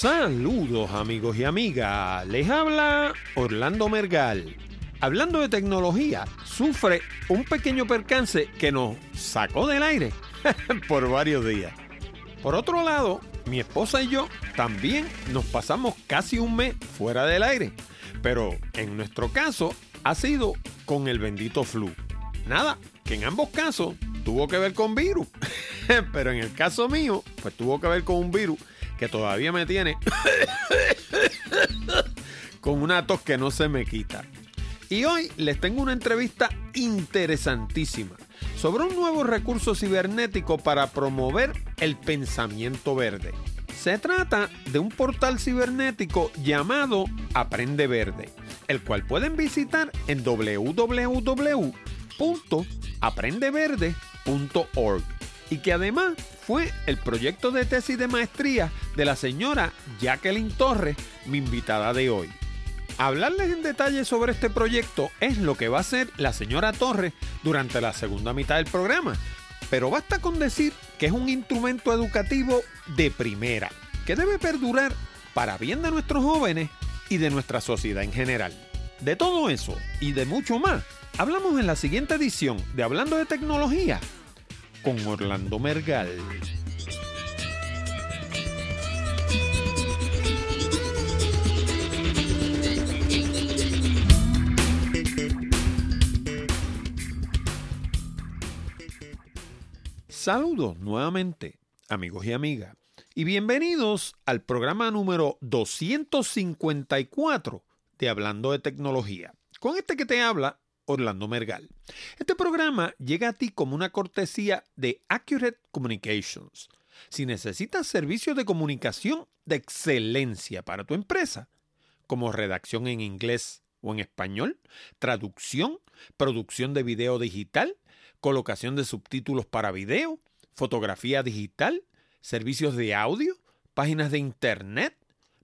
Saludos amigos y amigas, les habla Orlando Mergal. Hablando de tecnología, sufre un pequeño percance que nos sacó del aire por varios días. Por otro lado, mi esposa y yo también nos pasamos casi un mes fuera del aire, pero en nuestro caso ha sido con el bendito flu. Nada, que en ambos casos tuvo que ver con virus, pero en el caso mío, pues tuvo que ver con un virus que todavía me tiene con una tos que no se me quita. Y hoy les tengo una entrevista interesantísima sobre un nuevo recurso cibernético para promover el pensamiento verde. Se trata de un portal cibernético llamado Aprende Verde, el cual pueden visitar en www.aprendeverde.org y que además fue el proyecto de tesis de maestría de la señora Jacqueline Torres, mi invitada de hoy. Hablarles en detalle sobre este proyecto es lo que va a hacer la señora Torres durante la segunda mitad del programa, pero basta con decir que es un instrumento educativo de primera, que debe perdurar para bien de nuestros jóvenes y de nuestra sociedad en general. De todo eso y de mucho más, hablamos en la siguiente edición de Hablando de Tecnología con Orlando Mergal. Saludos nuevamente, amigos y amigas, y bienvenidos al programa número 254 de Hablando de Tecnología. Con este que te habla, Orlando Mergal. Este programa llega a ti como una cortesía de Accurate Communications. Si necesitas servicios de comunicación de excelencia para tu empresa, como redacción en inglés o en español, traducción, producción de video digital, colocación de subtítulos para video, fotografía digital, servicios de audio, páginas de internet,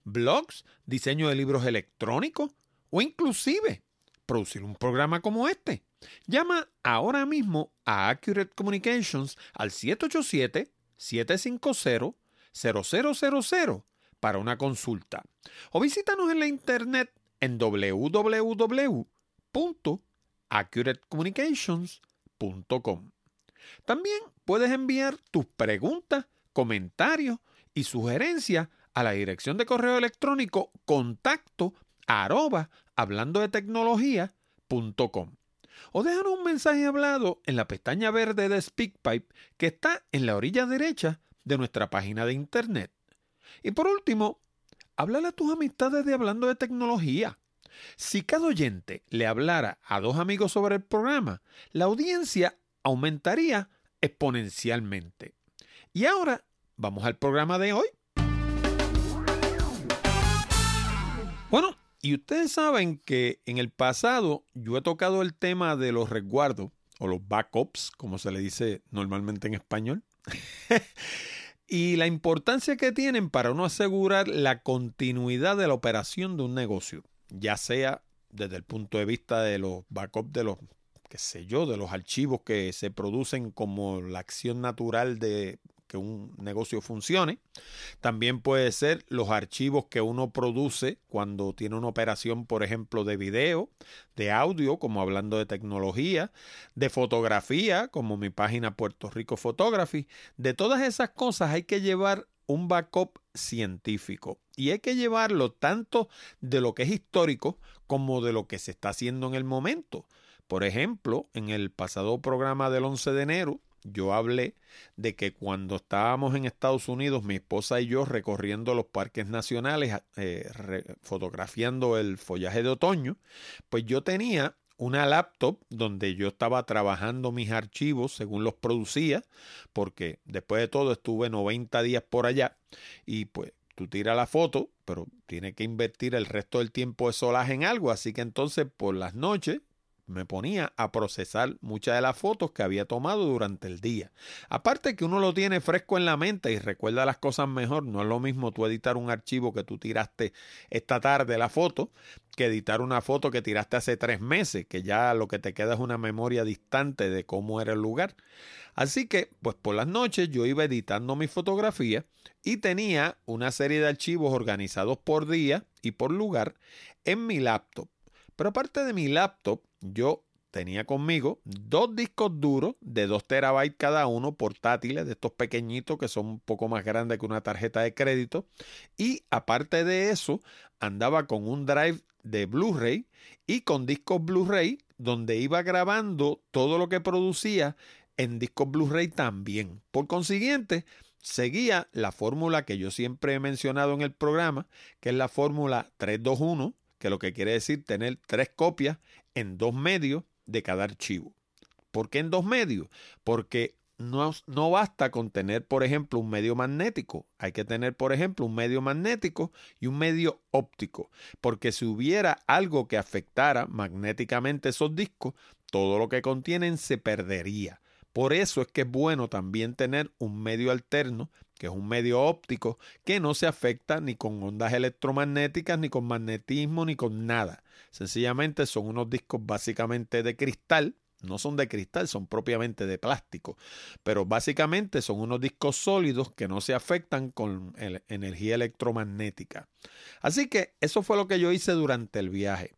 blogs, diseño de libros electrónicos o inclusive producir un programa como este. Llama ahora mismo a Accurate Communications al 787-750-0000 para una consulta o visítanos en la internet en www.accuratecommunications.com. También puedes enviar tus preguntas, comentarios y sugerencias a la dirección de correo electrónico contacto arroba hablando de tecnología.com. O déjanos un mensaje hablado en la pestaña verde de SpeakPipe que está en la orilla derecha de nuestra página de internet. Y por último, háblale a tus amistades de Hablando de Tecnología. Si cada oyente le hablara a dos amigos sobre el programa, la audiencia aumentaría exponencialmente. Y ahora, vamos al programa de hoy. Bueno, y ustedes saben que en el pasado yo he tocado el tema de los resguardos o los backups, como se le dice normalmente en español, y la importancia que tienen para uno asegurar la continuidad de la operación de un negocio, ya sea desde el punto de vista de los backups de los qué sé yo, de los archivos que se producen como la acción natural de que un negocio funcione. También puede ser los archivos que uno produce cuando tiene una operación, por ejemplo, de video, de audio, como hablando de tecnología, de fotografía, como mi página Puerto Rico Photography. De todas esas cosas hay que llevar un backup científico y hay que llevarlo tanto de lo que es histórico como de lo que se está haciendo en el momento. Por ejemplo, en el pasado programa del 11 de enero yo hablé de que cuando estábamos en Estados Unidos, mi esposa y yo recorriendo los parques nacionales, eh, fotografiando el follaje de otoño, pues yo tenía una laptop donde yo estaba trabajando mis archivos según los producía, porque después de todo estuve 90 días por allá y pues tú tiras la foto, pero tiene que invertir el resto del tiempo de solaje en algo, así que entonces por las noches me ponía a procesar muchas de las fotos que había tomado durante el día. Aparte que uno lo tiene fresco en la mente y recuerda las cosas mejor, no es lo mismo tú editar un archivo que tú tiraste esta tarde la foto que editar una foto que tiraste hace tres meses, que ya lo que te queda es una memoria distante de cómo era el lugar. Así que, pues por las noches yo iba editando mi fotografía y tenía una serie de archivos organizados por día y por lugar en mi laptop. Pero aparte de mi laptop, yo tenía conmigo dos discos duros de 2 terabytes cada uno, portátiles, de estos pequeñitos que son un poco más grandes que una tarjeta de crédito. Y aparte de eso, andaba con un drive de Blu-ray y con discos Blu-ray donde iba grabando todo lo que producía en discos Blu-ray también. Por consiguiente, seguía la fórmula que yo siempre he mencionado en el programa, que es la fórmula 321, que lo que quiere decir tener tres copias en dos medios de cada archivo. ¿Por qué en dos medios? Porque no, no, basta con tener, por ejemplo, un medio magnético. Hay que tener, por ejemplo, un medio magnético y un medio óptico. Porque si hubiera algo que afectara magnéticamente esos discos, todo lo que contienen se perdería. Por eso es que es bueno también tener un medio alterno, que es un medio óptico, que no se afecta ni con ondas electromagnéticas, ni con magnetismo, ni con nada. Sencillamente son unos discos básicamente de cristal, no son de cristal, son propiamente de plástico, pero básicamente son unos discos sólidos que no se afectan con energía electromagnética. Así que eso fue lo que yo hice durante el viaje.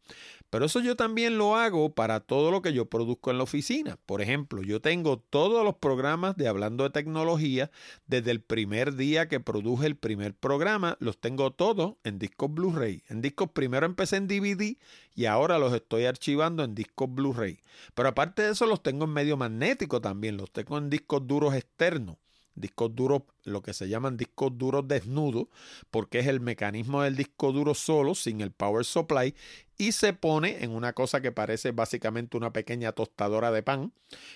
Pero eso yo también lo hago para todo lo que yo produzco en la oficina. Por ejemplo, yo tengo todos los programas de Hablando de Tecnología desde el primer día que produje el primer programa. Los tengo todos en discos Blu-ray. En discos primero empecé en DVD y ahora los estoy archivando en discos Blu-ray. Pero aparte de eso los tengo en medio magnético también. Los tengo en discos duros externos discos duros, lo que se llaman discos duros desnudos, porque es el mecanismo del disco duro solo, sin el power supply, y se pone en una cosa que parece básicamente una pequeña tostadora de pan.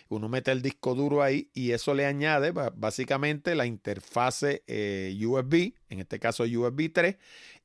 Uno mete el disco duro ahí y eso le añade básicamente la interfase eh, USB, en este caso USB 3,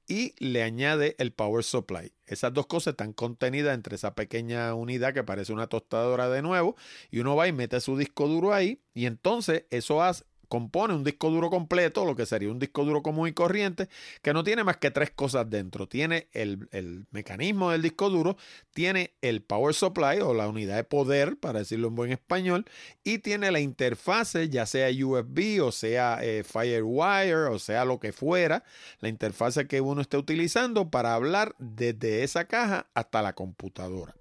y le añade el power supply. Esas dos cosas están contenidas entre esa pequeña unidad que parece una tostadora de nuevo y uno va y mete su disco duro ahí y entonces eso hace, compone un disco duro completo, lo que sería un disco duro común y corriente, que no tiene más que tres cosas dentro. Tiene el, el, mecanismo del disco duro, tiene el power supply o la unidad de poder, para decirlo en buen español, y tiene la interfase, ya sea USB o sea eh, Firewire o sea lo que fuera, la interfase que uno esté utilizando para hablar desde esa caja hasta la computadora.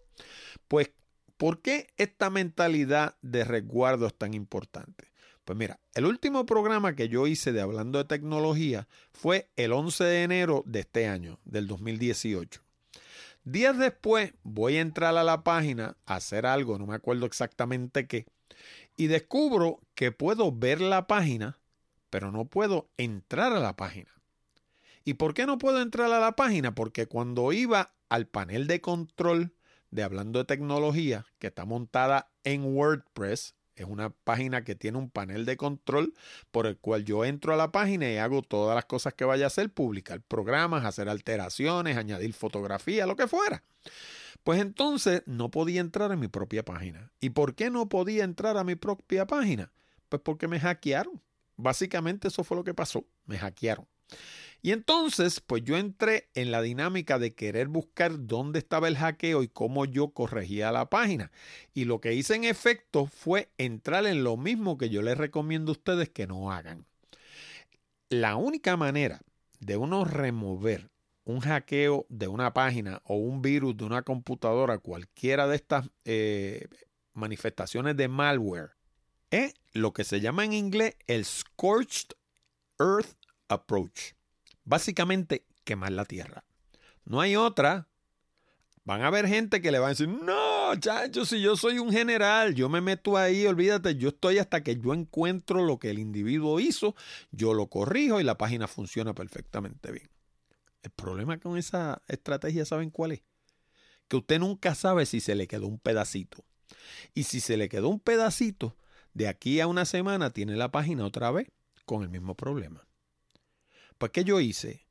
Pues, ¿por qué esta mentalidad de resguardo es tan importante? Pues mira, el último programa que yo hice de Hablando de Tecnología fue el 11 de enero de este año, del 2018. Días después voy a entrar a la página a hacer algo, no me acuerdo exactamente qué, y descubro que puedo ver la página, pero no puedo entrar a la página. ¿Y por qué no puedo entrar a la página? Porque cuando iba al panel de control de Hablando de Tecnología, que está montada en WordPress, es una página que tiene un panel de control por el cual yo entro a la página y hago todas las cosas que vaya a hacer, publicar programas, hacer alteraciones, añadir fotografía, lo que fuera. Pues entonces no podía entrar a mi propia página. ¿Y por qué no podía entrar a mi propia página? Pues porque me hackearon. Básicamente eso fue lo que pasó. Me hackearon. Y entonces, pues yo entré en la dinámica de querer buscar dónde estaba el hackeo y cómo yo corregía la página. Y lo que hice en efecto fue entrar en lo mismo que yo les recomiendo a ustedes que no hagan. La única manera de uno remover un hackeo de una página o un virus de una computadora, cualquiera de estas eh, manifestaciones de malware, es lo que se llama en inglés el Scorched Earth Approach. Básicamente, quemar la tierra. No hay otra. Van a haber gente que le va a decir, no, chacho, si yo soy un general, yo me meto ahí, olvídate, yo estoy hasta que yo encuentro lo que el individuo hizo, yo lo corrijo y la página funciona perfectamente bien. El problema con esa estrategia, ¿saben cuál es? Que usted nunca sabe si se le quedó un pedacito. Y si se le quedó un pedacito, de aquí a una semana tiene la página otra vez con el mismo problema. Pues, ¿qué yo hice?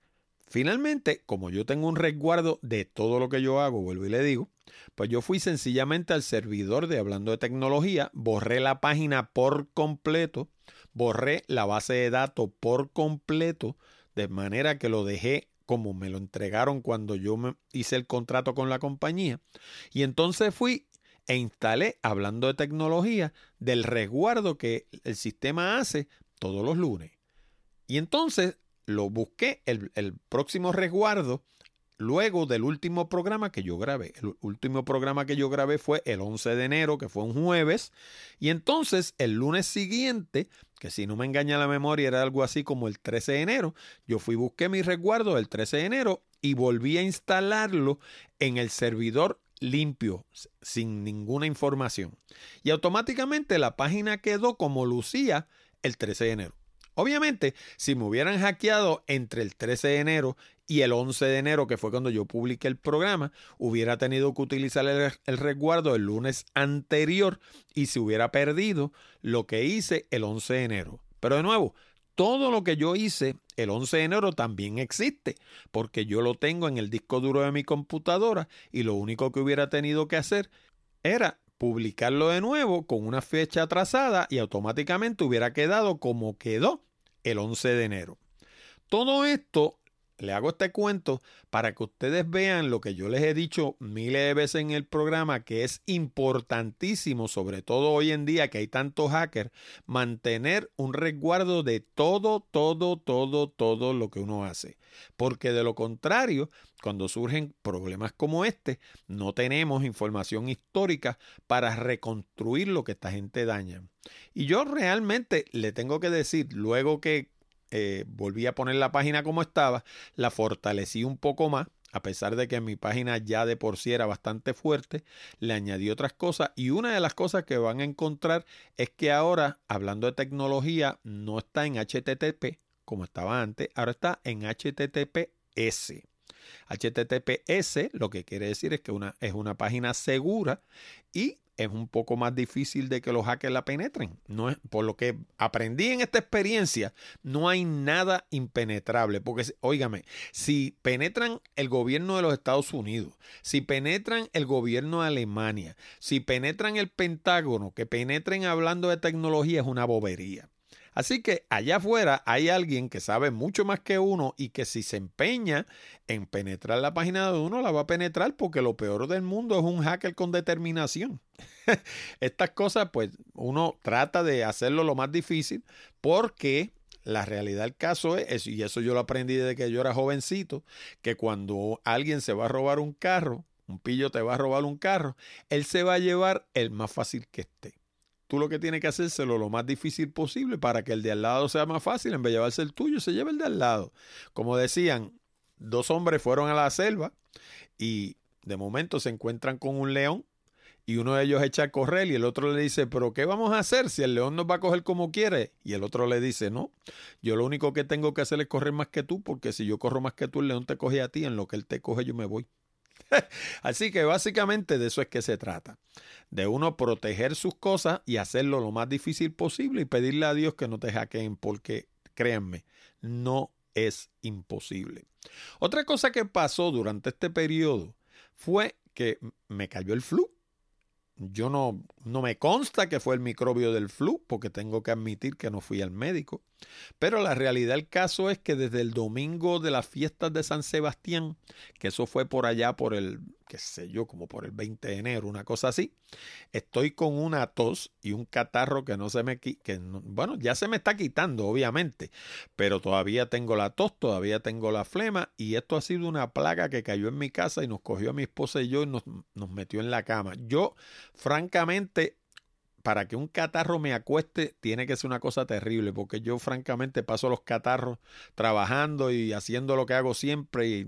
Finalmente, como yo tengo un resguardo de todo lo que yo hago, vuelvo y le digo, pues yo fui sencillamente al servidor de Hablando de Tecnología, borré la página por completo, borré la base de datos por completo, de manera que lo dejé como me lo entregaron cuando yo me hice el contrato con la compañía. Y entonces fui e instalé, hablando de tecnología, del resguardo que el sistema hace todos los lunes. Y entonces lo busqué, el, el próximo resguardo luego del último programa que yo grabé. El último programa que yo grabé fue el 11 de enero, que fue un jueves, y entonces el lunes siguiente, que si no me engaña la memoria era algo así como el 13 de enero, yo fui busqué mi resguardo el 13 de enero y volví a instalarlo en el servidor limpio, sin ninguna información. Y automáticamente la página quedó como lucía el 13 de enero. Obviamente, si me hubieran hackeado entre el 13 de enero y el 11 de enero, que fue cuando yo publiqué el programa, hubiera tenido que utilizar el, resguardo el lunes anterior y se hubiera perdido lo que hice el 11 de enero. Pero de nuevo, todo lo que yo hice el 11 de enero también existe, porque yo lo tengo en el disco duro de mi computadora y lo único que hubiera tenido que hacer era publicarlo de nuevo con una fecha atrasada y automáticamente hubiera quedado como quedó el 11 de enero. Todo esto le hago este cuento para que ustedes vean lo que yo les he dicho miles de veces en el programa, que es importantísimo, sobre todo hoy en día que hay tantos hackers, mantener un resguardo de todo, todo, todo, todo lo que uno hace. Porque de lo contrario, cuando surgen problemas como este, no tenemos información histórica para reconstruir lo que esta gente daña. Y yo realmente le tengo que decir, luego que eh, volví a poner la página como estaba, la fortalecí un poco más, a pesar de que mi página ya de por sí era bastante fuerte, le añadí otras cosas y una de las cosas que van a encontrar es que ahora, hablando de tecnología, no está en HTTP como estaba antes, ahora está en HTTPS. HTTPS lo que quiere decir es que es una página segura y es un poco más difícil de que los hackers la penetren. No es, por lo que aprendí en esta experiencia, no hay nada impenetrable. Porque, óigame, si penetran el gobierno de los Estados Unidos, si penetran el gobierno de Alemania, si penetran el Pentágono, que penetren hablando de tecnología es una bobería. Así que allá afuera hay alguien que sabe mucho más que uno y que si se empeña en penetrar la página de uno, la va a penetrar porque lo peor del mundo es un hacker con determinación. Estas cosas, pues uno trata de hacerlo lo más difícil porque la realidad del caso es, y eso yo lo aprendí desde que yo era jovencito, que cuando alguien se va a robar un carro, un pillo te va a robar un carro, él se va a llevar el más fácil que esté tú lo que tienes que hacérselo lo más difícil posible para que el de al lado sea más fácil. En vez de llevarse el tuyo, se lleva el de al lado. Como decían, dos hombres fueron a la selva y de momento se encuentran con un león y uno de ellos echa a correr y el otro le dice, pero ¿qué vamos a hacer si el león nos va a coger como quiere? Y el otro le dice, no, yo lo único que tengo que hacer es correr más que tú, porque si yo corro más que tú, el león te coge a ti, en lo que él te coge yo me voy. Así que básicamente de eso es que se trata. De uno proteger sus cosas y hacerlo lo más difícil posible y pedirle a Dios que no te hackeen porque créanme, no es imposible. Otra cosa que pasó durante este periodo fue que me cayó el flu. Yo no, no me consta que fue el microbio del flu, porque tengo que admitir que no fui al médico. Pero la realidad del caso es que desde el domingo de las fiestas de San Sebastián, que eso fue por allá por el qué sé yo, como por el 20 de enero, una cosa así, estoy con una tos y un catarro que no se me que bueno, ya se me está quitando obviamente, pero todavía tengo la tos, todavía tengo la flema y esto ha sido una plaga que cayó en mi casa y nos cogió a mi esposa y yo y nos, nos metió en la cama. Yo francamente para que un catarro me acueste tiene que ser una cosa terrible, porque yo francamente paso los catarros trabajando y haciendo lo que hago siempre y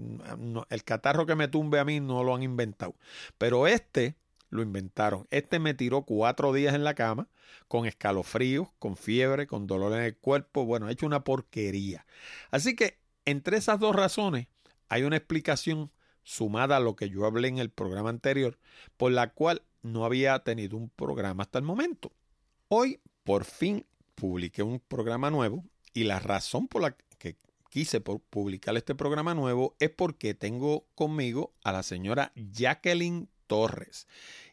el catarro que me tumbe a mí no lo han inventado. Pero este lo inventaron. Este me tiró cuatro días en la cama con escalofríos, con fiebre, con dolor en el cuerpo. Bueno, ha hecho una porquería. Así que entre esas dos razones hay una explicación sumada a lo que yo hablé en el programa anterior, por la cual no había tenido un programa hasta el momento. Hoy, por fin, publiqué un programa nuevo y la razón por la que quise publicar este programa nuevo es porque tengo conmigo a la señora Jacqueline Torres.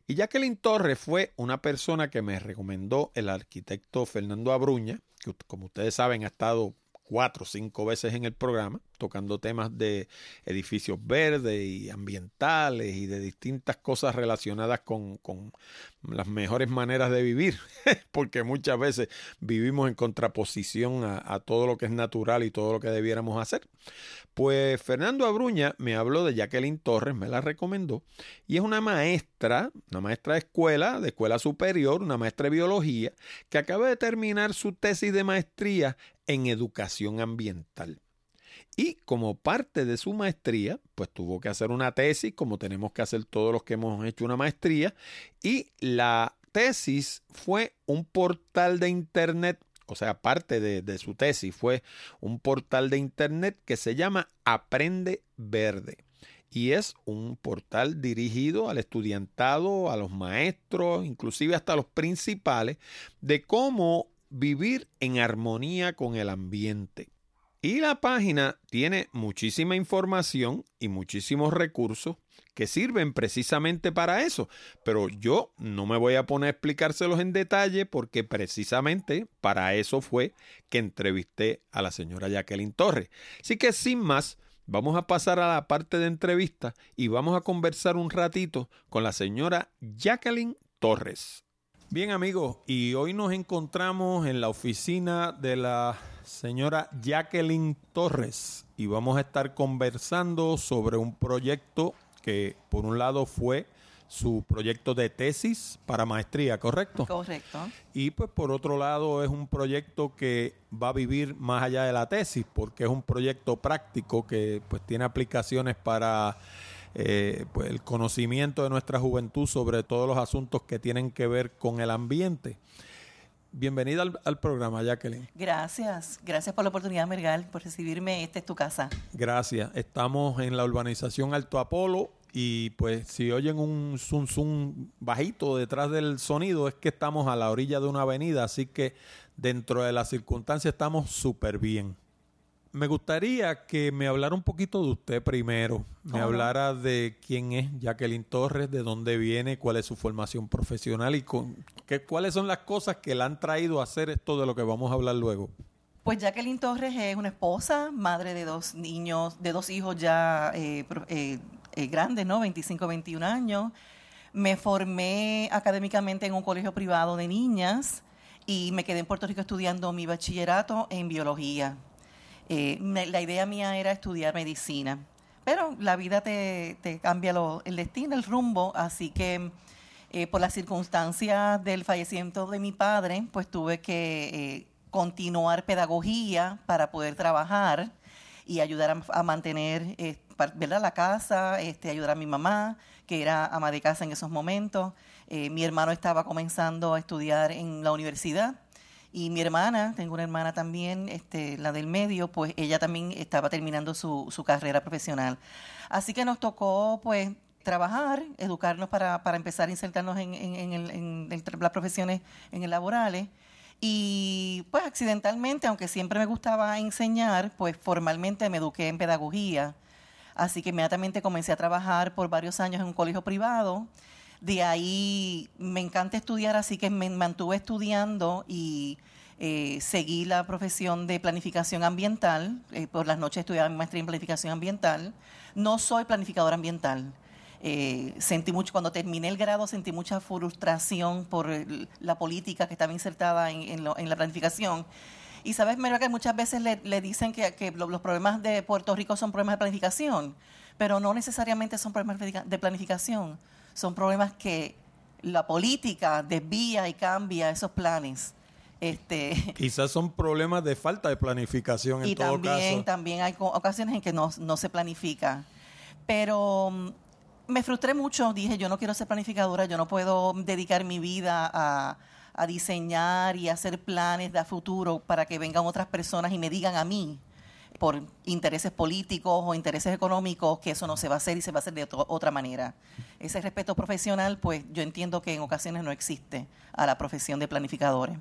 Y Jacqueline Torres fue una persona que me recomendó el arquitecto Fernando Abruña, que como ustedes saben ha estado cuatro o cinco veces en el programa, tocando temas de edificios verdes y ambientales y de distintas cosas relacionadas con, con las mejores maneras de vivir, porque muchas veces vivimos en contraposición a, a, todo lo que es natural y todo lo que debiéramos hacer. Pues Fernando Abruña me habló de Jacqueline Torres, me la recomendó, y es una maestra, una maestra de escuela, de escuela superior, una maestra de biología, que acaba de terminar su tesis de maestría en educación ambiental. Y como parte de su maestría, pues tuvo que hacer una tesis, como tenemos que hacer todos los que hemos hecho una maestría, y la tesis fue un portal de internet, o sea, parte de, su tesis fue un portal de internet que se llama Aprende Verde y es un portal dirigido al estudiantado, a los maestros, inclusive hasta los principales, de cómo vivir en armonía con el ambiente. Y la página tiene muchísima información y muchísimos recursos que sirven precisamente para eso. Pero yo no me voy a poner a explicárselos en detalle porque precisamente para eso fue que entrevisté a la señora Jacqueline Torres. Así que sin más, vamos a pasar a la parte de entrevista y vamos a conversar un ratito con la señora Jacqueline Torres. Bien amigos, y hoy nos encontramos en la oficina de la señora Jacqueline Torres y vamos a estar conversando sobre un proyecto que por un lado fue su proyecto de tesis para maestría, ¿correcto? Correcto. Y pues por otro lado es un proyecto que va a vivir más allá de la tesis porque es un proyecto práctico que pues tiene aplicaciones para eh, pues el conocimiento de nuestra juventud sobre todos los asuntos que tienen que ver con el ambiente. Bienvenida al, programa, Jacqueline. Gracias, gracias por la oportunidad, Mergal, por recibirme. Esta es tu casa. Gracias. Estamos en la urbanización Alto Apolo y pues si oyen un zum zum bajito detrás del sonido es que estamos a la orilla de una avenida, así que dentro de las circunstancias estamos súper bien me gustaría que me hablara un poquito de usted primero. Me hablara de quién es Jacqueline Torres, de dónde viene, cuál es su formación profesional y con, qué, cuáles son las cosas que la han traído a hacer esto de lo que vamos a hablar luego. Pues Jacqueline Torres es una esposa, madre de dos niños, de dos hijos ya eh, eh, eh, grandes, ¿no? 25, 21 años. Me formé académicamente en un colegio privado de niñas y me quedé en Puerto Rico estudiando mi bachillerato en biología. Eh, la idea mía era estudiar medicina, pero la vida te, cambia el destino, el rumbo, así que eh, por las circunstancias del fallecimiento de mi padre, pues tuve que eh, continuar pedagogía para poder trabajar y ayudar a, mantener ¿verdad? la casa, este, ayudar a mi mamá, que era ama de casa en esos momentos. mi hermano estaba comenzando a estudiar en la universidad y mi hermana, tengo una hermana también, este, la del medio, pues ella también estaba terminando su, su carrera profesional. Así que nos tocó, pues, trabajar, educarnos para, para empezar a insertarnos en, en, las profesiones en el laborales. Y pues accidentalmente, aunque siempre me gustaba enseñar, pues formalmente me eduqué en pedagogía. Así que inmediatamente comencé a trabajar por varios años en un colegio privado de ahí me encanta estudiar, así que me mantuve estudiando y eh, seguí la profesión de planificación ambiental. Eh, por las noches estudiaba mi maestría en planificación ambiental. No soy planificadora ambiental. Eh, sentí mucho, cuando terminé el grado, sentí mucha frustración por la política que estaba insertada en, la planificación. Y sabes, que muchas veces le, dicen que, los problemas de Puerto Rico son problemas de planificación, pero no necesariamente son problemas de planificación son problemas que la política desvía y cambia esos planes. Este, Quizás son problemas de falta de planificación en y todo también, También hay ocasiones en que no, se planifica. Pero mm, me frustré mucho, dije, yo no quiero ser planificadora, yo no puedo dedicar mi vida a, a diseñar y hacer planes de futuro para que vengan otras personas y me digan a mí por intereses políticos o intereses económicos, que eso no se va a hacer y se va a hacer de otra manera. Ese respeto profesional, pues yo entiendo que en ocasiones no existe a la profesión de planificadores.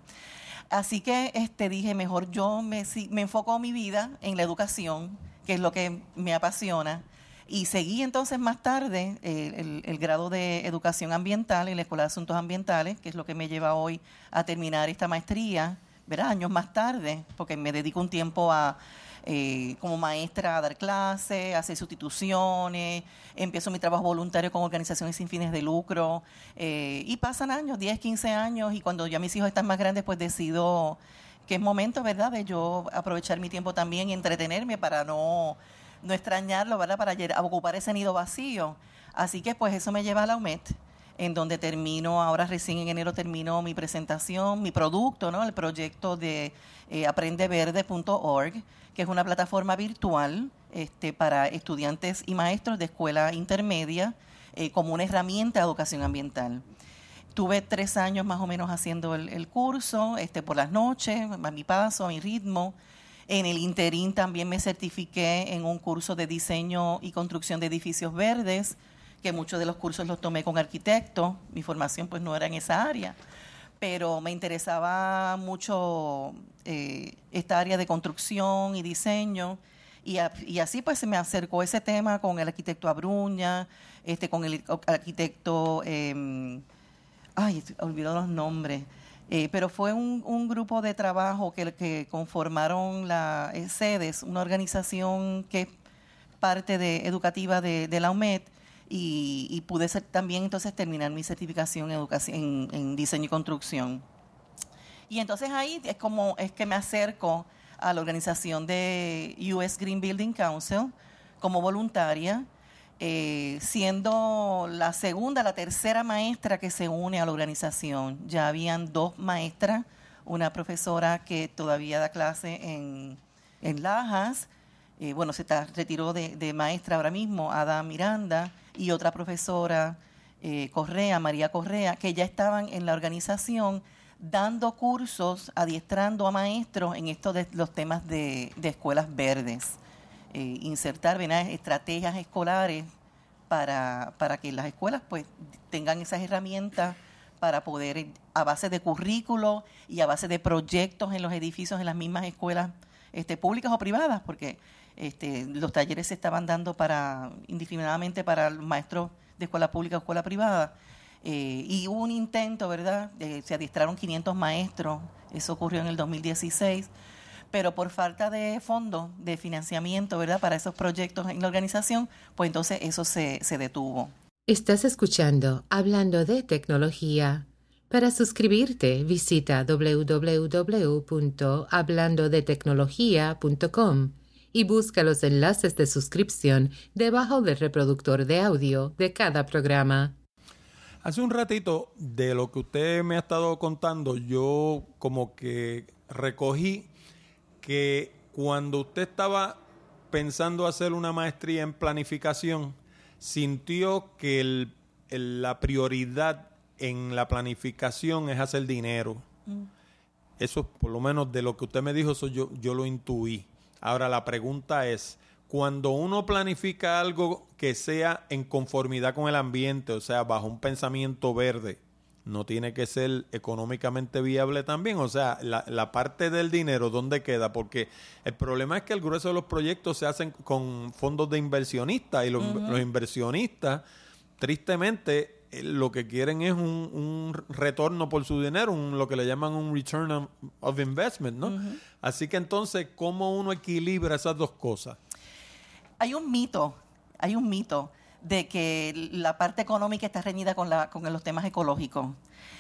Así que este, dije, mejor yo me, me enfoco mi vida en la educación, que es lo que me apasiona, y seguí entonces más tarde el, el, grado de educación ambiental en la Escuela de Asuntos Ambientales, que es lo que me lleva hoy a terminar esta maestría ¿verdad? años más tarde, porque me dedico un tiempo a, eh, como maestra a dar clases, hacer sustituciones, empiezo mi trabajo voluntario con organizaciones sin fines de lucro eh, y pasan años, 10, 15 años y cuando ya mis hijos están más grandes pues decido que es momento, ¿verdad?, de yo aprovechar mi tiempo también y entretenerme para no, no extrañarlo, ¿verdad?, para ocupar ese nido vacío. Así que pues eso me lleva a la UMET en donde termino, ahora recién en enero termino mi presentación, mi producto, ¿no? El proyecto de eh, aprendeverde.org, que es una plataforma virtual este, para estudiantes y maestros de escuela intermedia eh, como una herramienta de educación ambiental. Tuve tres años más o menos haciendo el, curso, este, por las noches, a mi paso, a mi ritmo. En el interín también me certifiqué en un curso de diseño y construcción de edificios verdes, que muchos de los cursos los tomé con arquitectos. Mi formación pues no era en esa área pero me interesaba mucho eh, esta área de construcción y diseño. Y, así pues se me acercó ese tema con el arquitecto Abruña, este, con el arquitecto, eh, ay, olvidó los nombres, eh, pero fue un, grupo de trabajo que, que conformaron la SEDES, una organización que es parte de, educativa de, de la UMED, y, pude ser, también entonces terminar mi certificación en, educación, en, diseño y construcción. Y entonces ahí es como es que me acerco a la organización de US Green Building Council como voluntaria, eh, siendo la segunda, la tercera maestra que se une a la organización. Ya habían dos maestras, una profesora que todavía da clase en, en Lajas, eh, bueno, se retiró de, maestra ahora mismo, Ada Miranda, y otra profesora, eh, Correa, María Correa, que ya estaban en la organización dando cursos, adiestrando a maestros en esto de los temas de, escuelas verdes. Eh, insertar estrategias escolares para, para que las escuelas pues tengan esas herramientas para poder, a base de currículo y a base de proyectos en los edificios, en las mismas escuelas este, públicas o privadas, porque este, los talleres se estaban dando para indiscriminadamente para maestros de escuela pública o escuela privada. Eh, y hubo un intento, ¿verdad? se adiestraron 500 maestros, eso ocurrió en el 2016, pero por falta de fondos, de financiamiento, ¿verdad? Para esos proyectos en la organización, pues entonces eso se, se detuvo. Estás escuchando Hablando de Tecnología. Para suscribirte, visita www.hablandodetecnología.com y busca los enlaces de suscripción debajo del reproductor de audio de cada programa. Hace un ratito de lo que usted me ha estado contando, yo como que recogí que cuando usted estaba pensando hacer una maestría en planificación, sintió que la prioridad en la planificación es hacer dinero. Mm. Eso, por lo menos de lo que usted me dijo, eso yo, yo lo intuí. Ahora la pregunta es, cuando uno planifica algo que sea en conformidad con el ambiente, o sea, bajo un pensamiento verde, no tiene que ser económicamente viable también. O sea, la, parte del dinero, ¿dónde queda? Porque el problema es que el grueso de los proyectos se hacen con fondos de inversionistas y los, los inversionistas, tristemente, eh, lo que quieren es un, retorno por su dinero, un, lo que le llaman un return of investment, ¿no? Así que entonces, ¿cómo uno equilibra esas dos cosas? Hay un mito, hay un mito de que la parte económica está reñida con, la, con los temas ecológicos.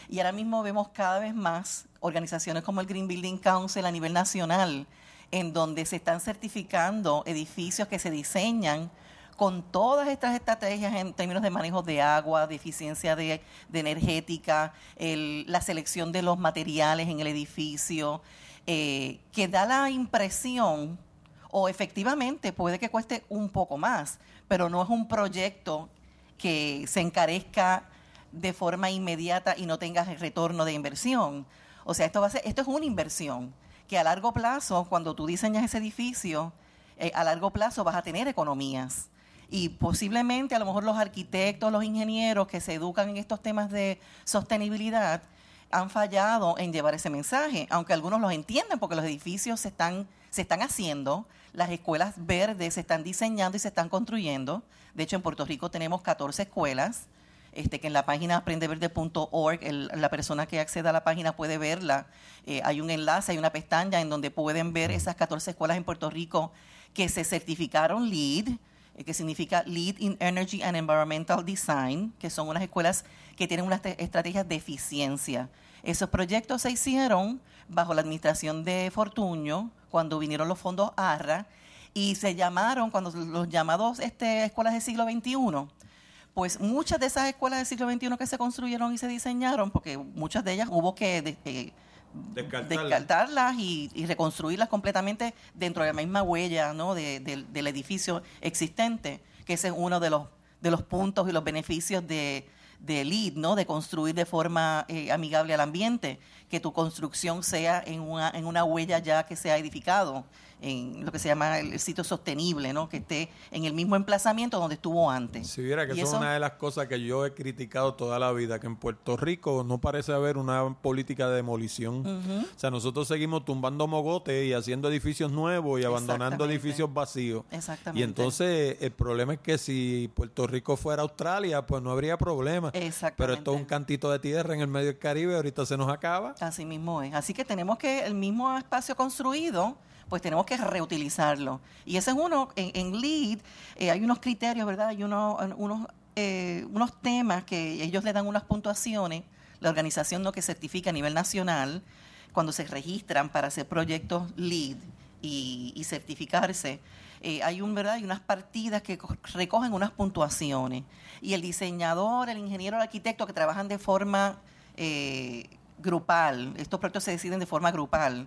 Y ahora mismo vemos cada vez más organizaciones como el Green Building Council a nivel nacional, en donde se están certificando edificios que se diseñan con todas estas estrategias en términos de manejo de agua, de eficiencia de, energética, la selección de los materiales en el edificio, eh, que da la impresión, o efectivamente puede que cueste un poco más, pero no es un proyecto que se encarezca de forma inmediata y no tenga retorno de inversión. O sea, esto, va a ser, esto es una inversión que a largo plazo, cuando tú diseñas ese edificio, eh, a largo plazo vas a tener economías y posiblemente a lo mejor los arquitectos, los ingenieros que se educan en estos temas de sostenibilidad han fallado en llevar ese mensaje, aunque algunos los entienden porque los edificios se están, se están haciendo, las escuelas verdes se están diseñando y se están construyendo. De hecho, en Puerto Rico tenemos 14 escuelas este, que en la página aprendeverde.org, la persona que acceda a la página puede verla. Eh, hay un enlace, hay una pestaña en donde pueden ver esas 14 escuelas en Puerto Rico que se certificaron LEED, eh, que significa Lead in Energy and Environmental Design, que son unas escuelas que tienen unas estrategias de eficiencia. Esos proyectos se hicieron bajo la administración de Fortuño, cuando vinieron los fondos ARRA, y se llamaron, cuando los llamados este, escuelas del siglo XXI, pues muchas de esas escuelas del siglo XXI que se construyeron y se diseñaron, porque muchas de ellas hubo que eh, descartarlas y, reconstruirlas completamente dentro de la misma huella ¿no? del edificio existente, que ese es uno de los, de los puntos y los beneficios de, de LEED, ¿no? de construir de forma eh, amigable al ambiente, que tu construcción sea en una, en una huella ya que se ha edificado en lo que se llama el, sitio sostenible, ¿no? que esté en el mismo emplazamiento donde estuvo antes. Si viera que eso es una de las cosas que yo he criticado toda la vida, que en Puerto Rico no parece haber una política de demolición. O sea, nosotros seguimos tumbando mogotes y haciendo edificios nuevos y abandonando edificios vacíos. Exactamente. Y entonces el problema es que si Puerto Rico fuera Australia, pues no habría problema. Exactamente. Pero esto es un cantito de tierra en el medio del Caribe, ahorita se nos acaba. Así mismo es. Así que tenemos que el mismo espacio construido pues tenemos que reutilizarlo. Y ese es uno, en, en LEED eh, hay unos criterios, ¿verdad? Hay unos, unos, eh, unos temas que ellos le dan unas puntuaciones, la organización no que certifica a nivel nacional, cuando se registran para hacer proyectos LEED y, certificarse. Eh, hay un verdad hay unas partidas que recogen unas puntuaciones y el diseñador el ingeniero el arquitecto que trabajan de forma grupal estos proyectos se deciden de forma grupal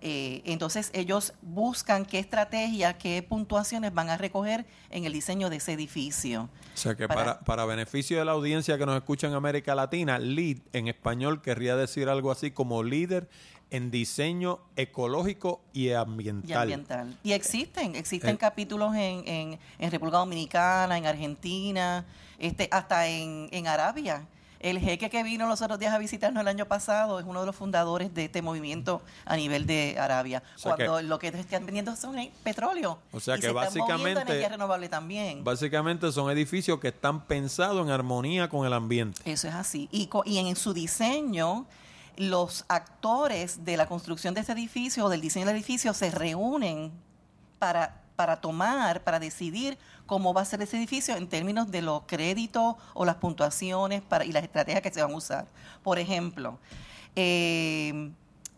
eh, entonces ellos buscan qué estrategia, qué puntuaciones van a recoger en el diseño de ese edificio. O sea que para, para, beneficio de la audiencia que nos escucha en América Latina, LEED en español querría decir algo así como líder en diseño ecológico y ambiental. Y, ambiental. y existen, existen eh. capítulos en, en, en, República Dominicana, en Argentina, este, hasta en, en Arabia el jeque que vino los otros días a visitarnos el año pasado es uno de los fundadores de este movimiento a nivel de Arabia. cuando lo que están vendiendo son petróleo. O sea y que se básicamente. energía renovable también. Básicamente son edificios que están pensados en armonía con el ambiente. Eso es así. Y, y en su diseño los actores de la construcción de este edificio o del diseño del edificio se reúnen para, para tomar, para decidir cómo va a ser ese edificio en términos de los créditos o las puntuaciones para, y las estrategias que se van a usar. Por ejemplo, eh,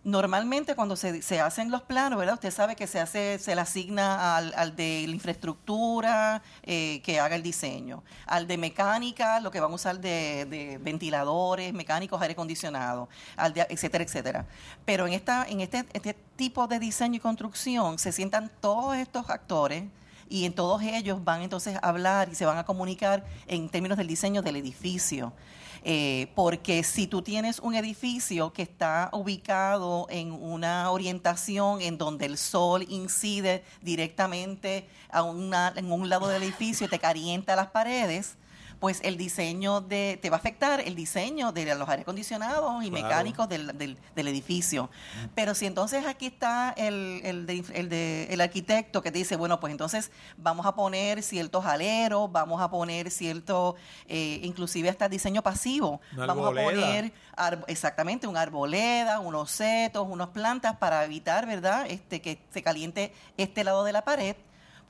Normalmente cuando se, hacen los planos, ¿verdad? Usted sabe que se hace, se le asigna al, al de la infraestructura eh, que haga el diseño, al de mecánica, lo que van a usar de, ventiladores, mecánicos, aire acondicionado, al de, etcétera, etcétera. Pero en esta, en este, este tipo de diseño y construcción se sientan todos estos actores y en todos ellos van entonces a hablar y se van a comunicar en términos del diseño del edificio. Eh, porque si tú tienes un edificio que está ubicado en una orientación en donde el sol incide directamente a una, en un lado del edificio y te calienta las paredes, pues el diseño de, te va a afectar el diseño de los aire acondicionados y mecánicos del, del, edificio. Pero si entonces aquí está el, el, de, el, de, el arquitecto que te dice, bueno, pues entonces vamos a poner ciertos aleros, vamos a poner cierto, eh, inclusive hasta diseño pasivo. vamos a poner exactamente un arboleda, unos setos, unas plantas para evitar, ¿verdad?, este que se caliente este lado de la pared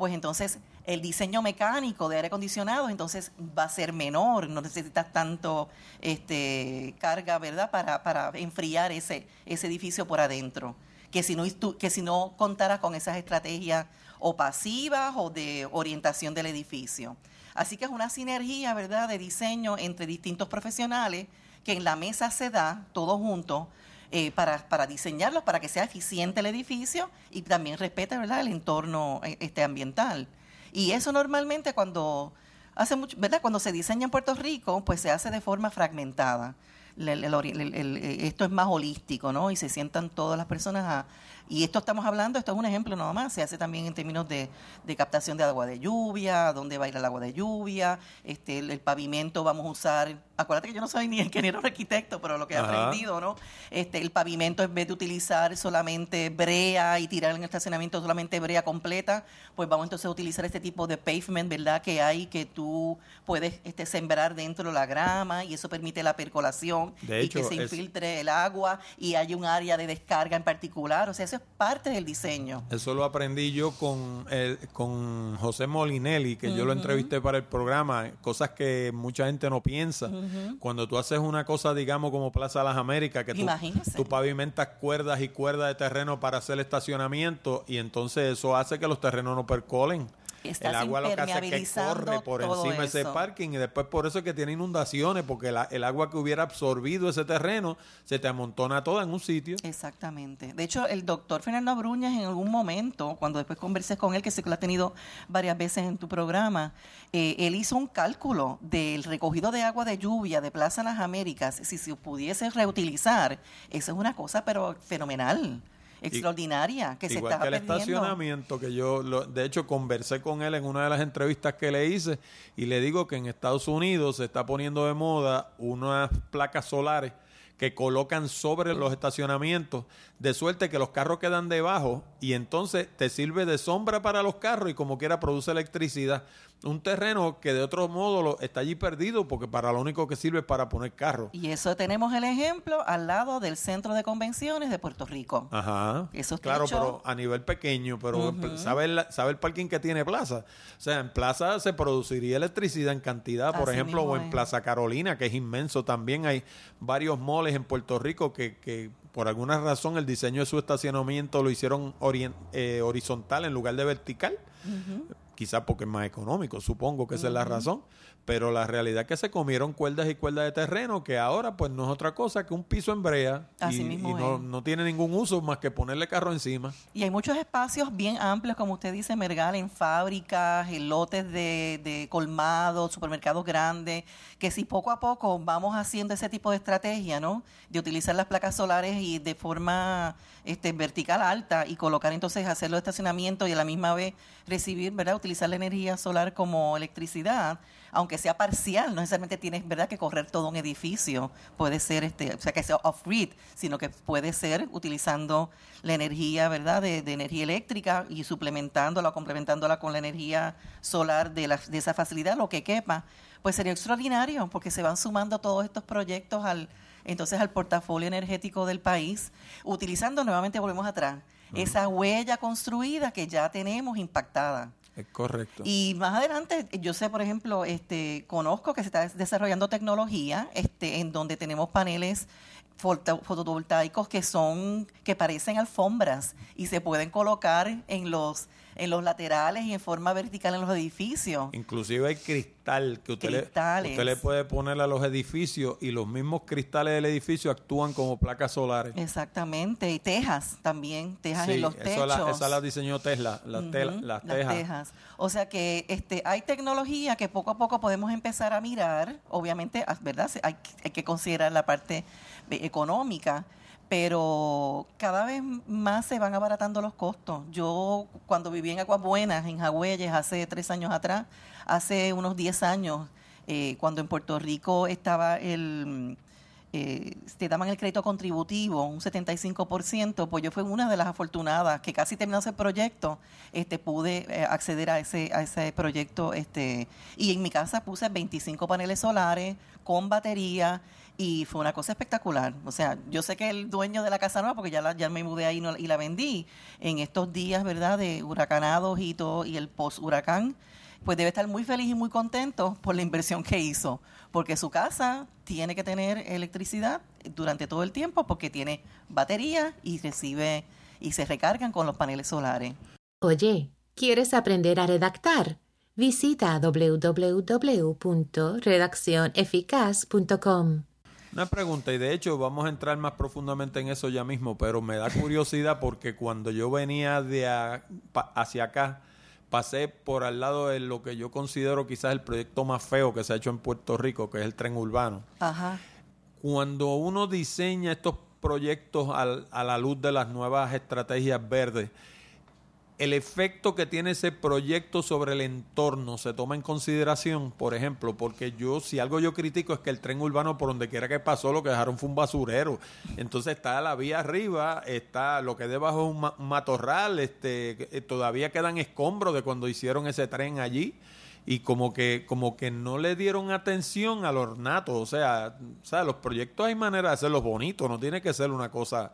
pues entonces el diseño mecánico de aire acondicionado entonces va a ser menor, no necesitas tanto este, carga, ¿verdad?, para, para enfriar ese, ese edificio por adentro. Que si, no, que si no contara con esas estrategias o pasivas o de orientación del edificio. Así que es una sinergia, ¿verdad?, de diseño entre distintos profesionales que en la mesa se da, todos juntos, eh, para, para diseñarlos, para que sea eficiente el edificio y también respete ¿verdad? el entorno eh, este, ambiental. Y eso normalmente cuando hace mucho, ¿verdad? Cuando se diseña en Puerto Rico, pues se hace de forma fragmentada. esto es más holístico, ¿no? Y se sientan todas las personas Y esto estamos hablando, esto es un ejemplo nada más, se hace también en términos de, de captación de agua de lluvia, dónde va a ir el agua de lluvia, este, el, pavimento vamos a usar, acuérdate que yo no soy ni ingeniero ni arquitecto, pero lo que he aprendido, ¿no? Este, el pavimento en vez de utilizar solamente brea y tirar en el estacionamiento solamente brea completa, pues vamos entonces a utilizar este tipo de pavement, ¿verdad? Que hay que tú puedes este, sembrar dentro de la grama y eso permite la percolación y que se infiltre el agua y hay un área de descarga en particular, o sea, eso parte del diseño. Eso lo aprendí yo con, el, con José Molinelli, que yo lo entrevisté para el programa, cosas que mucha gente no piensa. Cuando tú haces una cosa, digamos, como Plaza de las Américas, que tú, tú, pavimentas cuerdas y cuerdas de terreno para hacer estacionamiento y entonces eso hace que los terrenos no percolen el agua lo que hace es que corre por encima de ese parking y después por eso es que tiene inundaciones, porque el agua que hubiera absorbido ese terreno se te amontona toda en un sitio. Exactamente. De hecho, el doctor Fernando Bruñas en algún momento, cuando después conversé con él, que sé que lo ha tenido varias veces en tu programa, eh, él hizo un cálculo del recogido de agua de lluvia de Plaza Las Américas, si se pudiese reutilizar, eso es una cosa pero fenomenal extraordinaria que se igual que el estacionamiento que yo de hecho conversé con él en una de las entrevistas que le hice y le digo que en Estados Unidos se está poniendo de moda unas placas solares que colocan sobre los estacionamientos, de suerte que los carros quedan debajo y entonces te sirve de sombra para los carros y como quiera produce electricidad un terreno que de otro modo lo, está allí perdido porque para lo único que sirve es para poner carros. Y eso tenemos el ejemplo al lado del Centro de Convenciones de Puerto Rico. Ajá. Eso está Claro, pero a nivel pequeño, pero ¿sabe, el, ¿sabe el parking que tiene Plaza? O sea, en Plaza se produciría electricidad en cantidad, por ejemplo, o en Plaza Carolina, que es inmenso. También hay varios moles en Puerto Rico que, que por alguna razón el diseño de su estacionamiento lo hicieron eh, horizontal en lugar de vertical quizás porque es más económico, supongo que esa es la razón, pero la realidad es que se comieron cuerdas y cuerdas de terreno que ahora pues no es otra cosa que un piso en brea y, no, tiene ningún uso más que ponerle carro encima. Y hay muchos espacios bien amplios, como usted dice, Mergal, en fábricas, en lotes de, de colmados, supermercados grandes, que si poco a poco vamos haciendo ese tipo de estrategia, ¿no? De utilizar las placas solares y de forma este, vertical alta y colocar entonces hacer los estacionamientos y a la misma vez recibir, ¿verdad? Utilizar la energía solar como electricidad, aunque sea parcial, no necesariamente tienes, ¿verdad?, que correr todo un edificio, puede ser, este, o sea, que sea off-grid, sino que puede ser utilizando la energía, ¿verdad?, de, energía eléctrica y suplementándola o complementándola con la energía solar de, la, de esa facilidad, lo que quepa, pues sería extraordinario, porque se van sumando todos estos proyectos al entonces al portafolio energético del país, utilizando nuevamente, volvemos atrás, esa huella construida que ya tenemos impactada. Es correcto. Y más adelante, yo sé, por ejemplo, este, conozco que se está desarrollando tecnología este, en donde tenemos paneles fotovoltaicos que son, que parecen alfombras y se pueden colocar en los en los laterales y en forma vertical en los edificios. Inclusive hay cristal que usted, le, usted le puede poner a los edificios y los mismos cristales del edificio actúan como placas solares. Exactamente, y tejas también, tejas en los techos. esa la diseñó Tesla, las, las, tejas. O sea que este, hay tecnología que poco a poco podemos empezar a mirar, obviamente, ah, ¿verdad? Hay, hay que considerar la parte económica, pero cada vez más se van abaratando los costos. Yo cuando viví en Aguas Buenas, en Jagüeyes, hace tres años atrás, hace unos diez años, eh, cuando en Puerto Rico estaba el... Eh, te daban el crédito contributivo, un 75%, pues yo fui una de las afortunadas que casi terminó ese proyecto, este, pude eh, acceder a ese, a ese proyecto, este, y en mi casa puse 25 paneles solares con batería, y fue una cosa espectacular. O sea, yo sé que el dueño de la casa nueva, porque ya, la, ya me mudé ahí y la vendí, en estos días, ¿verdad?, de huracanados y todo, y el post-huracán, pues debe estar muy feliz y muy contento por la inversión que hizo, porque su casa tiene que tener electricidad durante todo el tiempo, porque tiene batería y recibe y se recargan con los paneles solares. Oye, ¿quieres aprender a redactar? Visita www.redaccioneficaz.com. Una pregunta, y de hecho vamos a entrar más profundamente en eso ya mismo, pero me da curiosidad porque cuando yo venía de hacia acá, pasé por al lado de lo que yo considero quizás el proyecto más feo que se ha hecho en Puerto Rico, que es el tren urbano. Ajá. Cuando uno diseña estos proyectos al- a la luz de las nuevas estrategias verdes, el efecto que tiene ese proyecto sobre el entorno se toma en consideración, por ejemplo, porque yo, si algo yo critico es que el tren urbano por donde quiera que pasó, lo que dejaron fue un basurero. Entonces está la vía arriba, está lo que debajo es un, ma- un matorral, este, eh, todavía quedan escombros de cuando hicieron ese tren allí y como que como que no le dieron atención al ornato, o sea, o sea, los proyectos hay manera de hacerlos bonitos, no tiene que ser una cosa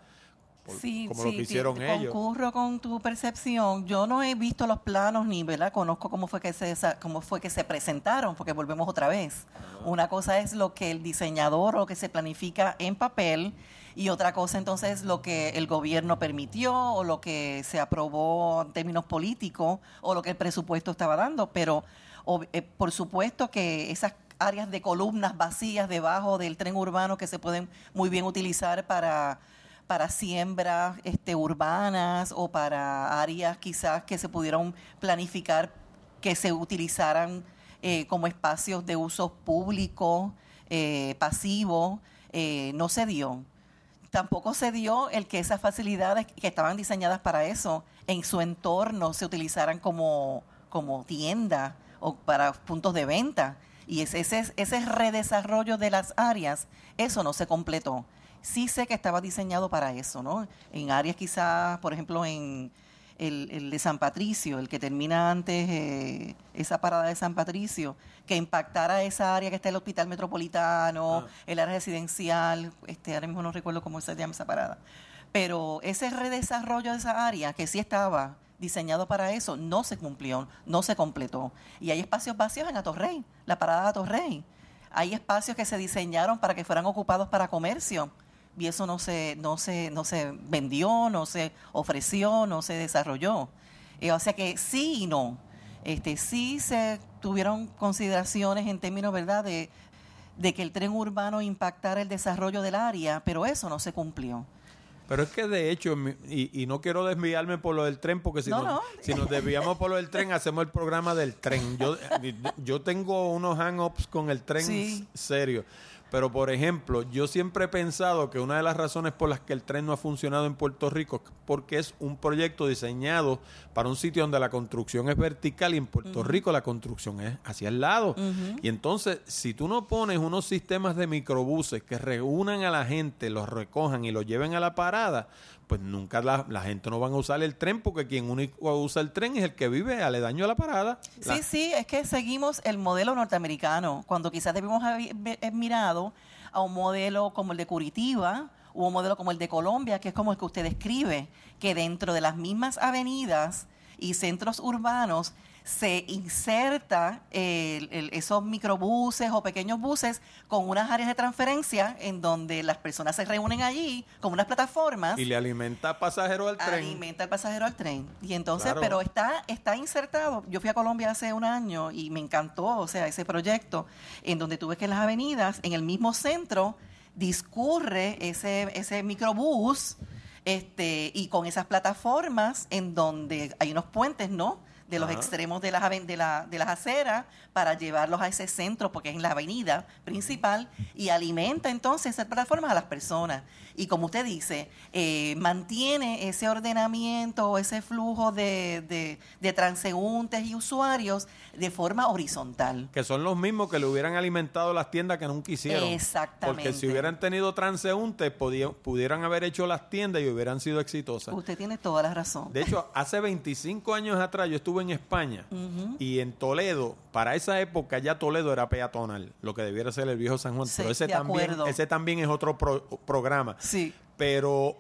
por- Sí, como sí, lo que ti- hicieron ellos. Concurro con tu percepción. Yo no he visto los planos ni, ¿verdad? Conozco cómo fue que se cómo fue que se presentaron, porque volvemos otra vez. Una cosa es lo que el diseñador o que se planifica en papel y otra cosa entonces es lo que el gobierno permitió o lo que se aprobó en términos políticos o lo que el presupuesto estaba dando, pero ob- eh, por supuesto que esas áreas de columnas vacías debajo del tren urbano que se pueden muy bien utilizar para para siembras este, urbanas o para áreas quizás que se pudieran planificar que se utilizaran eh, como espacios de uso público, eh, pasivo, eh, no se dio. Tampoco se dio el que esas facilidades que estaban diseñadas para eso en su entorno se utilizaran como, como tienda o para puntos de venta. Y ese, ese, ese redesarrollo de las áreas, eso no se completó. Sí sé que estaba diseñado para eso, ¿no? En áreas quizás, por ejemplo, en el, el de San Patricio, el que termina antes eh, esa parada de San Patricio, que impactara esa área que está el hospital metropolitano, Ah. el área residencial, este, ahora mismo no recuerdo cómo se llama esa parada. Pero ese redesarrollo de esa área, que sí estaba diseñado para eso, no se cumplió, no se completó. Y hay espacios vacíos en Atorrey, la parada de Atorrey. Hay espacios que se diseñaron para que fueran ocupados para comercio y eso no se, no se, no se vendió, no se ofreció, no se desarrolló. Eh, o sea que sí y no. Este, sí se tuvieron consideraciones en términos, ¿verdad?, de, de que el tren urbano impactara el desarrollo del área, pero eso no se cumplió. Pero es que de hecho, y, y no quiero desviarme por lo del tren, porque si, No, nos, no. si nos desviamos por lo del tren, hacemos el programa del tren. Yo, yo tengo unos hang-ups con el tren Sí. serio. Pero, por ejemplo, yo siempre he pensado que una de las razones por las que el tren no ha funcionado en Puerto Rico es porque es un proyecto diseñado para un sitio donde la construcción es vertical y en Puerto Rico la construcción es hacia el lado. Y entonces, si tú no pones unos sistemas de microbuses que reúnan a la gente, los recojan y los lleven a la parada, pues nunca la, la gente no van a usar el tren porque quien único usa el tren es el que vive aledaño a la parada. La- Sí, sí, es que seguimos el modelo norteamericano, cuando quizás debimos haber haber mirado a un modelo como el de Curitiba o un modelo como el de Colombia, que es como el que usted describe, que dentro de las mismas avenidas y centros urbanos se inserta el- el- esos microbuses o pequeños buses con unas áreas de transferencia en donde las personas se reúnen allí como unas plataformas y le alimenta pasajeros al tren. alimenta al pasajero al tren. Y entonces, Claro. pero está, está insertado. Yo fui a Colombia hace un año y me encantó, o sea, ese proyecto, en donde tú ves que en las avenidas, en el mismo centro, discurre ese, ese microbús, este, y con esas plataformas en donde hay unos puentes, ¿no? De los Ajá. extremos de las, de, la, de las aceras para llevarlos a ese centro, porque es en la avenida principal, y alimenta entonces esas plataformas a las personas. Y como usted dice, eh, mantiene ese ordenamiento, ese flujo de, de, de transeúntes y usuarios de forma horizontal. Que son los mismos que le hubieran alimentado las tiendas que nunca hicieron. Exactamente. Porque si hubieran tenido transeúntes, pudieran haber hecho las tiendas y hubieran sido exitosas. Usted tiene toda la razón. De hecho, hace 25 años atrás yo estuve en España y en Toledo, para esa época ya Toledo era peatonal, lo que debiera ser el viejo San Juan. Sí, pero ese también, acuerdo. ese también es otro pro- programa. Sí. Pero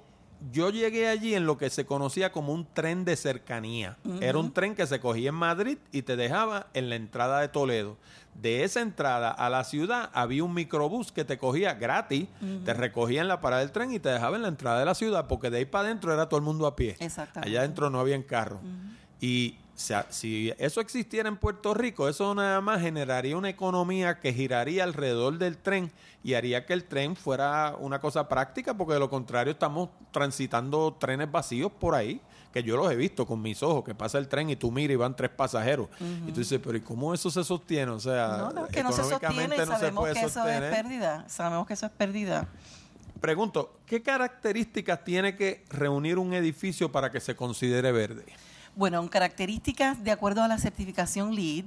yo llegué allí en lo que se conocía como un tren de cercanía. Era un tren que se cogía en Madrid y te dejaba en la entrada de Toledo. De esa entrada a la ciudad había un microbús que te cogía gratis, te recogía en la parada del tren y te dejaba en la entrada de la ciudad, porque de ahí para adentro era todo el mundo a pie. Allá adentro no había carro. Y o sea, si eso existiera en Puerto Rico, eso nada más generaría una economía que giraría alrededor del tren y haría que el tren fuera una cosa práctica, porque de lo contrario estamos transitando trenes vacíos por ahí, que yo los he visto con mis ojos, que pasa el tren y tú miras y van tres pasajeros. Y tú dices, pero ¿y cómo eso se sostiene? O sea, No, no, que no se sostiene y no sabemos puede que eso es pérdida. Sabemos que eso es pérdida. Pregunto, ¿qué características tiene que reunir un edificio para que se considere verde? Bueno, características de acuerdo a la certificación LEED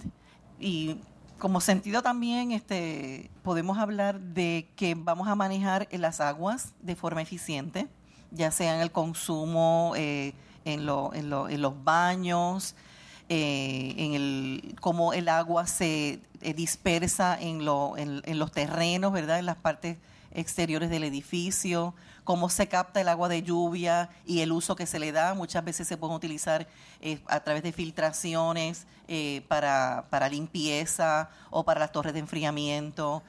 y como sentido también este, podemos hablar de que vamos a manejar las aguas de forma eficiente, ya sea en el consumo, eh, en, en, los baños, eh, en el cómo el agua se eh, dispersa en, en, los terrenos, ¿verdad? En las partes exteriores del edificio, cómo se capta el agua de lluvia y el uso que se le da. Muchas veces se pueden utilizar eh, a través de filtraciones para, para, limpieza o para las torres de enfriamiento.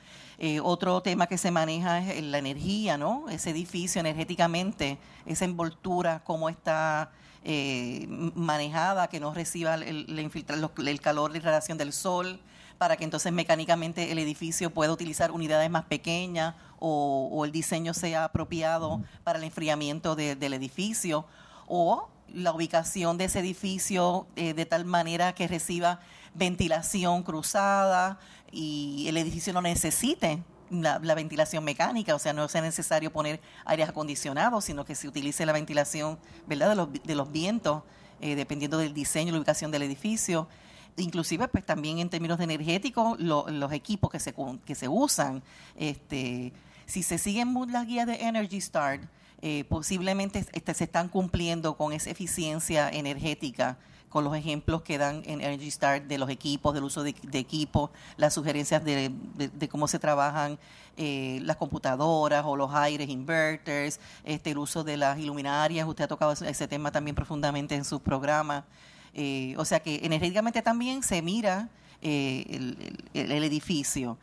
otro tema que se maneja es la energía, ¿no? Ese edificio energéticamente, esa envoltura, cómo está eh, manejada, que no reciba el, el calor, la irradiación del sol, para que entonces mecánicamente el edificio pueda utilizar unidades más pequeñas o, el diseño sea apropiado para el enfriamiento del edificio, o la ubicación de ese edificio eh, de tal manera que reciba ventilación cruzada y el edificio no necesite la, ventilación mecánica, o sea, no sea necesario poner aires acondicionados, sino que se utilice la ventilación ¿verdad? De, los, de los vientos, eh, dependiendo del diseño y la ubicación del edificio. Inclusive, pues también en términos de energéticos, los equipos que se, que se usan, este, si se siguen las guías de Energy Start, eh, posiblemente este, se están cumpliendo con esa eficiencia energética con los ejemplos que dan en Energy Start de los equipos, del uso de, equipos, las sugerencias de, cómo se trabajan eh, las computadoras o los aires inverters, este, el uso de las iluminarias. Usted ha tocado ese tema también profundamente en sus programas. Eh, o sea que energéticamente también se mira eh, el, edificio.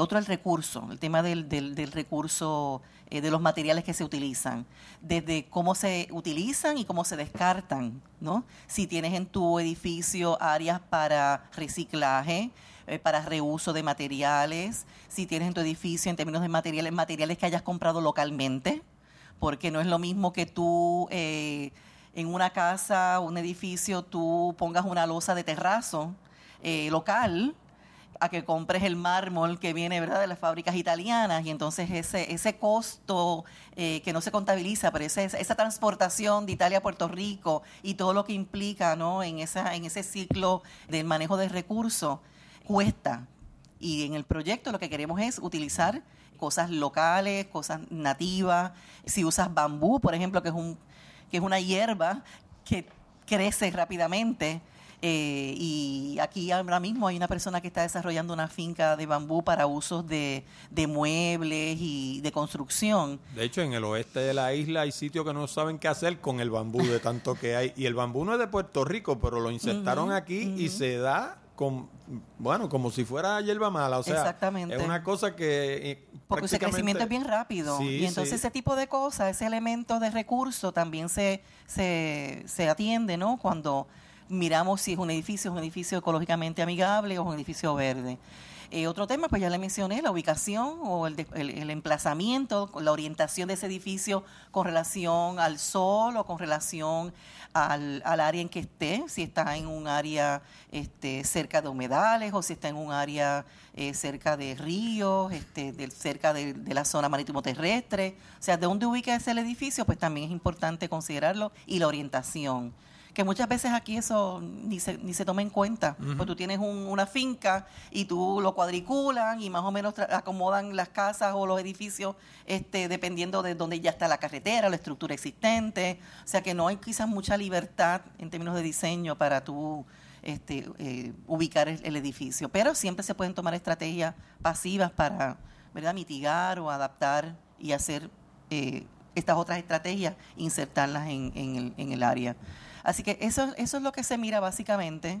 Otro el recurso, el tema del, del recurso eh, de los materiales que se utilizan, desde cómo se utilizan y cómo se descartan, ¿no? Si tienes en tu edificio áreas para reciclaje, eh, para reuso de materiales, si tienes en tu edificio en términos de materiales, materiales que hayas comprado localmente, porque no es lo mismo que tú eh, en una casa, un edificio, tú pongas una losa de terrazo local, a que compres el mármol que viene ¿verdad? de las fábricas italianas y entonces ese, ese costo eh, que no se contabiliza, pero esa, esa transportación de Italia a Puerto Rico y todo lo que implica ¿no? en, esa, en ese ciclo del manejo de recursos cuesta. Y en el proyecto lo que queremos es utilizar cosas locales, cosas nativas. Si usas bambú, por ejemplo, que es, un, que es una hierba que crece rápidamente, eh, y aquí ahora mismo hay una persona que está desarrollando una finca de bambú para usos de, muebles y de construcción. De hecho, en el oeste de la isla hay sitios que no saben qué hacer con el bambú de tanto que hay. Y el bambú no es de Puerto Rico, pero lo insertaron aquí y se da con, bueno, como si fuera hierba mala. O sea, Exactamente. es una cosa que... Eh, Porque ese crecimiento es bien rápido. y entonces ese tipo de cosas, ese elemento de recurso también se, se, se atiende, ¿no? Cuando miramos si es un edificio, es un edificio ecológicamente amigable o es un edificio verde. Eh, otro tema, pues ya le mencioné, la ubicación o el, el, emplazamiento, la orientación de ese edificio con relación al sol o con relación al, al, área en que esté, si está en un área este, cerca de humedales o si está en un área eh, cerca de ríos, este, cerca de, de, la zona marítimo terrestre. O sea, de dónde ubica ese edificio, pues también es importante considerarlo y la orientación que muchas veces aquí eso ni se, ni se toma en cuenta. Pues tú tienes una finca y tú lo cuadriculan y más o menos acomodan las casas o los edificios este, dependiendo de dónde ya está la carretera, la estructura existente. O sea que no hay quizás mucha libertad en términos de diseño para tú este, eh, ubicar el, edificio. Pero siempre se pueden tomar estrategias pasivas para ¿verdad? mitigar o adaptar y hacer eh, estas otras estrategias, insertarlas en, el, en el área. Así que eso, eso es lo que se mira básicamente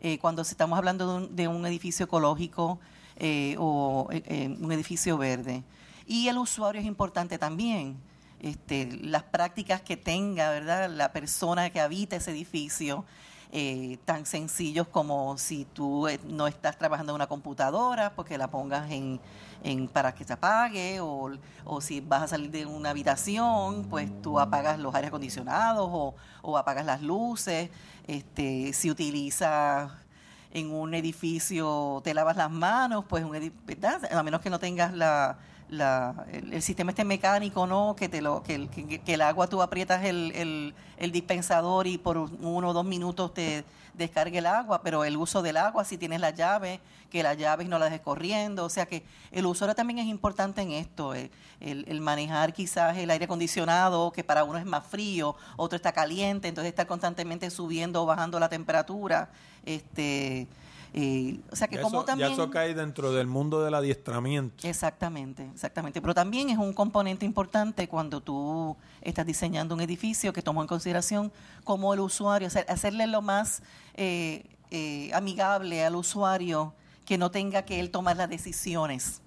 eh, cuando estamos hablando de un, edificio ecológico eh, o eh, un edificio verde. Y el usuario es importante también. Este, las prácticas que tenga, ¿verdad? La persona que habita ese edificio, tan sencillos como si tú no estás trabajando en una computadora, porque la pongas en, para que se apague o, si vas a salir de una habitación, pues tú apagas los aires acondicionados o, apagas las luces. Este, si utilizas en un edificio, te lavas las manos, pues un ¿verdad? a menos que no tengas la, la, el, sistema este mecánico, ¿no? Que, te lo, que, el, que, el agua tú aprietas el, el, el, dispensador y por uno o dos minutos te descargue el agua, pero el uso del agua, si tienes la llave, que la llave no la dejes corriendo, o sea que el usuario también es importante en esto, eh, el, el, manejar quizás el aire acondicionado, que para uno es más frío, otro está caliente, entonces estar constantemente subiendo o bajando la temperatura, este o sea que como también... Ya eso cae dentro del mundo del adiestramiento. Exactamente, exactamente. Pero también es un componente importante cuando tú estás diseñando un edificio que tomó en consideración como el usuario, hacerle lo más eh, eh, amigable al usuario que no tenga que él tomar las decisiones.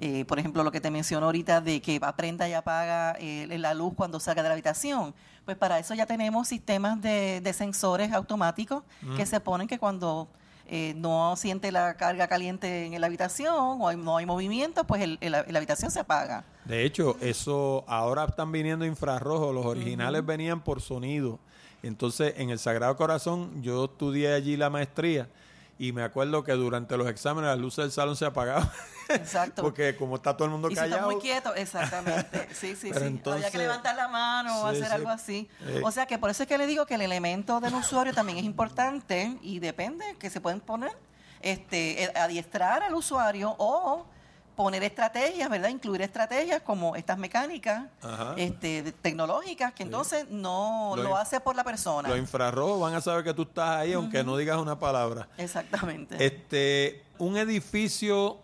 Eh, por ejemplo, lo que te mencionó ahorita de que aprenda y apaga la luz cuando salga de la habitación. Pues para eso ya tenemos sistemas de, sensores automáticos que se ponen que cuando eh, no siente la carga caliente en la habitación o no hay movimiento, pues el, la habitación se apaga. De hecho, eso ahora están viniendo infrarrojos, los originales venían por sonido. Entonces, en el Sagrado Corazón, yo estudié allí la maestría y me acuerdo que durante los exámenes las luces del salón se apagaban. Exacto. Porque como está todo el mundo callado. Y está muy quieto, exactamente. Sí, sí, sí. Había que levantar la mano o hacer algo así. Eh. O sea que por eso es que le digo que el elemento del usuario también es importante y depende que se pueden poner, este, eh, adiestrar al usuario o poner estrategias, ¿verdad? Incluir estrategias como estas mecánicas este, tecnológicas, que entonces no lo, hace por la persona. Los infrarrojos van a saber que tú estás ahí, aunque no digas una palabra. Exactamente. Este, un edificio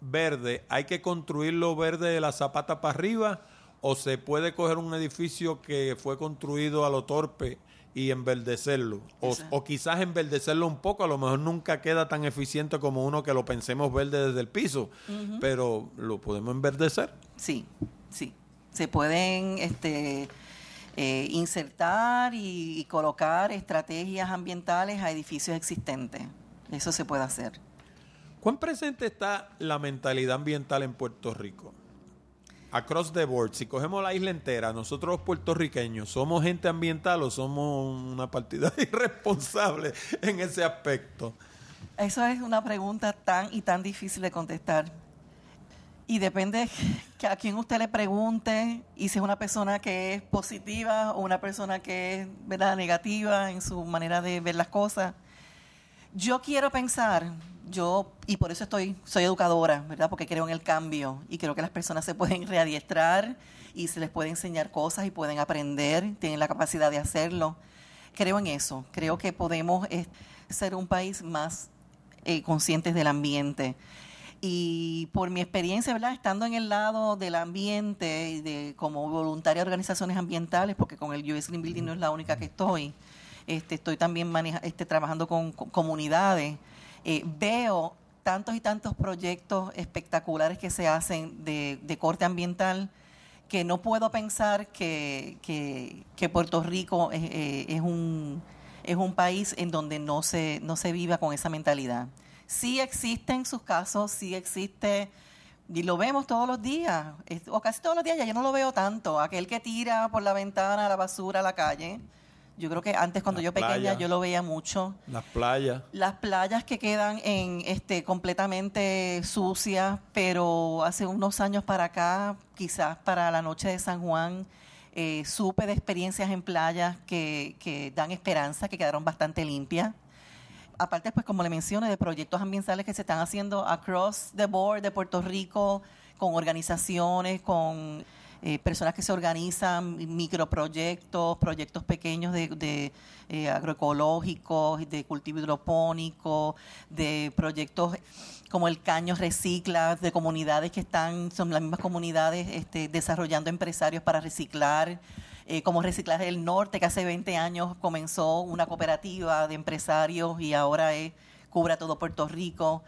verde, ¿hay que construirlo verde de la zapata para arriba? ¿O se puede coger un edificio que fue construido a lo torpe y enverdecerlo. O, o, quizás enverdecerlo un poco, a lo mejor nunca queda tan eficiente como uno que lo pensemos verde desde el piso, pero lo podemos enverdecer. Sí, sí. Se pueden este, eh, insertar y, colocar estrategias ambientales a edificios existentes. Eso se puede hacer. ¿Cuán presente está la mentalidad ambiental en Puerto Rico? Across the board, si cogemos la isla entera, nosotros los puertorriqueños, ¿somos gente ambiental o somos una partida irresponsable en ese aspecto? Eso es una pregunta tan y tan difícil de contestar. Y depende a quien usted le pregunte y si es una persona que es positiva o una persona que es ¿verdad? negativa en su manera de ver las cosas. Yo quiero pensar yo, y por eso estoy, soy educadora, ¿verdad? Porque creo en el cambio y creo que las personas se pueden readiestrar y se les puede enseñar cosas y pueden aprender, tienen la capacidad de hacerlo. Creo en eso, creo que podemos eh, ser un país más eh, conscientes del ambiente. Y por mi experiencia, ¿verdad? Estando en el lado del ambiente y de, como voluntaria de organizaciones ambientales, porque con el US Green Building no es la única que estoy, este, estoy también maneja, este, trabajando con comunidades eh, veo tantos y tantos proyectos espectaculares que se hacen de, corte ambiental que no puedo pensar que, que, Puerto Rico eh, es, un, es un país en donde no se, no se viva con esa mentalidad. Sí existen sus casos, sí existe, y lo vemos todos los días, o casi todos los días, ya yo no lo veo tanto, aquel que tira por la ventana la basura a la calle, yo creo que antes cuando yo pequeña yo lo veía mucho. Las playas. Las playas que quedan en este completamente sucias, pero hace unos años para acá, quizás para la noche de San Juan, eh, supe de experiencias en playas que, que dan esperanza, que quedaron bastante limpias aparte, pues como le mencioné, de proyectos ambientales que se están haciendo across the board de Puerto Rico, con organizaciones, con eh, personas que se organizan, microproyectos, proyectos pequeños de, eh, agroecológicos, de cultivo hidropónico, de proyectos como el Caño Recicla, de comunidades que están, son las mismas comunidades este, desarrollando empresarios para reciclar. Eh, como Reciclaje del Norte, que hace 20 años comenzó una cooperativa de empresarios y ahora es, cubre a todo Puerto Rico.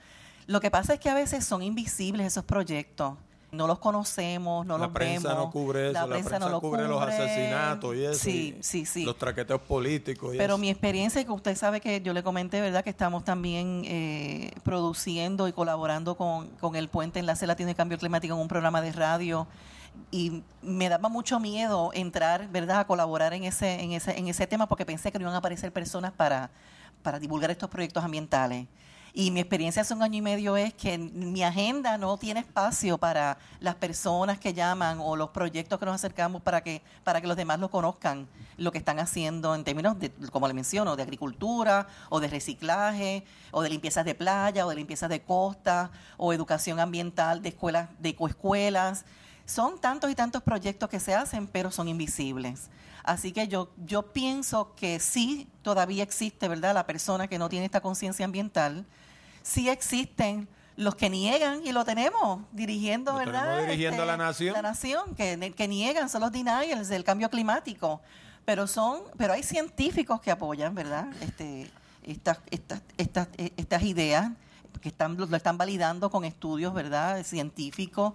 Lo que pasa es que a veces son invisibles esos proyectos no los conocemos, no los vemos. No cubre eso, la, prensa, no cubre, los asesinatos y eso. Sí, sí, sí. Los traqueteos políticos. Pero mi experiencia, que usted sabe que yo le comenté, ¿verdad? Que estamos también eh, produciendo y colaborando con, con el Puente Enlace Latino de Cambio Climático en un programa de radio y me daba mucho miedo entrar, ¿verdad?, a colaborar en ese, en ese, en ese tema porque pensé que no iban a aparecer personas para, para divulgar estos proyectos ambientales. Y mi experiencia hace un año y medio es que mi agenda no tiene espacio para las personas que llaman o los proyectos que nos acercamos para que, para que los demás lo conozcan, lo que están haciendo en términos, de, como le menciono, de agricultura o de reciclaje o de limpiezas de playa o de limpiezas de costa o educación ambiental de escuelas, de ecoescuelas. Son tantos y tantos proyectos que se hacen, pero son invisibles. Así que yo, yo pienso que sí todavía existe, ¿verdad?, la persona que no tiene esta conciencia ambiental. Sí existen los que niegan, y lo tenemos dirigiendo, ¿verdad? dirigiendo la este, nación. La nación, que, que niegan, son los denials del cambio climático. Pero son, pero hay científicos que apoyan, ¿verdad? Este, estas, estas, estas, estas ideas que están, lo están validando con estudios, ¿verdad?, científicos.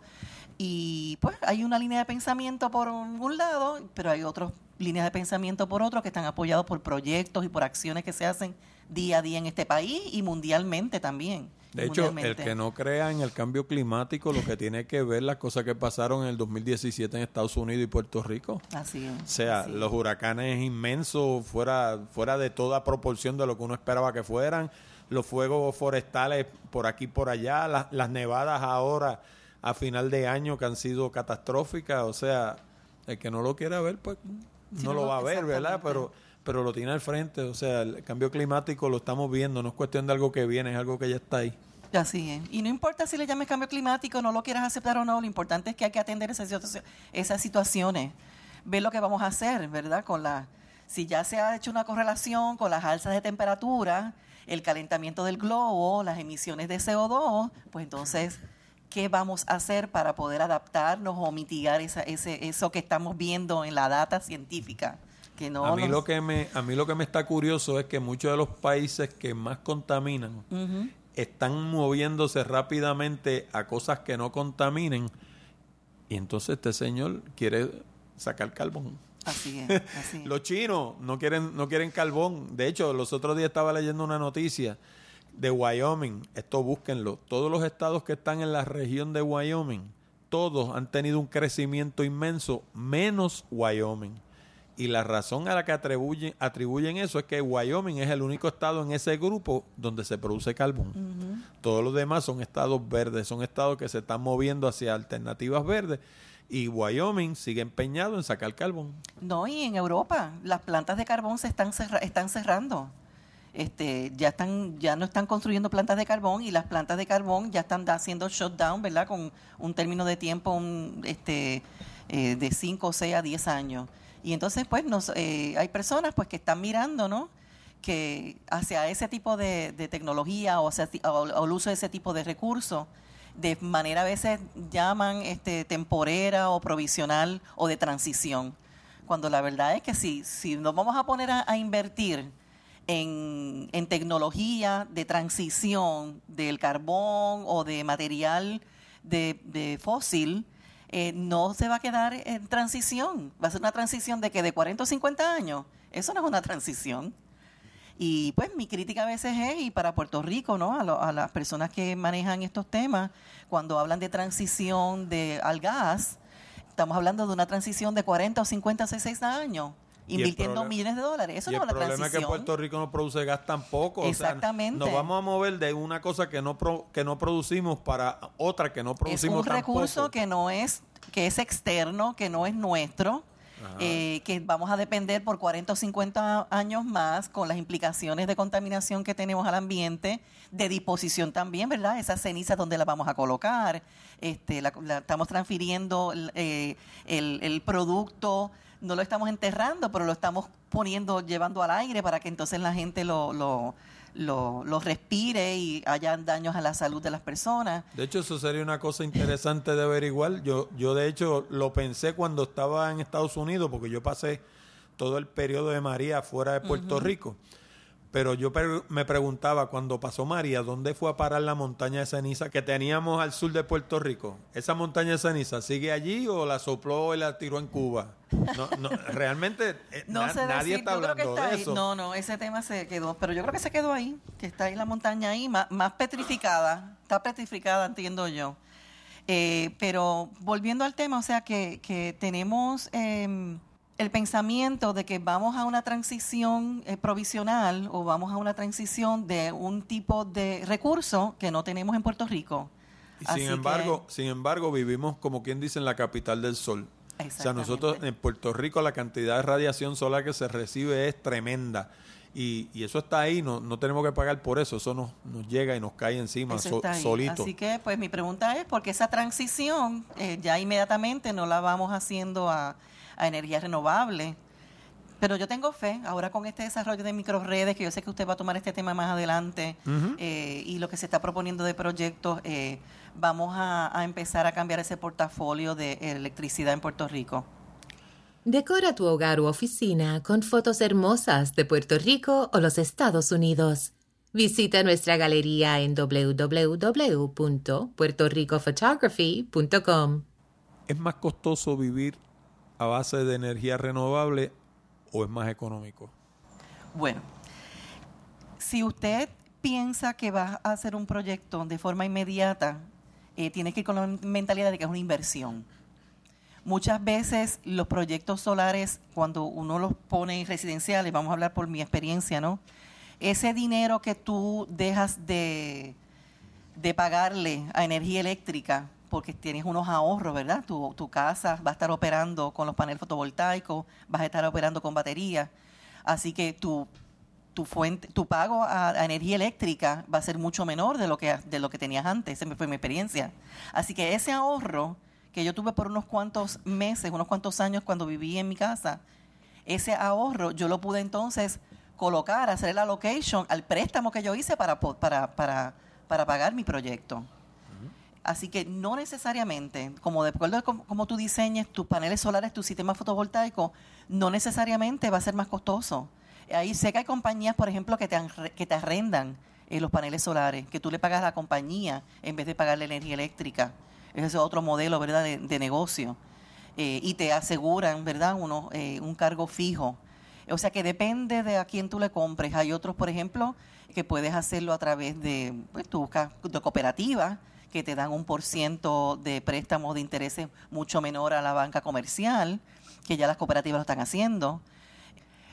Y pues hay una línea de pensamiento por un lado, pero hay otras líneas de pensamiento por otro que están apoyados por proyectos y por acciones que se hacen día a día en este país y mundialmente también. De hecho, el que no crea en el cambio climático, lo que tiene que ver las cosas que pasaron en el 2017 en Estados Unidos y Puerto Rico. Así es. O sea, los huracanes inmensos, fuera, fuera de toda proporción de lo que uno esperaba que fueran, los fuegos forestales por aquí y por allá, las, las nevadas ahora a final de año que han sido catastróficas, o sea, el que no lo quiera ver, pues no, lo va a ver, ¿verdad? Pero pero lo tiene al frente, o sea, el cambio climático lo estamos viendo, no es cuestión de algo que viene, es algo que ya está ahí. Así es. Y no importa si le llames cambio climático, no lo quieras aceptar o no, lo importante es que hay que atender esas, esas situaciones. Ver lo que vamos a hacer, ¿verdad? Con la, si ya se ha hecho una correlación con las alzas de temperatura, el calentamiento del globo, las emisiones de CO2, pues entonces qué vamos a hacer para poder adaptarnos o mitigar esa, ese, eso que estamos viendo en la data científica. Que no a, mí lo que me, a mí lo que me está curioso es que muchos de los países que más contaminan están moviéndose rápidamente a cosas que no contaminen y entonces este señor quiere sacar carbón. Así es, así los chinos no quieren, no quieren carbón. De hecho, los otros días estaba leyendo una noticia de Wyoming, esto búsquenlo, todos los estados que están en la región de Wyoming, todos han tenido un crecimiento inmenso, menos Wyoming. Y la razón a la que atribuyen, atribuyen eso es que Wyoming es el único estado en ese grupo donde se produce carbón. Todos los demás son estados verdes, son estados que se están moviendo hacia alternativas verdes. Y Wyoming sigue empeñado en sacar carbón. No, y en Europa las plantas de carbón se están, están cerrando este, ya están, ya no están construyendo plantas de carbón y las plantas de carbón ya están haciendo shutdown, ¿verdad? Con un término de tiempo un, este, eh, de 5, 6 a 10 años. Y entonces, pues, nos, eh, hay personas pues que están mirando, ¿no? Que hacia ese tipo de, tecnología o, hacia, o, el uso de ese tipo de recursos, de manera a veces llaman este, temporera o provisional o de transición. Cuando la verdad es que si, si nos vamos a poner a invertir en, tecnología de transición del carbón o de material de, fósil, eh, no se va a quedar en transición. Va a ser una transición de que de 40 o 50 años. Eso no es una transición. Y pues mi crítica a veces es, y para Puerto Rico, ¿no? A, las personas que manejan estos temas, cuando hablan de transición de, al gas, estamos hablando de una transición de 40 o 50 o 60 años invirtiendo millones de dólares. Eso no es la transición. El problema es que Puerto Rico no produce gas tampoco. Exactamente. nos vamos a mover de una cosa que no que no producimos para otra que no producimos Es un recurso que no es que es externo, que no es nuestro. Eh, que vamos a depender por 40 o 50 años más con las implicaciones de contaminación que tenemos al ambiente, de disposición también, ¿verdad? Esas cenizas donde las vamos a colocar, este, la, estamos transfiriendo eh, el, el producto no lo estamos enterrando, pero lo estamos poniendo, llevando al aire para que entonces la gente lo, lo, lo, respire y haya daños a la salud de las personas. De hecho, eso sería una cosa interesante de averiguar. Yo, yo de hecho, lo pensé cuando estaba en Estados Unidos, porque yo pasé todo el periodo de María fuera de Puerto Rico. Pero yo me preguntaba cuando pasó María, ¿dónde fue a parar la montaña de ceniza que teníamos al sur de Puerto Rico? ¿Esa montaña de ceniza sigue allí o la sopló y la tiró en Cuba? No, no, realmente eh, nadie está hablando de eso. No, no, ese tema se quedó, pero yo creo que se quedó ahí, que está ahí la montaña ahí, más, petrificada, está petrificada, entiendo yo. Eh, pero volviendo al tema, o sea que, que tenemos... Eh, el pensamiento de que vamos a una transición eh, provisional o vamos a una transición de un tipo de recurso que no tenemos en Puerto Rico. Y sin embargo, sin embargo, vivimos como quien dice en la capital del sol. O sea, nosotros en Puerto Rico la cantidad de radiación solar que se recibe es tremenda. Y, y eso está ahí, no, no tenemos que pagar por eso, eso nos, nos llega y nos cae encima solito. Así que, pues mi pregunta es, ¿por qué esa transición eh, ya inmediatamente no la vamos haciendo a, a energía renovable? Pero yo tengo fe, ahora con este desarrollo de microredes, que yo sé que usted va a tomar este tema más adelante, eh, y lo que se está proponiendo de proyectos, eh, vamos a, a, empezar a cambiar ese portafolio de electricidad en Puerto Rico. Decora tu hogar u oficina con fotos hermosas de Puerto Rico o los Estados Unidos. Visita nuestra galería en www.puertoricophotography.com. ¿Es más costoso vivir a base de energía renovable o es más económico? Bueno, si usted piensa que va a hacer un proyecto de forma inmediata, eh, tiene que ir con la mentalidad de que es una inversión. Muchas veces los proyectos solares, cuando uno los pone residenciales, vamos a hablar por mi experiencia, ¿no? Ese dinero que tú dejas de, de pagarle a energía eléctrica, porque tienes unos ahorros, ¿verdad? Tu, tu casa va a estar operando con los paneles fotovoltaicos, vas a estar operando con baterías, así que tu, tu fuente, tu pago a, energía eléctrica va a ser mucho menor de lo que de lo que tenías antes. Esa fue mi experiencia. Así que ese ahorro que yo tuve por unos cuantos meses, unos cuantos años cuando viví en mi casa, ese ahorro yo lo pude entonces colocar, hacer la allocation al préstamo que yo hice para, para, para, para pagar mi proyecto. Así que no necesariamente, como de acuerdo a cómo tú diseñes tus paneles solares, tu sistema fotovoltaico, no necesariamente va a ser más costoso. Ahí sé que hay compañías, por ejemplo, que te, que te arrendan eh, los paneles solares, que tú le pagas a la compañía en vez de pagarle energía eléctrica. Ese es otro modelo, ¿verdad?, de, negocio. Eh, y te aseguran, ¿verdad?, Uno, eh, un cargo fijo. O sea que depende de a quién tú le compres. Hay otros, por ejemplo, que puedes hacerlo a través de, pues tú de cooperativas que te dan un por ciento de préstamos de intereses mucho menor a la banca comercial, que ya las cooperativas lo están haciendo.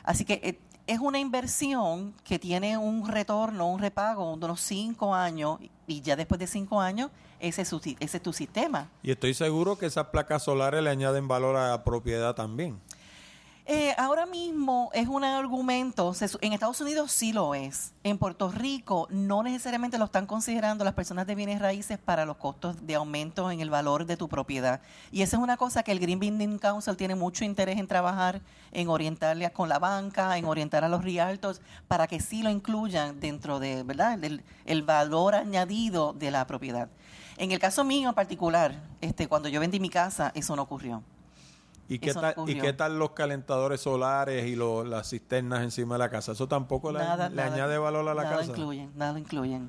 Así que eh, es una inversión que tiene un retorno, un repago de unos cinco años y ya después de cinco años ese es, su, ese es tu sistema. Y estoy seguro que esas placas solares le añaden valor a la propiedad también. Eh, ahora mismo es un argumento, en Estados Unidos sí lo es, en Puerto Rico no necesariamente lo están considerando las personas de bienes raíces para los costos de aumento en el valor de tu propiedad. Y esa es una cosa que el Green Building Council tiene mucho interés en trabajar, en orientarle con la banca, en orientar a los realtors para que sí lo incluyan dentro de, ¿verdad?, del el valor añadido de la propiedad. En el caso mío en particular, este, cuando yo vendí mi casa, eso no ocurrió. ¿Y qué, tal, ¿Y qué tal los calentadores solares y las cisternas encima de la casa? ¿Eso tampoco le, añade valor a la nada casa? Incluyen, nada lo incluyen.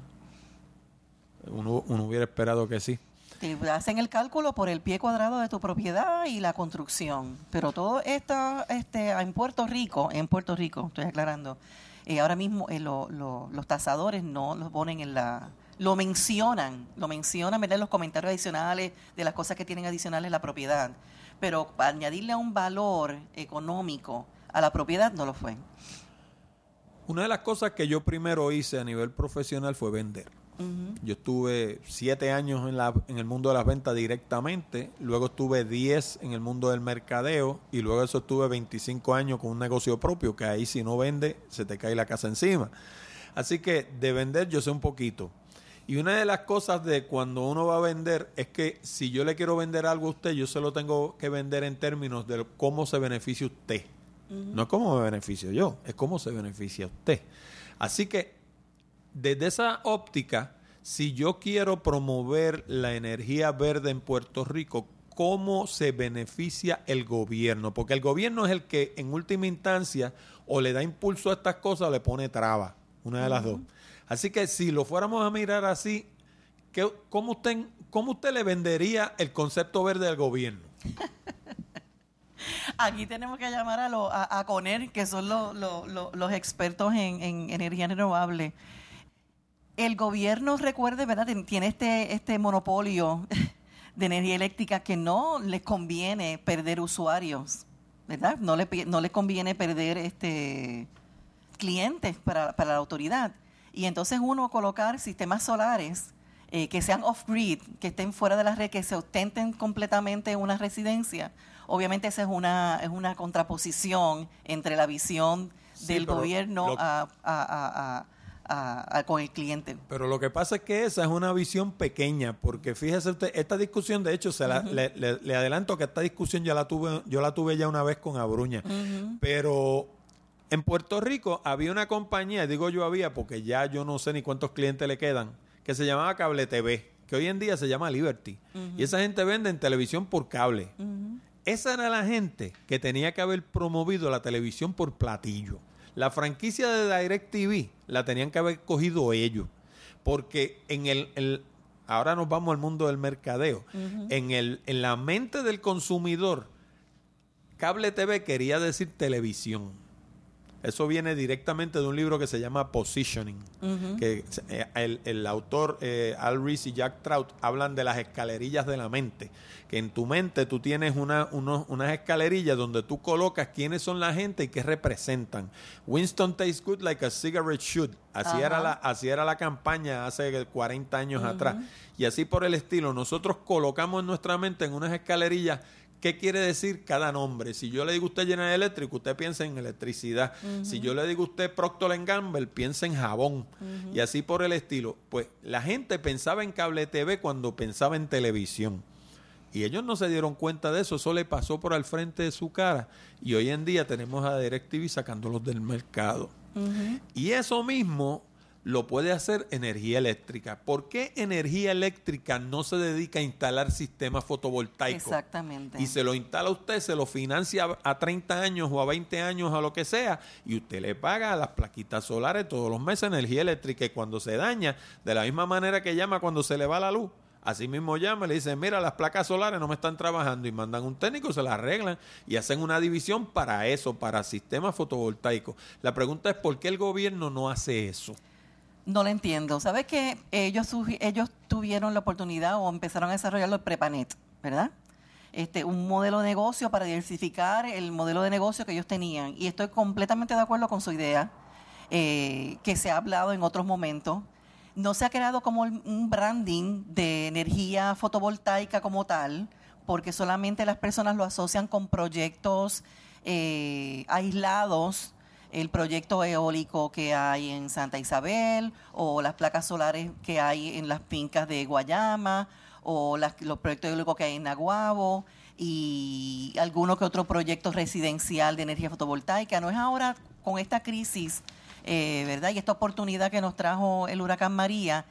Uno, uno hubiera esperado que sí. Te hacen el cálculo por el pie cuadrado de tu propiedad y la construcción. Pero todo esto este, en Puerto Rico, en Puerto Rico, estoy aclarando, eh, ahora mismo eh, lo, lo, los tasadores no lo ponen en la... Lo mencionan, lo mencionan en los comentarios adicionales de las cosas que tienen adicionales la propiedad pero añadirle un valor económico a la propiedad no lo fue. Una de las cosas que yo primero hice a nivel profesional fue vender. Yo estuve siete años en, la, en el mundo de las ventas directamente, luego estuve diez en el mundo del mercadeo y luego eso estuve 25 años con un negocio propio, que ahí si no vende se te cae la casa encima. Así que de vender yo sé un poquito. Y una de las cosas de cuando uno va a vender es que si yo le quiero vender algo a usted, yo se lo tengo que vender en términos de cómo se beneficia usted. No es cómo me beneficio yo, es cómo se beneficia usted. Así que desde esa óptica, si yo quiero promover la energía verde en Puerto Rico, ¿cómo se beneficia el gobierno? Porque el gobierno es el que en última instancia o le da impulso a estas cosas o le pone traba, una de las dos. Así que si lo fuéramos a mirar así, ¿cómo usted, cómo usted le vendería el concepto verde al gobierno? Aquí tenemos que llamar a, lo, a, CONER, que son los expertos en, en, energía renovable. El gobierno, recuerde, ¿verdad? Tiene este, este monopolio de energía eléctrica que no les conviene perder usuarios ¿verdad? No le, no le conviene perder este clientes para, para la autoridad. Y entonces uno colocar sistemas solares eh, que sean off-grid, que estén fuera de la red, que se ostenten completamente en una residencia. Obviamente esa es una, es una contraposición entre la visión del gobierno a, con el cliente. Pero lo que pasa es que esa es una visión pequeña, porque fíjese usted, esta discusión, de hecho, se le, adelanto que esta discusión ya la tuve, yo la tuve ya una vez con Abruña, pero en Puerto Rico había una compañía, digo yo había porque ya yo no sé ni cuántos clientes le quedan, que se llamaba Cable TV, que hoy en día se llama Liberty. Y esa gente vende en televisión por cable. Esa era la gente que tenía que haber promovido la televisión por platillo. La franquicia de DirecTV la tenían que haber cogido ellos. Porque en el, ahora nos vamos al mundo del mercadeo. en, el, en la mente del consumidor, cable TV quería decir televisión eso viene directamente de un libro que se llama Positioning, que eh, el, autor eh, Al Reese y Jack Trout hablan de las escalerillas de la mente, que en tu mente tú tienes una, unas escalerillas donde tú colocas quiénes son la gente y qué representan. Winston tastes good like a cigarette should. Así, era la, así era la campaña hace 40 años atrás. Y así por el estilo, nosotros colocamos en nuestra mente en unas escalerillas ¿Qué quiere decir cada nombre? Si yo le digo a usted General Electric, usted piensa en electricidad. Si yo le digo a usted Procter Gamble, piensa en jabón. Y así por el estilo. Pues la gente pensaba en cable TV cuando pensaba en televisión. Y ellos no se dieron cuenta de eso, eso le pasó por al frente de su cara. Y hoy en día tenemos a DirecTV sacándolos del mercado. Y eso mismo lo puede hacer energía eléctrica. ¿Por qué energía eléctrica no se dedica a instalar sistemas fotovoltaicos? Exactamente. Y se lo instala usted, se lo financia a 30 años o a 20 años o lo que sea, y usted le paga a las plaquitas solares todos los meses energía eléctrica y cuando se daña, de la misma manera que llama cuando se le va la luz, Así mismo llama y le dicen, mira, las placas solares no me están trabajando y mandan un técnico, se las arreglan y hacen una división para eso, para sistemas fotovoltaicos. La pregunta es, ¿por qué el gobierno no hace eso? No lo entiendo. ¿Sabes que ellos, ellos tuvieron la oportunidad o empezaron a desarrollarlo el Prepanet, ¿verdad? Este, un modelo de negocio para diversificar el modelo de negocio que ellos tenían. Y estoy completamente de acuerdo con su idea, eh, que se ha hablado en otros momentos. No se ha creado como un branding de energía fotovoltaica como tal, porque solamente las personas lo asocian con proyectos eh, aislados el proyecto eólico que hay en Santa Isabel o las placas solares que hay en las fincas de Guayama o los proyectos eólicos que hay en Naguabo y alguno que otro proyecto residencial de energía fotovoltaica. No es ahora con esta crisis, eh, ¿verdad? Y esta oportunidad que nos trajo el huracán María,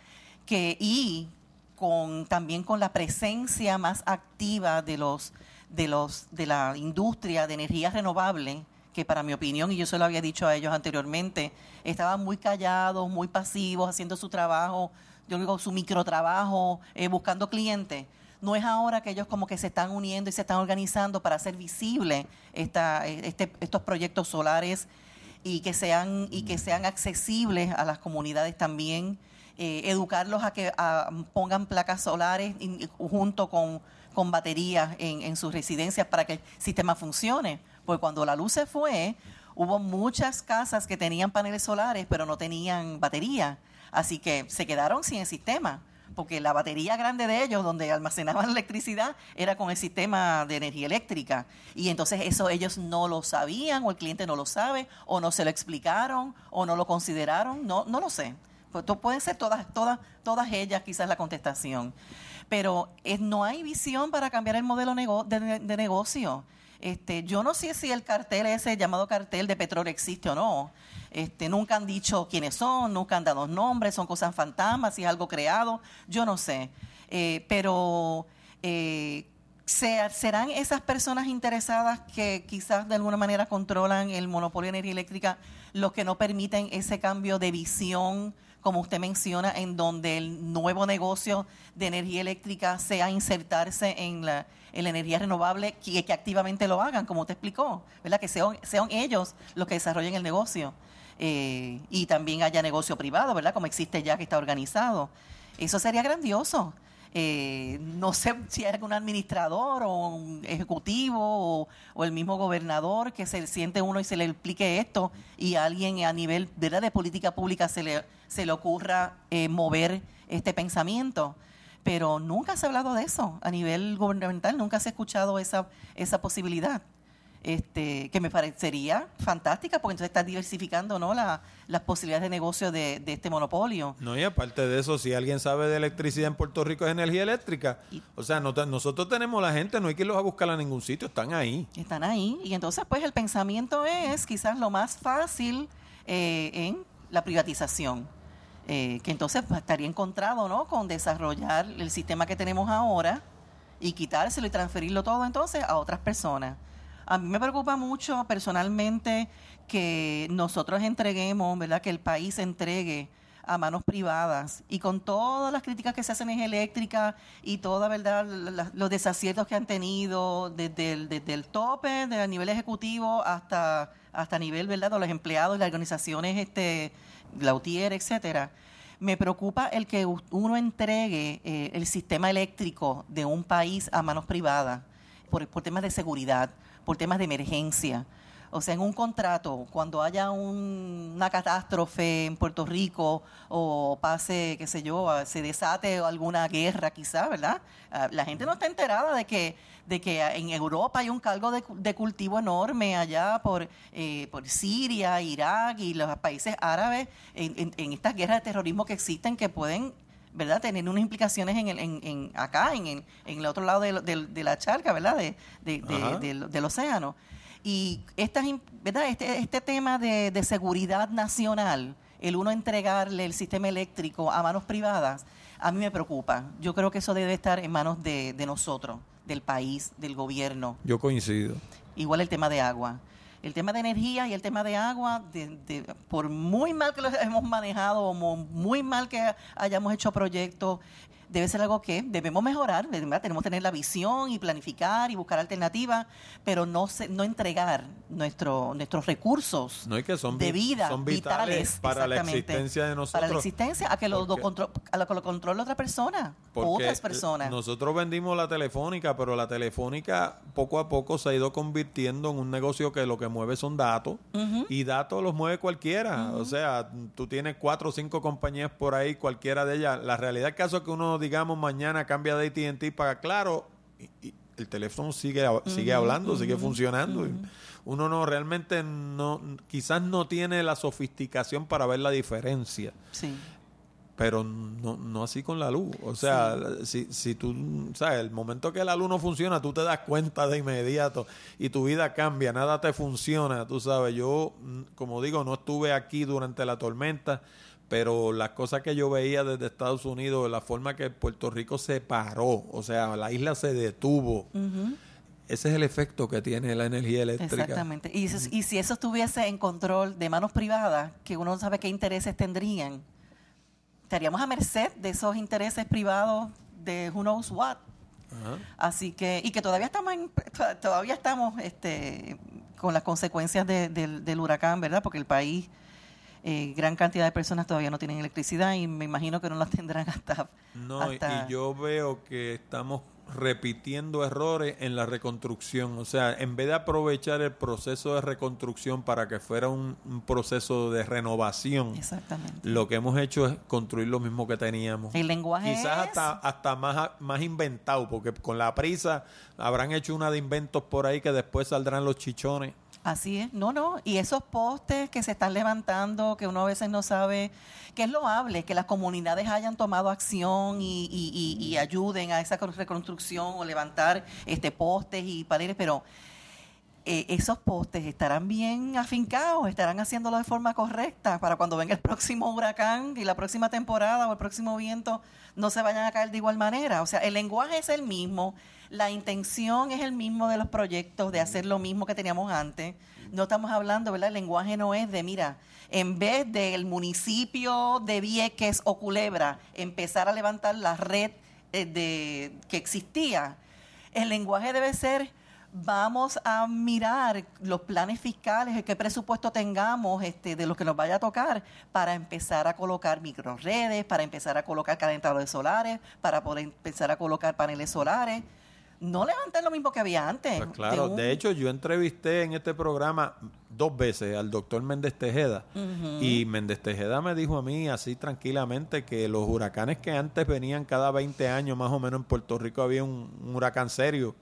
que y con también con la presencia más activa de los de los de la industria de energía renovable que para mi opinión, y yo se lo había dicho a ellos anteriormente, estaban muy callados, muy pasivos, haciendo su trabajo, yo digo su microtrabajo, eh, buscando clientes. No es ahora que ellos como que se están uniendo y se están organizando para hacer visible esta, este, estos proyectos solares y que sean, y que sean accesibles a las comunidades también. Eh, educarlos a que pongan placas solares junto con, con baterías en, en sus residencias para que el sistema funcione porque cuando la luz se fue, hubo muchas casas que tenían paneles solares, pero no tenían batería. Así que se quedaron sin el sistema, porque la batería grande de ellos, donde almacenaban electricidad, era con el sistema de energía eléctrica. Y entonces eso ellos no lo sabían, o el cliente no lo sabe, o no se lo explicaron, o no lo consideraron, no, no lo sé. Pues, pueden ser todas, todas, todas ellas quizás la contestación. Pero no hay visión para cambiar el modelo de negocio. Este, yo no sé si el cartel ese llamado cartel de petróleo existe o no. Este, nunca han dicho quiénes son, nunca han dado nombres, son cosas fantasmas, si es algo creado, yo no sé. Eh, pero eh, ¿serán esas personas interesadas que quizás de alguna manera controlan el monopolio de energía eléctrica los que no permiten ese cambio de visión como usted menciona, en donde el nuevo negocio de energía eléctrica sea insertarse en la, energía renovable y que, activamente lo hagan, como usted explicó, ¿verdad? Que sean, sean ellos los que desarrollen el negocio. Eh, y también haya negocio privado, ¿verdad? Como existe ya que está organizado. Eso sería grandioso. Eh, no sé si hay algún administrador o un ejecutivo o, el mismo gobernador que se siente uno y se le explique esto y a alguien a nivel ¿verdad? de política pública se le, se le ocurra eh, mover este pensamiento. Pero nunca se ha hablado de eso a nivel gubernamental, nunca se ha escuchado esa, esa posibilidad este, que me parecería fantástica, porque entonces estás diversificando ¿no? La, las posibilidades de negocio de, este monopolio. No, y aparte de eso, si alguien sabe de electricidad en Puerto Rico es energía eléctrica. o sea, nosotros tenemos la gente, no hay que irlos a buscar a ningún sitio, están ahí. Están ahí. Y entonces, pues el pensamiento es quizás lo más fácil eh, en la privatización. Eh, que entonces pues, estaría encontrado ¿no? con desarrollar el sistema que tenemos ahora y quitárselo y transferirlo todo entonces a otras personas. A mí me preocupa mucho personalmente que nosotros entreguemos, ¿verdad? Que el país entregue a manos privadas y con todas las críticas que se hacen en eléctrica y toda verdad los desaciertos que han tenido desde el, desde el tope del nivel ejecutivo hasta hasta nivel verdad de los empleados las organizaciones este Lautier etcétera me preocupa el que uno entregue eh, el sistema eléctrico de un país a manos privadas por, temas de seguridad por temas de emergencia. O sea, en un contrato, cuando haya una catástrofe en Puerto Rico o pase, qué sé yo, se desate alguna guerra quizá, ¿verdad? Ah, la gente no está enterada de que, de que en Europa hay un cargo de, cultivo enorme allá por, eh, por Siria, Irak y los países árabes en, en estas guerras de terrorismo que existen que pueden ¿verdad? Tener unas implicaciones en, el, en, en acá, en, el otro lado de, de, la charca, ¿verdad? De, del, océano. Y estas, ¿verdad? Este, este tema de, de seguridad nacional, el uno entregarle el sistema eléctrico a manos privadas, a mí me preocupa. Yo creo que eso debe estar en manos de, de nosotros, del país, del gobierno. Yo coincido. Igual el tema de agua el tema de energía y el tema de agua, por muy mal que lo hemos manejado muy mal que hayamos hecho proyectos, debe ser algo que debemos mejorar, tenemos que tener la visión y planificar y buscar alternativas, pero no no entregar nuestro, nuestros recursos de vida son vitales, para la existencia de nosotros. Para la existencia, a que lo, a lo, controle otra persona, otras personas. Nosotros vendimos la telefónica, pero la telefónica poco a poco se ha ido convirtiendo en un negocio que lo que mueve son datos y datos los mueve cualquiera. O sea, tú tienes cuatro o cinco compañías por ahí, cualquiera de ellas. La realidad del caso es que uno digamos, mañana cambia de AT&T para Claro, y, el teléfono sigue, sigue hablando, sigue funcionando. Uno no realmente no, quizás no tiene la sofisticación para ver la diferencia. Sí. Pero no, no así con la luz. O sea, si, si tú, sabes, el momento que la luz no funciona, tú te das cuenta de inmediato y tu vida cambia, nada te funciona. Tú sabes, yo, mm, como digo, no estuve aquí durante la tormenta, pero las cosas que yo veía desde Estados Unidos, la forma que Puerto Rico se paró, o sea, la isla se detuvo. Ese es el efecto que tiene la energía eléctrica. Exactamente. Y, y si eso estuviese en control de manos privadas, que uno no sabe qué intereses tendrían, estaríamos a merced de esos intereses privados de who knows what. Así que, y que todavía estamos todavía estamos este, con las consecuencias del huracán, ¿verdad? Porque el país eh, gran cantidad de personas todavía no tienen electricidad y me imagino que no las tendrán hasta... No, y yo veo que estamos repitiendo errores en la reconstrucción. O sea, en vez de aprovechar el proceso de reconstrucción para que fuera un, proceso de renovación, Exactamente. lo que hemos hecho es construir lo mismo que teníamos. El lenguaje Quizás hasta, hasta más, más inventado, porque con la prisa habrán hecho una de inventos por ahí que después saldrán los chichones. Así es, no, no, y esos postes que se están levantando, que uno a veces no sabe, que es loable, que las comunidades hayan tomado acción y, y, y, ayuden a esa reconstrucción o levantar este postes y paredes, pero eh, esos postes estarán bien afincados, estarán haciéndolo de forma correcta para cuando venga el próximo huracán y la próxima temporada o el próximo viento no se vayan a caer de igual manera. O sea, el lenguaje es el mismo, la intención es el mismo de los proyectos, de hacer lo mismo que teníamos antes. No estamos hablando, ¿verdad? El lenguaje no es de, mira, en vez del municipio de Vieques o Culebra empezar a levantar la red eh, de, que existía, el lenguaje debe ser vamos a mirar los planes fiscales, qué presupuesto tengamos este, de lo que nos vaya a tocar para empezar a colocar microredes, para empezar a colocar calentadores solares, para poder empezar a colocar paneles solares. No levanten lo mismo que había antes. Pues claro, de, hecho yo entrevisté en este programa dos veces al doctor Méndez Tejeda y Méndez Tejeda me dijo a mí así tranquilamente que los huracanes que antes venían cada 20 años más o menos en Puerto Rico había un huracán serio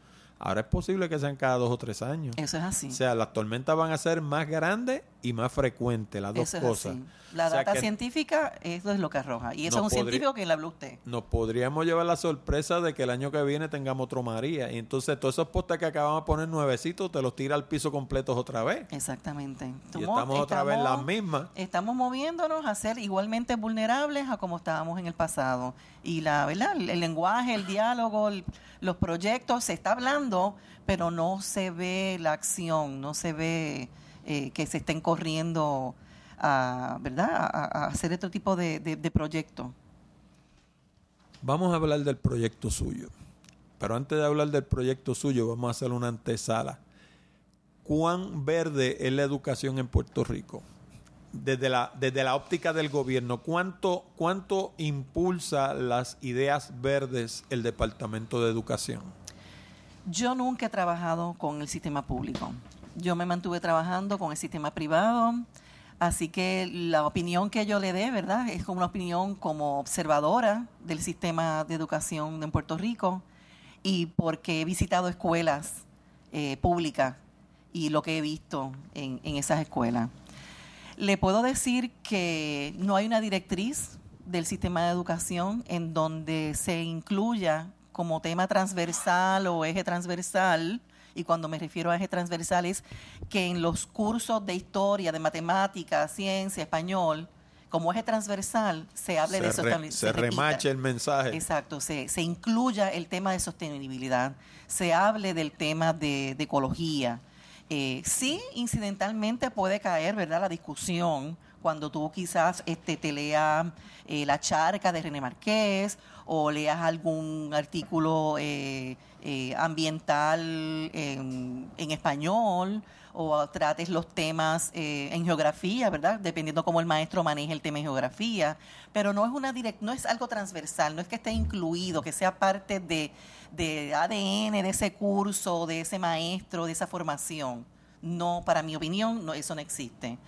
Ahora es posible que sean cada dos o tres años. Eso es así. O sea, las tormentas van a ser más grandes y más frecuentes, las dos cosas. La data científica, eso es lo que arroja. Y eso es un científico que le habló usted. Nos podríamos llevar la sorpresa de que el año que viene tengamos otro María. Y entonces todos esos postes que acabamos de poner nuevecitos te los tira al piso completos otra vez. Exactamente. Y estamos otra vez las mismas. Estamos moviéndonos a ser igualmente vulnerables a como estábamos en el pasado. Y la verdad, el, lenguaje, el diálogo, los proyectos, se está hablando, pero no se ve la acción, no se ve eh, que se estén corriendo a, ¿verdad? A, hacer este tipo de, de, proyectos. Vamos a hablar del proyecto suyo. Pero antes de hablar del proyecto suyo, vamos a hacer una antesala. ¿Cuán verde es la educación en Puerto Rico? Desde la, desde la óptica del gobierno, ¿cuánto, ¿cuánto impulsa las ideas verdes el Departamento de Educación? Yo nunca he trabajado con el sistema público. Yo me mantuve trabajando con el sistema privado, así que la opinión que yo le dé, ¿verdad? Es como una opinión como observadora del sistema de educación en Puerto Rico y porque he visitado escuelas eh, públicas y lo que he visto en, en esas escuelas. Le puedo decir que no hay una directriz del sistema de educación en donde se incluya como tema transversal o eje transversal y cuando me refiero a eje transversal es que en los cursos de historia, de matemática, ciencia, español, como eje transversal, se hable de sostenibilidad. Se, remache el mensaje. Exacto, se, se, incluya el tema de sostenibilidad, se hable del tema de, ecología. Eh, sí, incidentalmente puede caer, ¿verdad?, la discusión cuando tú quizás este, te leas eh, La charca de René Marqués o leas algún artículo eh, eh, ambiental en, español o trates los temas en geografía, ¿verdad? Dependiendo cómo el maestro maneje el tema en geografía, pero no es una direct, no es algo transversal, no es que esté incluido, que sea parte de, de ADN de ese curso, de ese maestro, de esa formación. No, para mi opinión, no, eso no existe.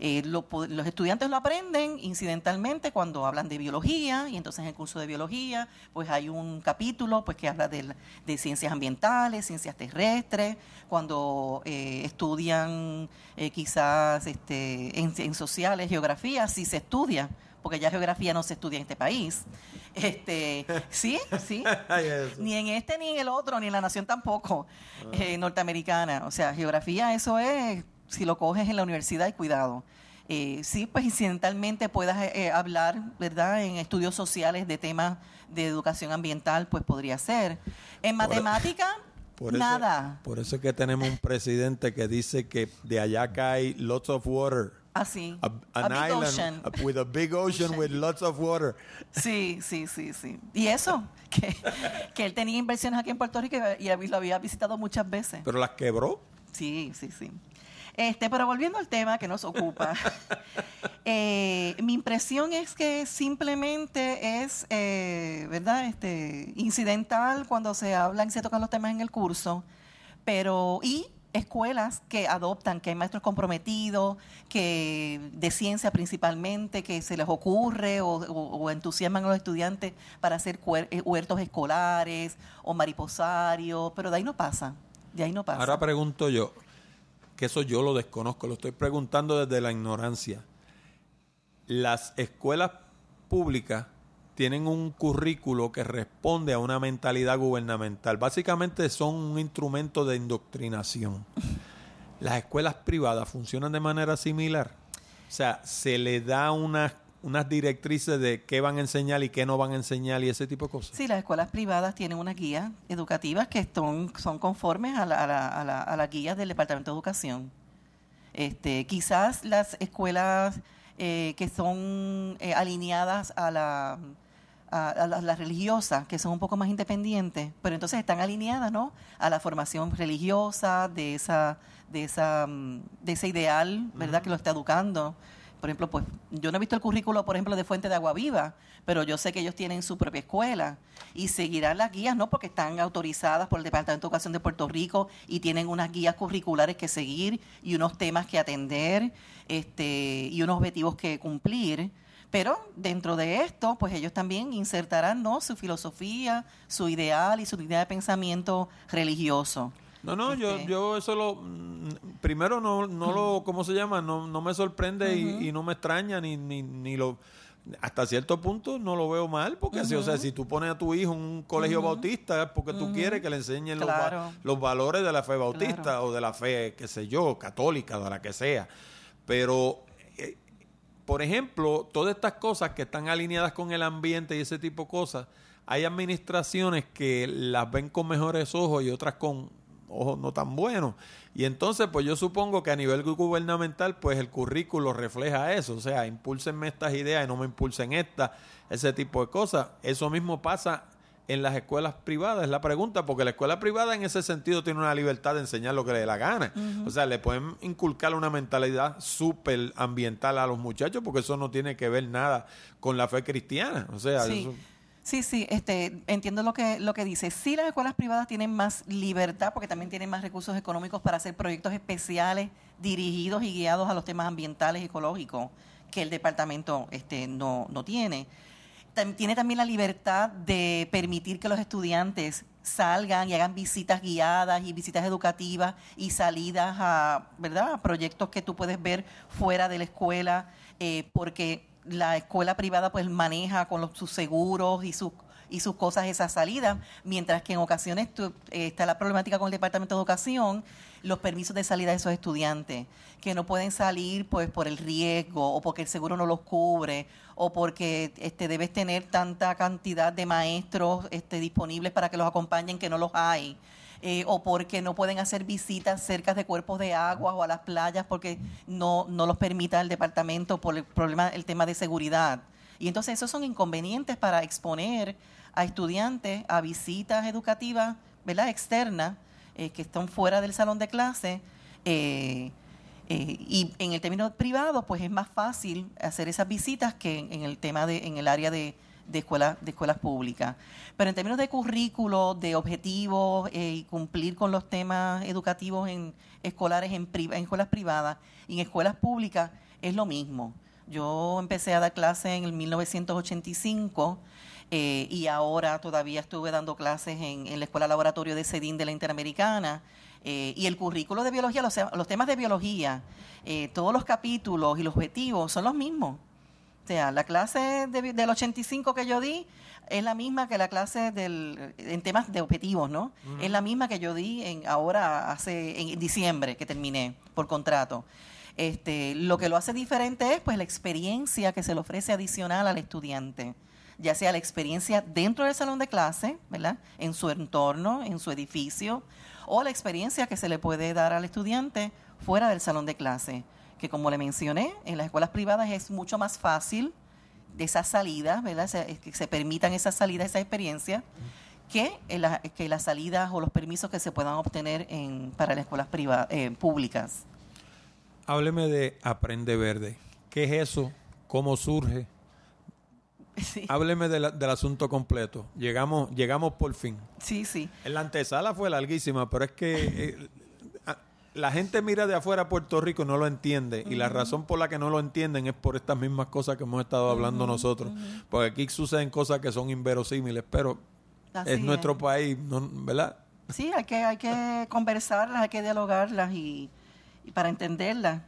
Eh, los estudiantes lo aprenden incidentalmente cuando hablan de biología y entonces en el curso de biología pues hay un capítulo pues que habla de, ciencias ambientales, ciencias terrestres, cuando eh, estudian eh, quizás este, en, sociales, geografía, sí se estudia porque ya geografía no se estudia en este país. Este, sí, sí. ni en este, ni en el otro, ni en la nación tampoco, ah. norteamericana. O sea, geografía, eso es si lo coges en la universidad, y cuidado. Eh, sí, pues incidentalmente puedas eh, eh, hablar, ¿verdad? En estudios sociales de temas de educación ambiental, pues podría ser. En matemática, nada. por eso es que tenemos un presidente que dice que de allá cae lots of water. Así. Ah, an island with a big ocean, with lots of water. Sí, sí, sí, sí. Y eso, que, que él tenía inversiones aquí en Puerto Rico y lo había visitado muchas veces. ¿Pero las quebró? Sí, sí, sí. Este, pero volviendo al tema que nos ocupa, eh, mi impresión es que simplemente es, eh, ¿verdad? Este, incidental cuando se hablan y se tocan los temas en el curso, pero y escuelas que adoptan, que hay maestros comprometidos, que de ciencia principalmente, que se les ocurre o, entusiasman a los estudiantes para hacer eh, huertos escolares o mariposarios, pero de ahí no pasa. De ahí no pasa. Ahora pregunto yo, que eso yo lo desconozco, lo estoy preguntando desde la ignorancia. Las escuelas públicas tienen un currículo que responde a una mentalidad gubernamental. Básicamente son un instrumento de indoctrinación. Las escuelas privadas funcionan de manera similar. O sea, se le da una unas directrices de qué van a enseñar y qué no van a enseñar y ese tipo de cosas. Sí, las escuelas privadas tienen unas guías educativas que son, son conformes a, la, a, la, a, las guías del Departamento de Educación. Este, quizás las escuelas eh, que son eh, alineadas a la a, las religiosas, que son un poco más independientes, pero entonces están alineadas, ¿no? A la formación religiosa de esa, de esa, mm, de ese ideal, ¿verdad? Que lo está educando. Por ejemplo, pues yo no he visto el currículo, por ejemplo, de Fuente de Agua Viva, pero yo sé que ellos tienen su propia escuela y seguirán las guías, ¿no? Porque están autorizadas por el Departamento de Educación de Puerto Rico y tienen unas guías curriculares que seguir y unos temas que atender este, y unos objetivos que cumplir. Pero dentro de esto, pues ellos también insertarán ¿no? su filosofía, su ideal y su idea de pensamiento religioso. No, no, yo, este. yo eso lo... Mm, primero no, no lo, ¿cómo se llama? No, no me sorprende y, no me extraña ni, ni, ni lo hasta cierto punto no lo veo mal, porque así, o sea, si tú pones a tu hijo en un colegio bautista es porque tú quieres que le enseñen los, los, valores de la fe bautista o de la fe, qué sé yo, católica, o de la que sea. Pero por ejemplo, todas estas cosas que están alineadas con el ambiente y ese tipo de cosas, hay administraciones que las ven con mejores ojos y otras con ojos no tan buenos. Y entonces, pues yo supongo que a nivel gubernamental, pues el currículo refleja eso. O sea, impúlsenme estas ideas y no me impulsen estas, ese tipo de cosas. Eso mismo pasa en las escuelas privadas? Es la pregunta, porque la escuela privada en ese sentido tiene una libertad de enseñar lo que le dé la gana. O sea, le pueden inculcar una mentalidad súper ambiental a los muchachos, porque eso no tiene que ver nada con la fe cristiana. O sea, sí. Sí, sí, este, entiendo lo que, lo que dice. Sí, las escuelas privadas tienen más libertad porque también tienen más recursos económicos para hacer proyectos especiales dirigidos y guiados a los temas ambientales y ecológicos que el departamento este, no, no tiene tiene también la libertad de permitir que los estudiantes salgan y hagan visitas guiadas y visitas educativas y salidas a, ¿verdad? proyectos que tú puedes ver fuera de la escuela, eh, porque la escuela privada pues maneja con sus seguros y sus y sus cosas esa salida, mientras que en ocasiones eh, está la problemática con el Departamento de Educación, los permisos de salida de esos estudiantes, que no pueden salir pues por el riesgo o porque el seguro no los cubre o porque este, debes tener tanta cantidad de maestros este, disponibles para que los acompañen que no los hay. Eh, o porque no pueden hacer visitas cerca de cuerpos de agua o a las playas porque no, no los permita el departamento por el problema, el tema de seguridad. Y entonces esos son inconvenientes para exponer a estudiantes a visitas educativas ¿verdad? externas eh, que están fuera del salón de clase. Eh, eh, y en el término privado, pues es más fácil hacer esas visitas que en, el tema de, en el área de, de, escuela, de escuelas públicas. Pero en términos de currículo, de objetivos y cumplir con los temas educativos en escolares en, en escuelas privadas y en escuelas públicas, es lo mismo. Yo empecé a dar clases en el 1985 eh, y ahora todavía estuve dando clases en, la Escuela Laboratorio de CEDIN de la Interamericana. Eh, y el currículo de biología, los, los temas de biología, eh, todos los capítulos y los objetivos son los mismos. O sea, la clase del 85 que yo di es la misma que la clase del, en temas de objetivos, ¿no? Es la misma que yo di en, ahora, hace, en diciembre, que terminé por contrato. Este, lo que lo hace diferente es pues la experiencia que se le ofrece adicional al estudiante ya sea la experiencia dentro del salón de clase, ¿verdad? En su entorno, en su edificio, o la experiencia que se le puede dar al estudiante fuera del salón de clase, que como le mencioné, en las escuelas privadas es mucho más fácil de esas salidas, ¿verdad? que se permitan esas salidas, esa experiencia, que, que las salidas o los permisos que se puedan obtener en, para las escuelas privadas, eh, públicas. Hábleme de Aprende Verde. ¿Qué es eso? ¿Cómo surge? Hábleme del asunto completo. Llegamos, llegamos por fin. Sí, sí. En la antesala fue larguísima, pero es que eh, la gente mira de afuera a Puerto Rico y no lo entiende. Y la razón por la que no lo entienden es por estas mismas cosas que hemos estado hablando nosotros. Porque aquí suceden cosas que son inverosímiles, pero es nuestro país, ¿verdad? Sí, hay que, hay que conversarlas, hay que dialogarlas y, y para entenderlas.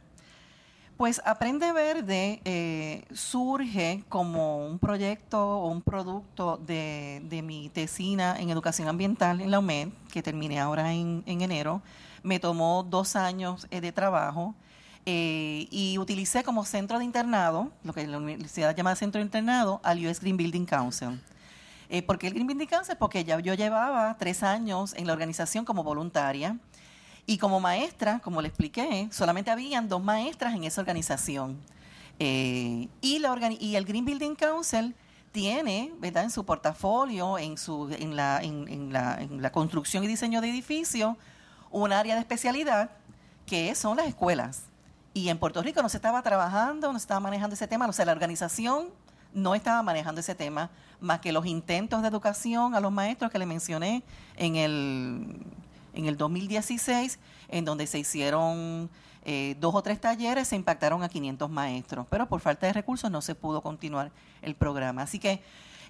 Pues Aprende Verde eh, surge como un proyecto o un producto de, mi tesina en educación ambiental en la UMED, que terminé ahora en, enero. Me tomó dos años eh, de trabajo eh, y utilicé como centro de internado, lo que la universidad llama centro de internado, al US Green Building Council. ¿Por qué el Green Building Council? Porque ya yo llevaba tres años en la organización como voluntaria y como maestra, como le expliqué, solamente habían dos maestras en esa organización. Eh, y, la y el Green Building Council tiene, ¿verdad? En su portafolio, en, su, en, la, en, la, en la construcción y diseño de edificios, un área de especialidad que son las escuelas. Y en Puerto Rico no se estaba trabajando, no se estaba manejando ese tema, o sea, la organización no estaba manejando ese tema, más que los intentos de educación a los maestros que le mencioné en el, en el 2016, en donde se hicieron eh, dos o tres talleres, se impactaron a 500 maestros, pero por falta de recursos no se pudo continuar el programa. Así que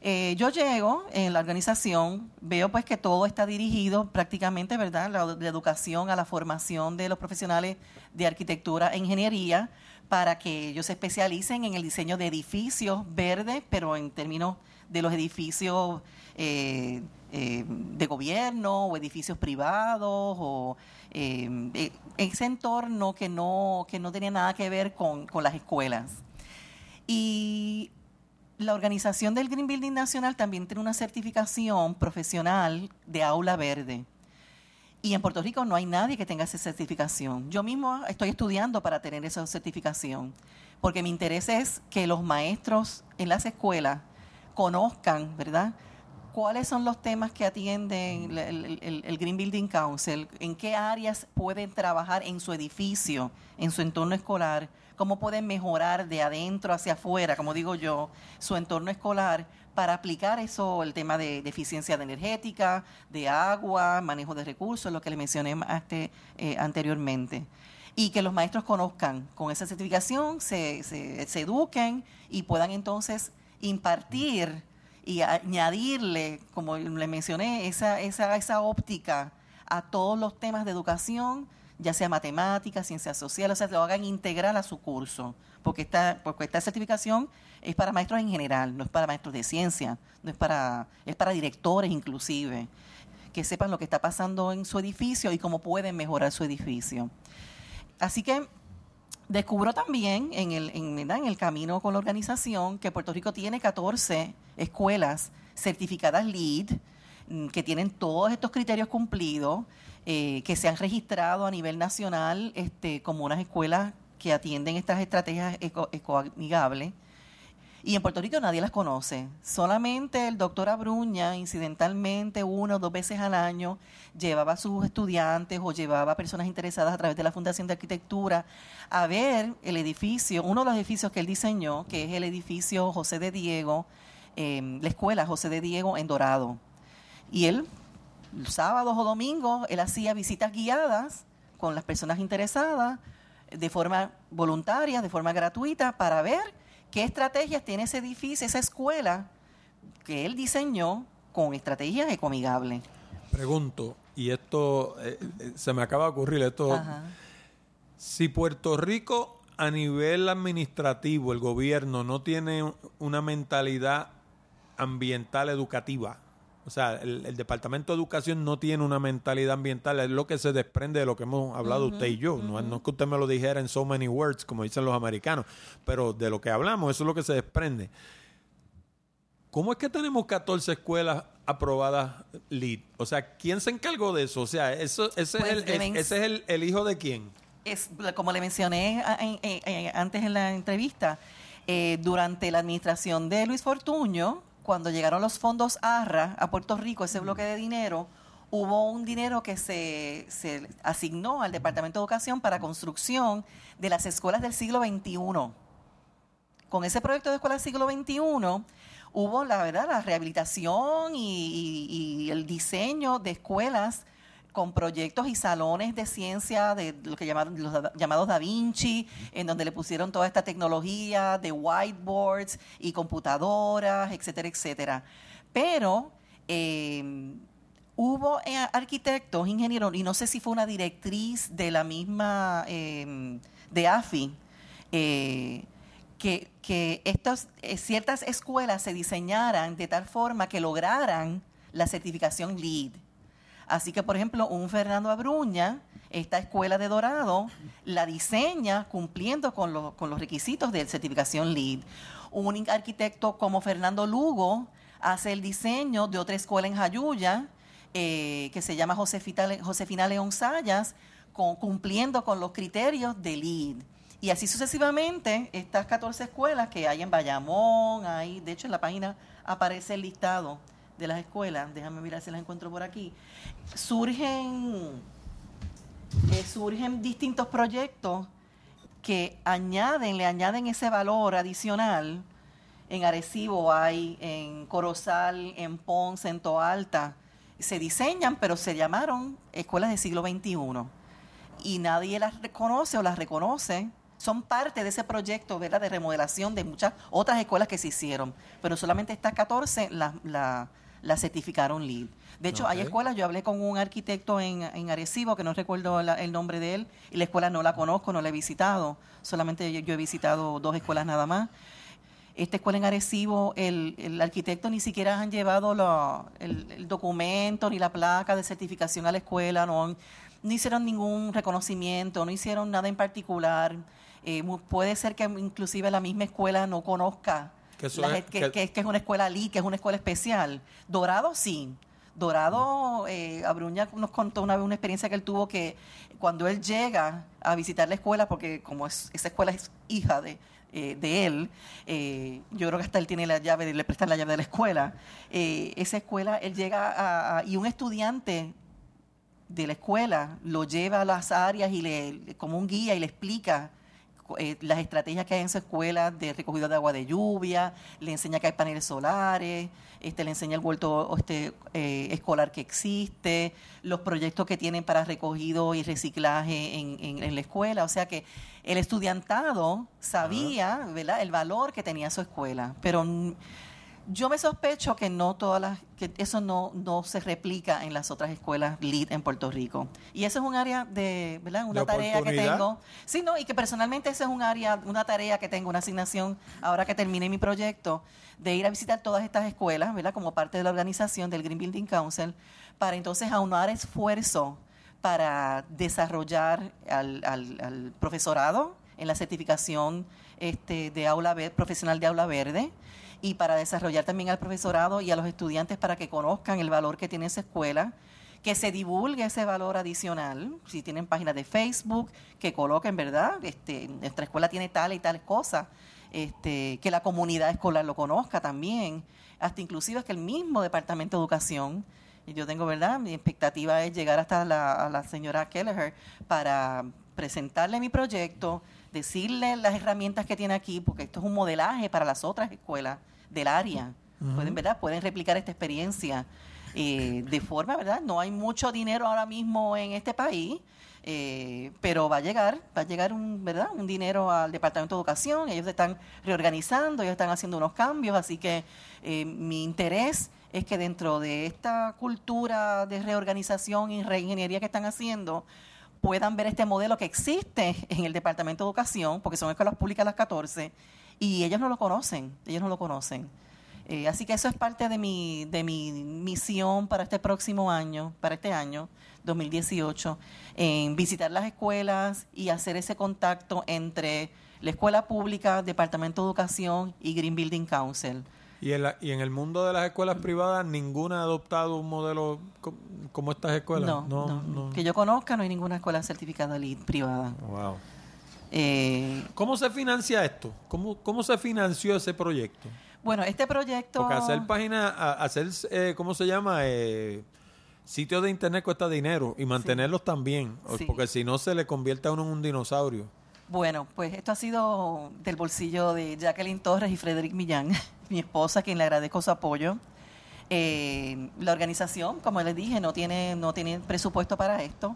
eh, yo llego en la organización, veo pues que todo está dirigido prácticamente, ¿verdad? La, educación a la formación de los profesionales de arquitectura e ingeniería para que ellos se especialicen en el diseño de edificios verdes, pero en términos de los edificios eh, eh, de gobierno o edificios privados o eh, ese entorno que no, que no tenía nada que ver con, con las escuelas. Y la organización del Green Building Nacional también tiene una certificación profesional de aula verde. Y en Puerto Rico no hay nadie que tenga esa certificación. Yo mismo estoy estudiando para tener esa certificación, porque mi interés es que los maestros en las escuelas conozcan, ¿verdad? ¿Cuáles son los temas que atienden el, el, Green Building Council? ¿En qué áreas pueden trabajar en su edificio, en su entorno escolar? ¿Cómo pueden mejorar de adentro hacia afuera, como digo yo, su entorno escolar para aplicar eso, el tema de, eficiencia energética, de agua, manejo de recursos, lo que le mencioné este, eh, anteriormente. Y que los maestros conozcan con esa certificación, se, se, eduquen y puedan entonces impartir y añadirle, como le mencioné, esa, esa, esa óptica a todos los temas de educación, ya sea matemáticas, ciencias sociales, o sea, lo hagan integral a su curso, porque esta, porque esta certificación es para maestros en general, no es para maestros de ciencia, no es para, es para directores inclusive, que sepan lo que está pasando en su edificio y cómo pueden mejorar su edificio. Así que descubro también en el, en, en el camino con la organización que Puerto Rico tiene 14 escuelas certificadas LEED, mm, que tienen todos estos criterios cumplidos, eh, que se han registrado a nivel nacional este, como unas escuelas que atienden estas estrategias ecoamigables. Y en Puerto Rico nadie las conoce. Solamente el doctor Abruña, incidentalmente, una o dos veces al año, llevaba a sus estudiantes o llevaba a personas interesadas a través de la Fundación de Arquitectura a ver el edificio, uno de los edificios que él diseñó, que es el edificio José de Diego, eh, la escuela José de Diego en Dorado. Y él sábados o domingos él hacía visitas guiadas con las personas interesadas de forma voluntaria, de forma gratuita, para ver qué estrategias tiene ese edificio, esa escuela que él diseñó con estrategias ecoamigables. Pregunto, y esto eh, eh, se me acaba de ocurrir, esto, si Puerto Rico a nivel administrativo, el gobierno no tiene una mentalidad ambiental educativa, o sea, el, Departamento de Educación no tiene una mentalidad ambiental, es lo que se desprende de lo que hemos hablado usted y yo. no, es que usted me lo dijera en so many words, como dicen los americanos, pero de lo que hablamos, eso es lo que se desprende. ¿Cómo es que tenemos 14 escuelas aprobadas LEED? O sea, ¿quién se encargó de eso? O sea, eso, ese, es, pues el, ese es el, hijo de quién. Es, como le mencioné antes en la entrevista, eh, durante la administración de Luis Fortuño, cuando llegaron los fondos ARRA a Puerto Rico, ese bloque de dinero, hubo un dinero que se, asignó al Departamento de Educación para construcción de las escuelas del siglo XXI. Con ese proyecto de escuelas del siglo XXI hubo, la verdad, la rehabilitación y el diseño de escuelas con proyectos y salones de ciencia de lo que llamaron los llamados Da Vinci, en donde le pusieron toda esta tecnología de whiteboards y computadoras, etcétera, etcétera. Pero em, hubo eh, arquitectos, ingenieros, y no sé si fue una directriz de la misma, em, de AFI, eh, que, que estas, eh, ciertas escuelas se diseñaran de tal forma que lograran la certificación LEED. Así que, por ejemplo, un Fernando Abruña, esta escuela de Dorado, la diseña cumpliendo con, los requisitos de certificación LEED. Un arquitecto como Fernando Lugo hace el diseño de otra escuela en Jayuya, eh, que se llama Josefina, Josefina León Sayas, cumpliendo con los criterios de LEED. Y así sucesivamente, estas 14 escuelas que hay en Bayamón, hay, de hecho en la página aparece el listado de las escuelas, déjame mirar si las encuentro por aquí, surgen, eh, surgen distintos proyectos que añaden, le añaden ese valor adicional. En Arecibo hay, en Corozal, en Ponce, en Toalta, se diseñan, pero se llamaron escuelas del siglo XXI. Y nadie las reconoce o las reconoce. Son parte de ese proyecto ¿verdad? de remodelación de muchas otras escuelas que se hicieron. Pero solamente estas 14 las la, certificaron LEED. De hecho, hay escuelas, yo hablé con un arquitecto en, en Arecibo, que no recuerdo el nombre de él, y la escuela no la conozco, no la he visitado. Solamente yo, yo he visitado dos escuelas nada más esta escuela en Arecibo, el, el arquitecto ni siquiera han llevado el, documento ni la placa de certificación a la escuela, no, no hicieron ningún reconocimiento, no hicieron nada en particular. Eh, puede ser que inclusive la misma escuela no conozca que, que, es una escuela LI, que es una escuela especial. Dorado sí. Dorado, eh, Abruña nos contó una vez una experiencia que él tuvo que cuando él llega a visitar la escuela, porque como es, esa escuela es hija de, eh, de él, eh, yo creo que hasta él tiene la llave, le prestan la llave de la escuela. Eh, esa escuela, él llega a, y un estudiante de la escuela lo lleva a las áreas y le, como un guía y le explica las estrategias que hay en su escuela de recogido de agua de lluvia, le enseña que hay paneles solares, este, le enseña el vuelto este, escolar que existe, los proyectos que tienen para recogido y reciclaje en, en la escuela. O sea que el estudiantado sabía ¿verdad? el valor que tenía su escuela, pero yo me sospecho que no todas las, que eso no, no se replica en las otras escuelas LEED en Puerto Rico. Y eso es un área de, ¿verdad? Una tarea que tengo. Sí, no, y que personalmente esa es un área, una tarea que tengo, una asignación, ahora que termine mi proyecto, de ir a visitar todas estas escuelas, ¿verdad? Como parte de la organización del Green Building Council, para entonces aunar esfuerzo para desarrollar al, profesorado en la certificación este, de aula profesional de aula verde y para desarrollar también al profesorado y a los estudiantes para que conozcan el valor que tiene esa escuela, que se divulgue ese valor adicional, si tienen páginas de Facebook, que coloquen, ¿verdad? Este, nuestra escuela tiene tal y tal cosa, este, que la comunidad escolar lo conozca también, hasta inclusive que el mismo Departamento de Educación y yo tengo, ¿verdad? Mi expectativa es llegar hasta la, la señora Kelleher para presentarle mi proyecto, decirle las herramientas que tiene aquí, porque esto es un modelaje para las otras escuelas del área. Pueden, ¿verdad? Pueden replicar esta experiencia eh, de forma, ¿verdad? No hay mucho dinero ahora mismo en este país, eh, pero va a llegar, va a llegar un, ¿verdad? Un dinero al Departamento de Educación, ellos están reorganizando, ellos están haciendo unos cambios, así que eh, mi interés es que dentro de esta cultura de reorganización y reingeniería que están haciendo, puedan ver este modelo que existe en el Departamento de Educación, porque son escuelas públicas las 14, y ellos no lo conocen, ellos no lo conocen. Eh, así que eso es parte de mi, de mi misión para este próximo año, para este año 2018, en visitar las escuelas y hacer ese contacto entre la escuela pública, Departamento de Educación y Green Building Council y en, y en el mundo de las escuelas privadas, ¿ninguna ha adoptado un modelo como estas escuelas? No, no, Que yo conozca, no hay ninguna escuela certificada LEED privada. Wow. Eh, ¿Cómo se financia esto? ¿Cómo, ¿Cómo se financió ese proyecto? Bueno, este proyecto... Porque hacer página, hacer, eh, ¿cómo se llama? Eh, sitios de internet cuesta dinero y mantenerlos también, porque si no se le convierte a uno en un dinosaurio. Bueno, pues esto ha sido del bolsillo de Jacqueline Torres y Frederick Millán, mi esposa, quien le agradezco su apoyo. Eh, la organización, como les dije, no tiene, no tiene presupuesto para esto.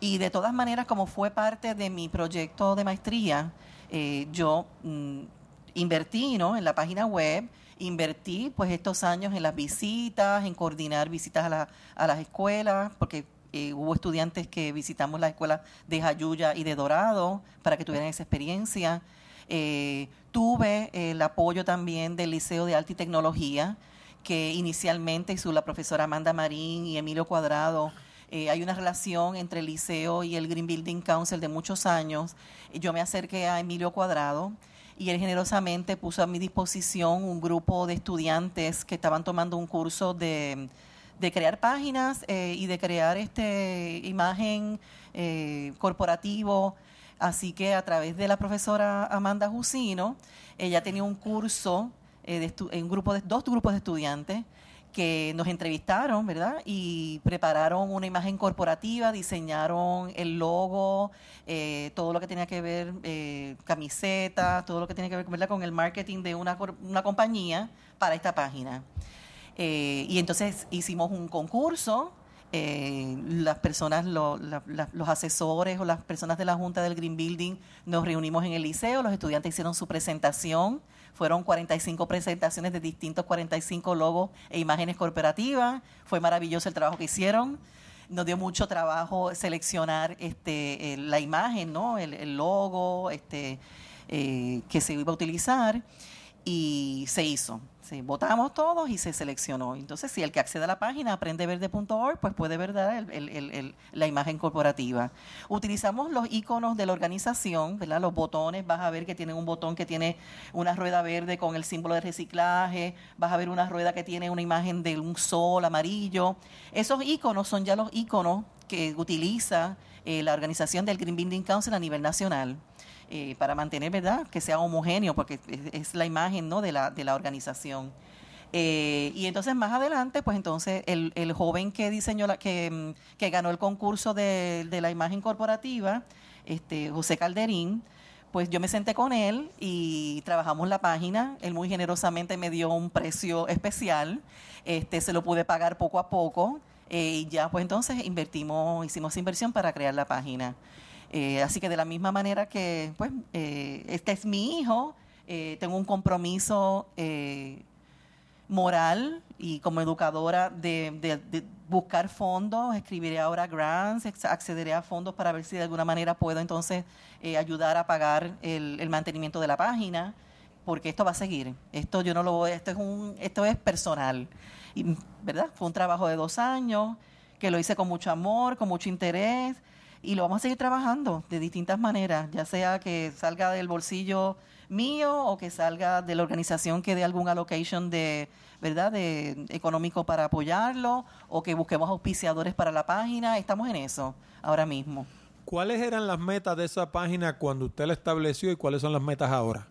Y de todas maneras, como fue parte de mi proyecto de maestría, eh, yo mm, invertí ¿no? en la página web, invertí pues estos años en las visitas, en coordinar visitas a, la, a las escuelas, porque eh, hubo estudiantes que visitamos la escuela de Jayuya y de Dorado para que tuvieran esa experiencia. Eh, tuve el apoyo también del Liceo de Arte y Tecnología, que inicialmente su la profesora Amanda Marín y Emilio Cuadrado. Eh, hay una relación entre el liceo y el Green Building Council de muchos años. Yo me acerqué a Emilio Cuadrado y él generosamente puso a mi disposición un grupo de estudiantes que estaban tomando un curso de crear páginas eh, y de crear este imagen eh, corporativo Así que a través de la profesora Amanda Jusino, ella tenía un curso eh, en grupo de, dos grupos de estudiantes que nos entrevistaron, ¿verdad? Y prepararon una imagen corporativa, diseñaron el logo, eh, todo lo que tenía que ver, eh, camisetas, todo lo que tenía que ver con el marketing de una, una compañía para esta página. Eh, y entonces hicimos un concurso. Eh, las personas, los asesores o las personas de la Junta del Green Building nos reunimos en el liceo, los estudiantes hicieron su presentación, fueron 45 presentaciones de distintos 45 logos e imágenes corporativas, fue maravilloso el trabajo que hicieron. Nos dio mucho trabajo seleccionar este la imagen, ¿no? El, logo, este eh, que se iba a utilizar. Y se hizo votamos todos y se seleccionó. Entonces, si el que accede a la página aprendeverde.org, pues puede ver la imagen corporativa. Utilizamos los iconos de la organización. Los botones, vas a ver que tienen un botón que tiene una rueda verde con el símbolo de reciclaje, vas a ver una rueda que tiene una imagen de un sol amarillo. Esos iconos son ya los iconos que utiliza eh, la organización del Green Building Council a nivel nacional. Eh, para mantener, ¿verdad?, que sea homogéneo, porque es, la imagen, ¿no?, de la, de la organización. Eh, y entonces más adelante, pues entonces el, el joven que diseñó, la, que, que ganó el concurso de, de, la imagen corporativa, este, José Calderín, pues yo me senté con él y trabajamos la página. Él muy generosamente me dio un precio especial. Este, se lo pude pagar poco a poco. Eh, y ya pues entonces invertimos, hicimos inversión para crear la página. Eh, así que de la misma manera que, pues, eh, este es mi hijo, eh, tengo un compromiso moral y como educadora de, buscar fondos, escribiré ahora grants, accederé a fondos para ver si de alguna manera puedo entonces ayudar a pagar el, mantenimiento de la página, porque esto va a seguir. Esto yo no lo voy, esto es un, esto es personal, y, ¿verdad? Fue un trabajo de dos años que lo hice con mucho amor, con mucho interés y lo vamos a seguir trabajando de distintas maneras, ya sea que salga del bolsillo mío o que salga de la organización que dé algún allocation de verdad de económico para apoyarlo o que busquemos auspiciadores para la página. Estamos en eso ahora mismo. ¿Cuáles eran las metas de esa página cuando usted la estableció y cuáles son las metas ahora?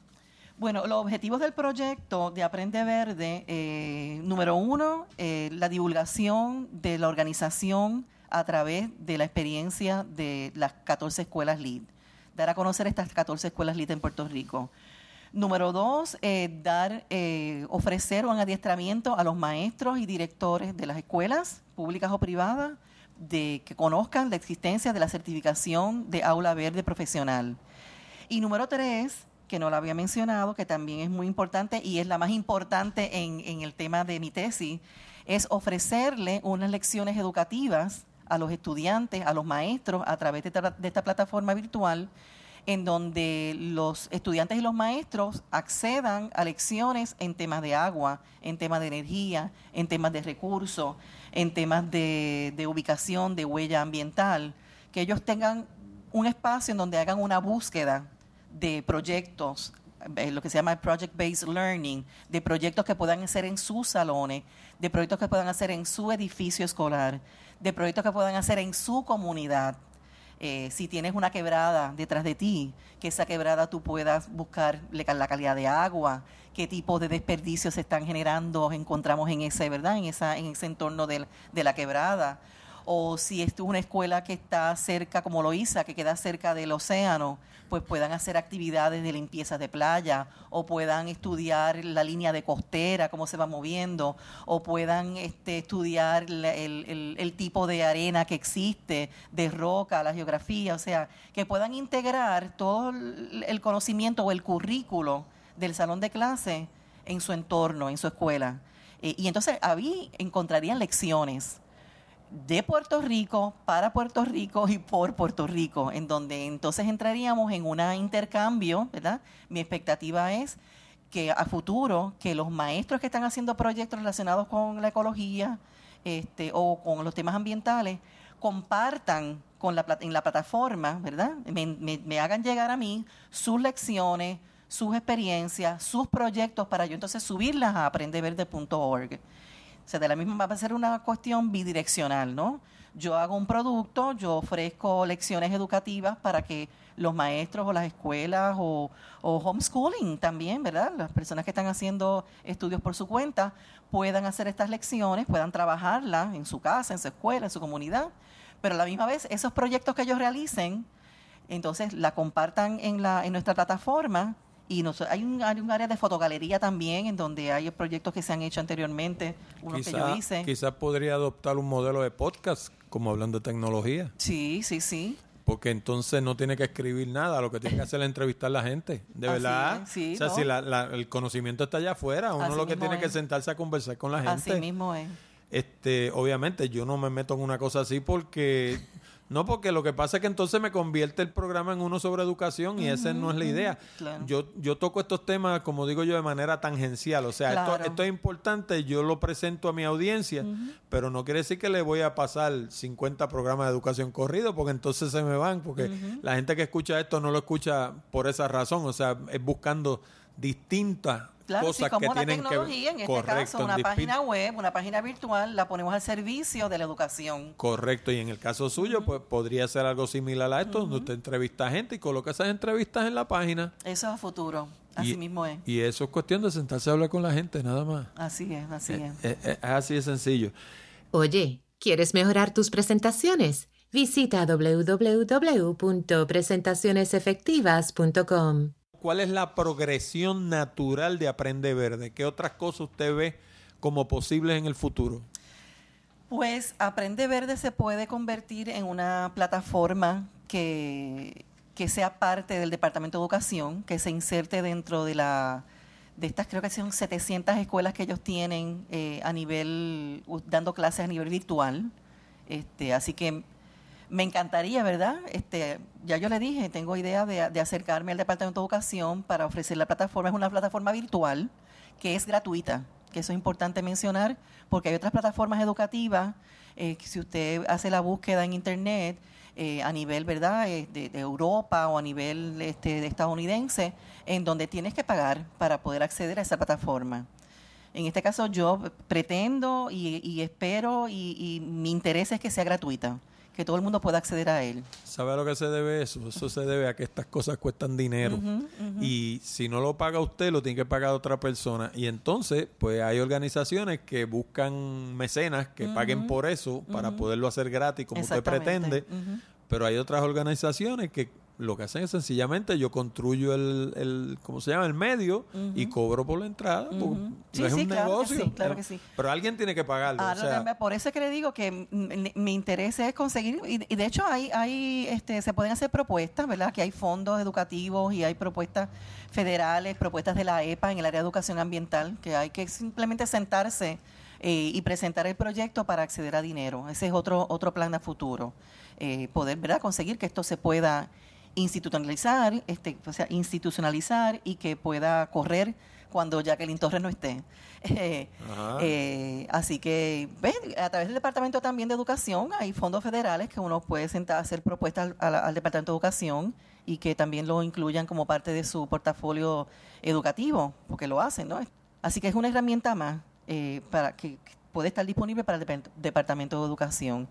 Bueno, los objetivos del proyecto de Aprende Verde, eh, número uno, eh, la divulgación de la organización a través de la experiencia de las 14 escuelas LEED, dar a conocer estas 14 escuelas LEED en Puerto Rico. Número dos, eh, dar, eh, ofrecer un adiestramiento a los maestros y directores de las escuelas públicas o privadas de que conozcan la existencia de la certificación de aula verde profesional. Y número tres, que no la había mencionado, que también es muy importante y es la más importante en, en el tema de mi tesis, es ofrecerle unas lecciones educativas a los estudiantes, a los maestros, a través de esta, plataforma virtual, en donde los estudiantes y los maestros accedan a lecciones en temas de agua, en temas de energía, en temas de recursos, en temas de, de ubicación, de huella ambiental, que ellos tengan un espacio en donde hagan una búsqueda de proyectos, eh, lo que se llama Project Based Learning, de proyectos que puedan hacer en sus salones, de proyectos que puedan hacer en su edificio escolar, de proyectos que puedan hacer en su comunidad. Eh, si tienes una quebrada detrás de ti, que esa quebrada tú puedas buscar la calidad de agua, qué tipo de desperdicios se están generando, encontramos en ese, ¿verdad? En, esa, en ese entorno de, de la quebrada. O si es una escuela que está cerca, como lo hizo, que queda cerca del océano, pues puedan hacer actividades de limpieza de playa o puedan estudiar la línea de costera, cómo se va moviendo, o puedan este, estudiar el, tipo de arena que existe, de roca, la geografía, o sea, que puedan integrar todo el conocimiento o el currículo del salón de clase en su entorno, en su escuela. Eh, y entonces ahí encontrarían lecciones de Puerto Rico para Puerto Rico y por Puerto Rico, en donde entonces entraríamos en un intercambio, ¿verdad? Mi expectativa es que a futuro, que los maestros que están haciendo proyectos relacionados con la ecología este, o con los temas ambientales, compartan con la, en la plataforma, ¿verdad? Me, hagan llegar a mí sus lecciones, sus experiencias, sus proyectos para yo entonces subirlas a aprendeverde.org. Sea, de la misma va a ser una cuestión bidireccional, ¿no? yo hago un producto, yo ofrezco lecciones educativas para que los maestros o las escuelas o, o homeschooling también, ¿verdad? Las personas que están haciendo estudios por su cuenta puedan hacer estas lecciones, puedan trabajarlas en su casa, en su escuela, en su comunidad, pero a la misma vez esos proyectos que ellos realicen, entonces la compartan en, la, en nuestra plataforma y hay, un, hay un área de fotogalería también en donde hay proyectos que se han hecho anteriormente, uno que yo hice. Quizás podría adoptar un modelo de podcast, como hablando de tecnología. Sí, sí, sí. Porque entonces no tiene que escribir nada, lo que tiene que hacer es entrevistar a la gente. De verdad. Sí, o sea, si el conocimiento está allá afuera, uno lo que tiene que sentarse a conversar con la gente. Así mismo es. Este, obviamente yo no me meto en una cosa así porque no, porque lo que pasa es que entonces me convierte el programa en uno sobre educación y esa no es la idea. Yo, yo toco estos temas, como digo yo, de manera tangencial. O sea, esto, esto, es importante, yo lo presento a mi audiencia, pero no quiere decir que le voy a pasar 50 programas de educación corrido, porque entonces se me van, porque la gente que escucha esto no lo escucha por esa razón. O sea, es buscando distintas Claro, sí, como una tecnología, en este caso, una página web, una página virtual, la ponemos al servicio de la educación. Correcto, y en el caso suyo, pues podría ser algo similar a esto, donde usted entrevista a gente y coloca esas entrevistas en la página. Eso es a futuro, así mismo es. Y eso es cuestión de sentarse a hablar con la gente, nada más. Así es, así eh, es. Eh, eh, es así de sencillo. Oye, ¿quieres mejorar tus presentaciones? Visita www.presentacionesefectivas.com. ¿Cuál es la progresión natural de Aprende Verde? ¿Qué otras cosas usted ve como posibles en el futuro? Pues Aprende Verde se puede convertir en una plataforma que, que sea parte del Departamento de Educación, que se inserte dentro de la de estas creo que son 700 escuelas que ellos tienen eh, a nivel dando clases a nivel virtual. Este, así que me encantaría, ¿verdad? Este, ya yo le dije, tengo idea de, acercarme al Departamento de Educación para ofrecer la plataforma. Es una plataforma virtual que es gratuita, que eso es importante mencionar, porque hay otras plataformas educativas, eh, si usted hace la búsqueda en Internet, eh, a nivel verdad eh, de, Europa o a nivel este, de estadounidense en donde tienes que pagar para poder acceder a esa plataforma. En este caso yo pretendo y, espero y, y mi interés es que sea gratuita que todo el mundo pueda acceder a él. ¿Sabe a lo que se debe eso? Eso se debe a que estas cosas cuestan dinero. Y si no lo paga usted, lo tiene que pagar otra persona. Y entonces, pues hay organizaciones que buscan mecenas que paguen por eso para poderlo hacer gratis como usted pretende. Pero hay otras organizaciones que lo que hacen es sencillamente yo construyo el, el ¿cómo se llama? El medio y cobro por la entrada. es un negocio. claro que sí. Pero alguien tiene que pagarlo. Ah, por eso es que le digo que mi interés es conseguir, y, de hecho hay, hay este, se pueden hacer propuestas, ¿verdad? Que hay fondos educativos y hay propuestas federales, propuestas de la EPA en el área de educación ambiental, que hay que simplemente sentarse eh, y presentar el proyecto para acceder a dinero. Ese es otro, otro plan a futuro. Eh, poder ¿verdad? conseguir que esto se pueda institucionalizar, este, o sea, institucionalizar y que pueda correr cuando Jacqueline Torres no esté. Eh, eh, así que, a través del Departamento también de Educación hay fondos federales que uno puede sentar a hacer propuestas al, Departamento de Educación y que también lo incluyan como parte de su portafolio educativo, porque lo hacen, ¿no? Así que es una herramienta más eh, para que puede estar disponible para el Departamento de Educación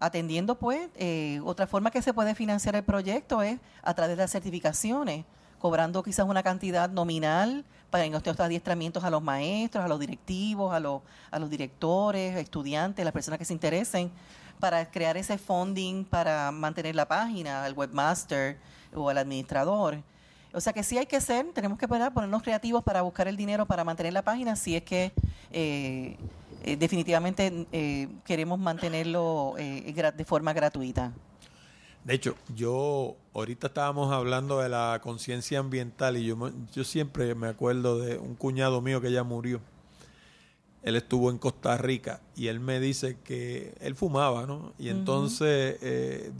atendiendo pues eh, otra forma que se puede financiar el proyecto es a través de las certificaciones cobrando quizás una cantidad nominal para en estos adiestramientos a los maestros, a los directivos, a los, a los directores, estudiantes, las personas que se interesen, para crear ese funding para mantener la página, al webmaster o al administrador. O sea que sí hay que ser, tenemos que ponernos creativos para buscar el dinero para mantener la página, si es que eh, eh, definitivamente eh, queremos mantenerlo eh, de forma gratuita. De hecho, yo ahorita estábamos hablando de la conciencia ambiental y yo, yo siempre me acuerdo de un cuñado mío que ya murió. Él estuvo en Costa Rica y él me dice que él fumaba, ¿no? Y entonces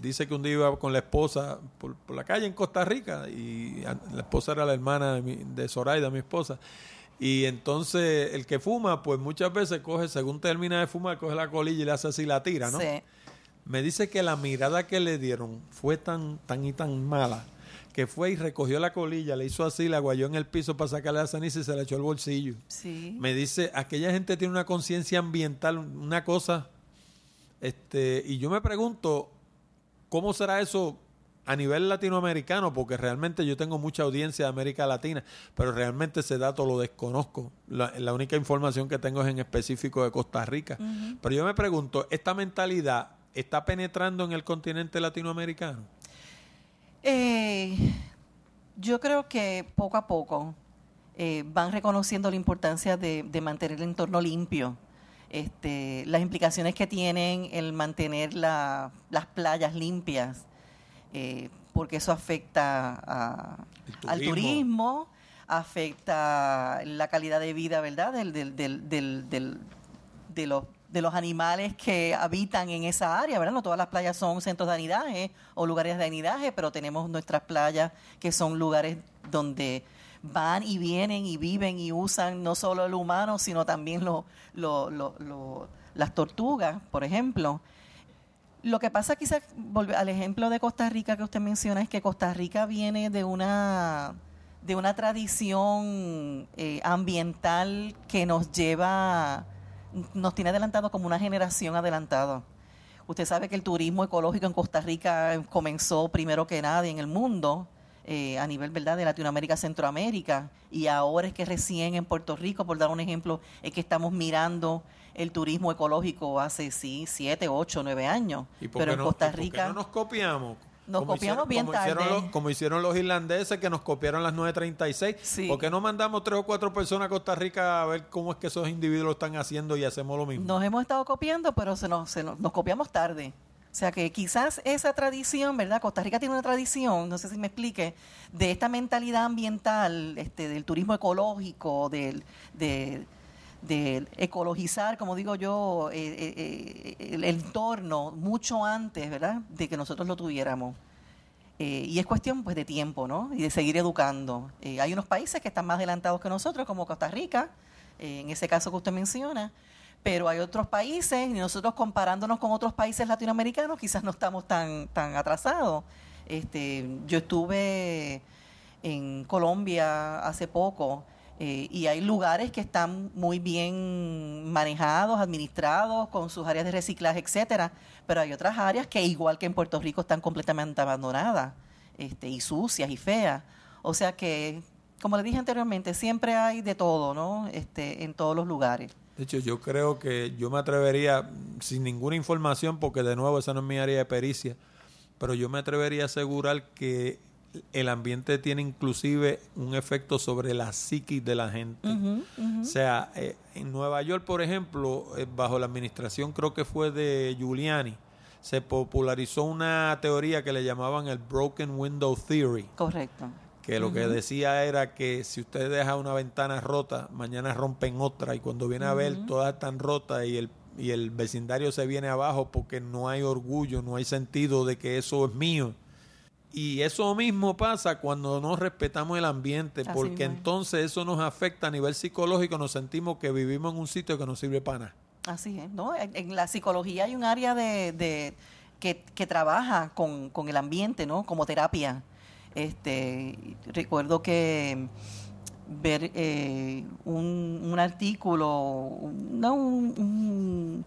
dice que un día iba con la esposa por, la calle en Costa Rica y la esposa era la hermana de, mi, de Zoraida, mi esposa. Y entonces el que fuma, pues muchas veces coge, según termina de fumar, coge la colilla y le hace así la tira, ¿no? Sí. Me dice que la mirada que le dieron fue tan, tan y tan mala que fue y recogió la colilla, le hizo así, la guayó en el piso para sacarle la ceniza y se la echó al bolsillo. Sí. Me dice, aquella gente tiene una conciencia ambiental, una cosa Este, y yo me pregunto, ¿cómo será eso a nivel latinoamericano? Porque realmente yo tengo mucha audiencia de América Latina, pero realmente ese dato lo desconozco. La, la única información que tengo es en específico de Costa Rica. Pero yo me pregunto, ¿esta mentalidad está penetrando en el continente latinoamericano? Eh, yo creo que poco a poco eh, van reconociendo la importancia de, de mantener el entorno limpio este, las implicaciones que tienen el mantener la, las playas limpias, eh, porque eso afecta a, turismo. al turismo, afecta la calidad de vida, ¿verdad? Del, del, del, del, del- de, los, de los animales que habitan en esa área, ¿verdad? No todas las playas son centros de anidaje o lugares de anidaje, pero tenemos nuestras playas que son lugares donde van y vienen y viven y usan no solo el humano, sino también lo- lo- lo- lo- las tortugas, por ejemplo. Lo que pasa quizás, al ejemplo de Costa Rica que usted menciona, es que Costa Rica viene de una, de una tradición eh, ambiental que nos lleva, nos tiene adelantado como una generación adelantado. Usted sabe que el turismo ecológico en Costa Rica comenzó primero que nadie en el mundo, eh, a nivel verdad de Latinoamérica, Centroamérica, y ahora es que recién en Puerto Rico, por dar un ejemplo, es que estamos mirando el turismo ecológico hace sí siete, ocho, nueve años. ¿Y por Pero qué en no- Costa y por qué Rica no nos copiamos? Nos Como copiamos hicieron- bien como hicieron tarde. los- como hicieron los irlandeses que nos copiaron las 936. Sí. ¿Por qué no mandamos tres o cuatro personas a Costa Rica a ver cómo es que esos individuos lo están haciendo y hacemos lo mismo? nos hemos estado copiando, pero se nos, se nos, nos copiamos tarde. O sea que quizás esa tradición, ¿verdad? Costa Rica tiene una tradición, no sé si me explique, de esta mentalidad ambiental, este, del turismo ecológico, del, de, de ecologizar, como digo yo, eh, eh, eh, el entorno mucho antes, ¿verdad? De que nosotros lo tuviéramos. Y es cuestión pues de tiempo, ¿no? Y de seguir educando. Hay unos países que están más adelantados que nosotros, como Costa Rica, en ese caso que usted menciona, pero hay otros países, y nosotros comparándonos con otros países latinoamericanos, quizás no estamos tan, tan atrasados. Este, yo estuve en Colombia hace poco eh, y hay lugares que están muy bien manejados, administrados, con sus áreas de reciclaje, etcétera, pero hay otras áreas que igual que en Puerto Rico están completamente abandonadas, este, y sucias y feas. O sea que, como le dije anteriormente, siempre hay de todo, ¿no? Este, en todos los lugares. De hecho, yo creo que yo me atrevería, sin ninguna información, porque de nuevo esa no es mi área de pericia, pero yo me atrevería a asegurar que el ambiente tiene inclusive un efecto sobre la psiquis de la gente. O sea, eh, en Nueva York, por ejemplo, eh, bajo la administración creo que fue de Giuliani, se popularizó una teoría que le llamaban el Broken Window Theory, Correcto. que lo que decía era que si usted deja una ventana rota, mañana rompen otra y cuando viene a ver todas están rotas y el y el vecindario se viene abajo porque no hay orgullo, no hay sentido de que eso es mío. Y eso mismo pasa cuando no respetamos el ambiente, Así porque mismo entonces eso nos afecta a nivel psicológico, nos sentimos que vivimos en un sitio que no sirve para nada. Así es, ¿no? En, la psicología hay un área de, de- que, que trabaja con, con el ambiente, ¿no? Como terapia. Este, recuerdo que ver eh, un, un artículo, no, un, un,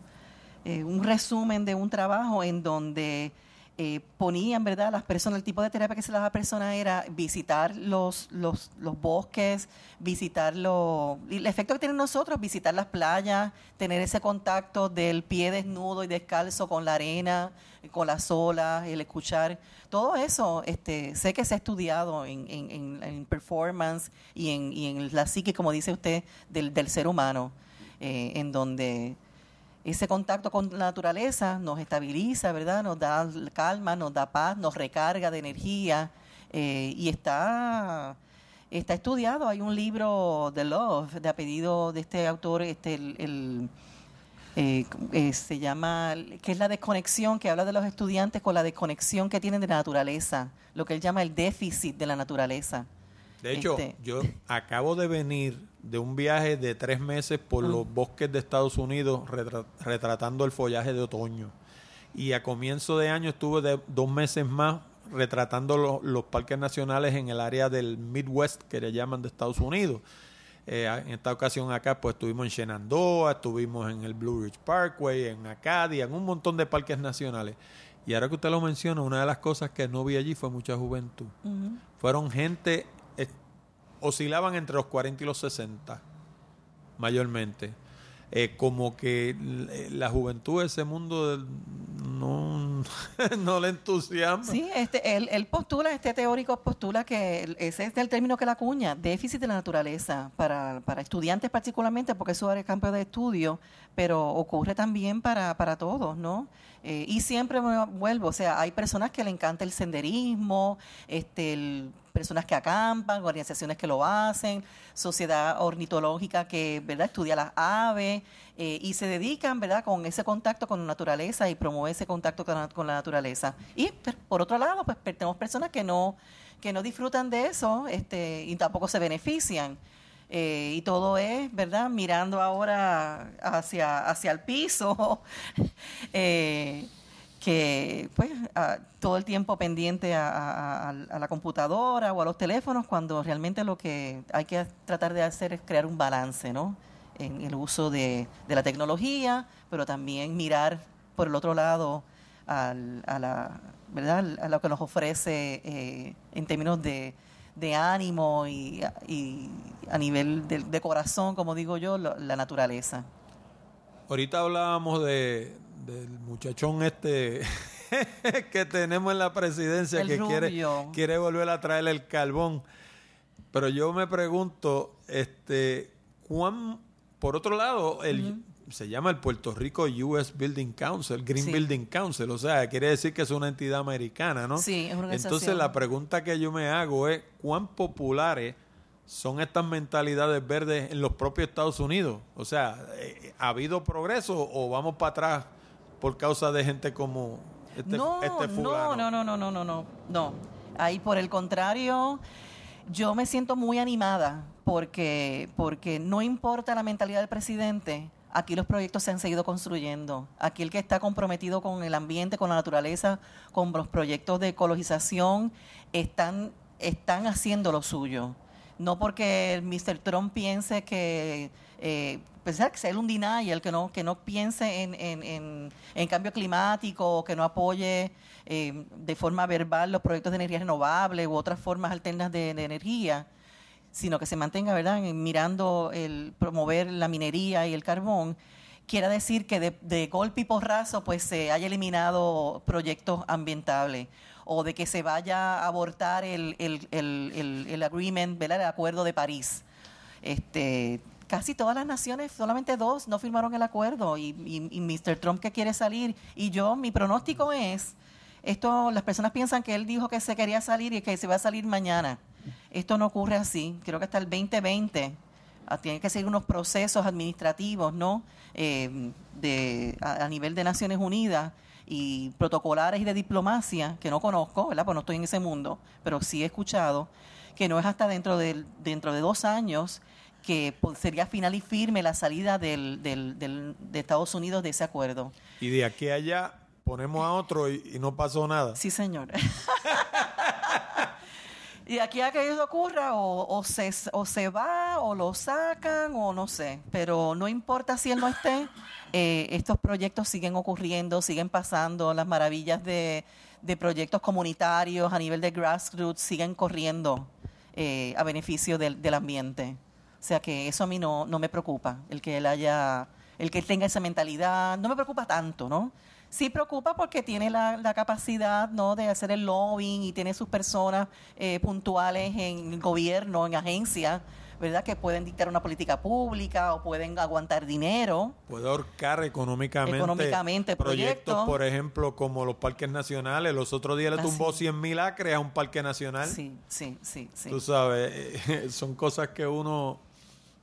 eh, un resumen de un trabajo en donde eh, ponían, ¿verdad? Las personas, el tipo de terapia que se daba a la persona era visitar los, los, los bosques, visitar los, el efecto que tienen nosotros, visitar las playas, tener ese contacto del pie desnudo y descalzo con la arena, con las olas, el escuchar, todo eso, este, sé que se ha estudiado en, en, en- en performance y en, y en la psique, como dice usted, del, del ser humano, eh, en donde ese contacto con la naturaleza nos estabiliza, ¿verdad? Nos da calma, nos da paz, nos recarga de energía eh, y está está estudiado. Hay un libro de Love, de apellido de este autor, este el, eh, eh, se llama, que es la desconexión, que habla de los estudiantes con la desconexión que tienen de la naturaleza, lo que él llama el déficit de la naturaleza. De hecho, Este- yo acabo de venir de un viaje de tres meses por los bosques de Estados Unidos retra- retratando el follaje de otoño. Y a comienzo de año estuve de dos meses más retratando lo- los parques nacionales en el área del Midwest, que le llaman de Estados Unidos. Eh, en esta ocasión acá, pues estuvimos en Shenandoah, estuvimos en el Blue Ridge Parkway, en Acadia, en un montón de parques nacionales. Y ahora que usted lo menciona, una de las cosas que no vi allí fue mucha juventud. Fueron gente, oscilaban entre los 40 y los 60, mayormente. Eh, como que la juventud ese mundo no, no le entusiasma. Sí, este, él, él, postula, este teórico postula que ese es el término que la cuña, déficit de la naturaleza, para, para estudiantes particularmente, porque eso es el campo de estudio, pero ocurre también para, para todos, ¿no? Eh, y siempre me vuelvo, o sea, hay personas que le encanta el senderismo, este, personas que acampan, organizaciones que lo hacen, sociedad ornitológica que verdad estudia las aves eh, y se dedican verdad con ese contacto con la naturaleza y promueve ese contacto con la, naturaleza. Y por otro lado, pues tenemos personas que no que no disfrutan de eso este, y tampoco se benefician. Eh, y todo es, ¿verdad? Mirando ahora hacia, hacia el piso, eh, que pues todo el tiempo pendiente a, la computadora o a los teléfonos, cuando realmente lo que hay que tratar de hacer es crear un balance, ¿no? En el uso de, la tecnología, pero también mirar por el otro lado a la, ¿verdad? a lo que nos ofrece eh, en términos de de ánimo y, a nivel de, corazón, como digo yo, la naturaleza. Ahorita hablábamos de, del muchachón este que tenemos en la presidencia que quiere, quiere volver a traer el carbón. Pero yo me pregunto, este, ¿cuán, por otro lado, el, se llama el Puerto Rico US Building Council, Green Building Council, o sea, quiere decir que es una entidad americana, ¿no? Sí, es una. Entonces la pregunta que yo me hago es, ¿cuán populares son estas mentalidades verdes en los propios Estados Unidos? O sea, eh, ¿ha habido progreso o vamos para atrás por causa de gente como este, no, este fulano? No, no, no, no, no, no, no. Ahí por el contrario, yo me siento muy animada porque, porque no importa la mentalidad del presidente, aquí los proyectos se han seguido construyendo. Aquí el que está comprometido con el ambiente, con la naturaleza, con los proyectos de ecologización, están, están haciendo lo suyo. No porque el Mr. Trump piense que, eh, pensar que sea un denial, que no, que no piense en, cambio climático, que no apoye eh, de forma verbal los proyectos de energía renovable u otras formas alternas de energía sino que se mantenga, ¿verdad?, mirando el promover la minería y el carbón, quiera decir que de, golpe y porrazo pues se haya eliminado proyectos ambientales o de que se vaya a abortar el, el, el, el agreement, ¿verdad? el acuerdo de París. Este, casi todas las naciones, solamente dos no firmaron el acuerdo y, y, y Mr. Trump que quiere salir. Y yo, mi pronóstico es, esto, las personas piensan que él dijo que se quería salir y que se va a salir mañana. Esto no ocurre así. Creo que hasta el 2020 ah, tiene que seguir unos procesos administrativos, ¿no? Eh, de, a, nivel de Naciones Unidas y protocolares y de diplomacia, que no conozco, ¿verdad? Pues no estoy en ese mundo, pero sí he escuchado que no es hasta dentro de, dentro de dos años que sería final y firme la salida del, del, del, de Estados Unidos de ese acuerdo. Y de aquí a allá ponemos a otro y, y no pasó nada. Sí, señor. Y aquí a que eso ocurra, o, se, o se va, o lo sacan, o no sé. Pero no importa si él no esté, eh, estos proyectos siguen ocurriendo, siguen pasando, las maravillas de, de proyectos comunitarios a nivel de grassroots siguen corriendo eh, a beneficio del, del ambiente. O sea que eso a mí no, no me preocupa, el que él haya, el que él tenga esa mentalidad, no me preocupa tanto, ¿no? Sí preocupa porque tiene la, capacidad ¿no? de hacer el lobbying y tiene sus personas eh, puntuales en el gobierno, en agencias, ¿verdad? Que pueden dictar una política pública o pueden aguantar dinero. Puede ahorcar económicamente, económicamente proyectos, por ejemplo, como los parques nacionales. Los otros días le ah, tumbó 100 mil acres a un parque nacional. Sí, sí, sí. sí. Tú sabes, son cosas que uno...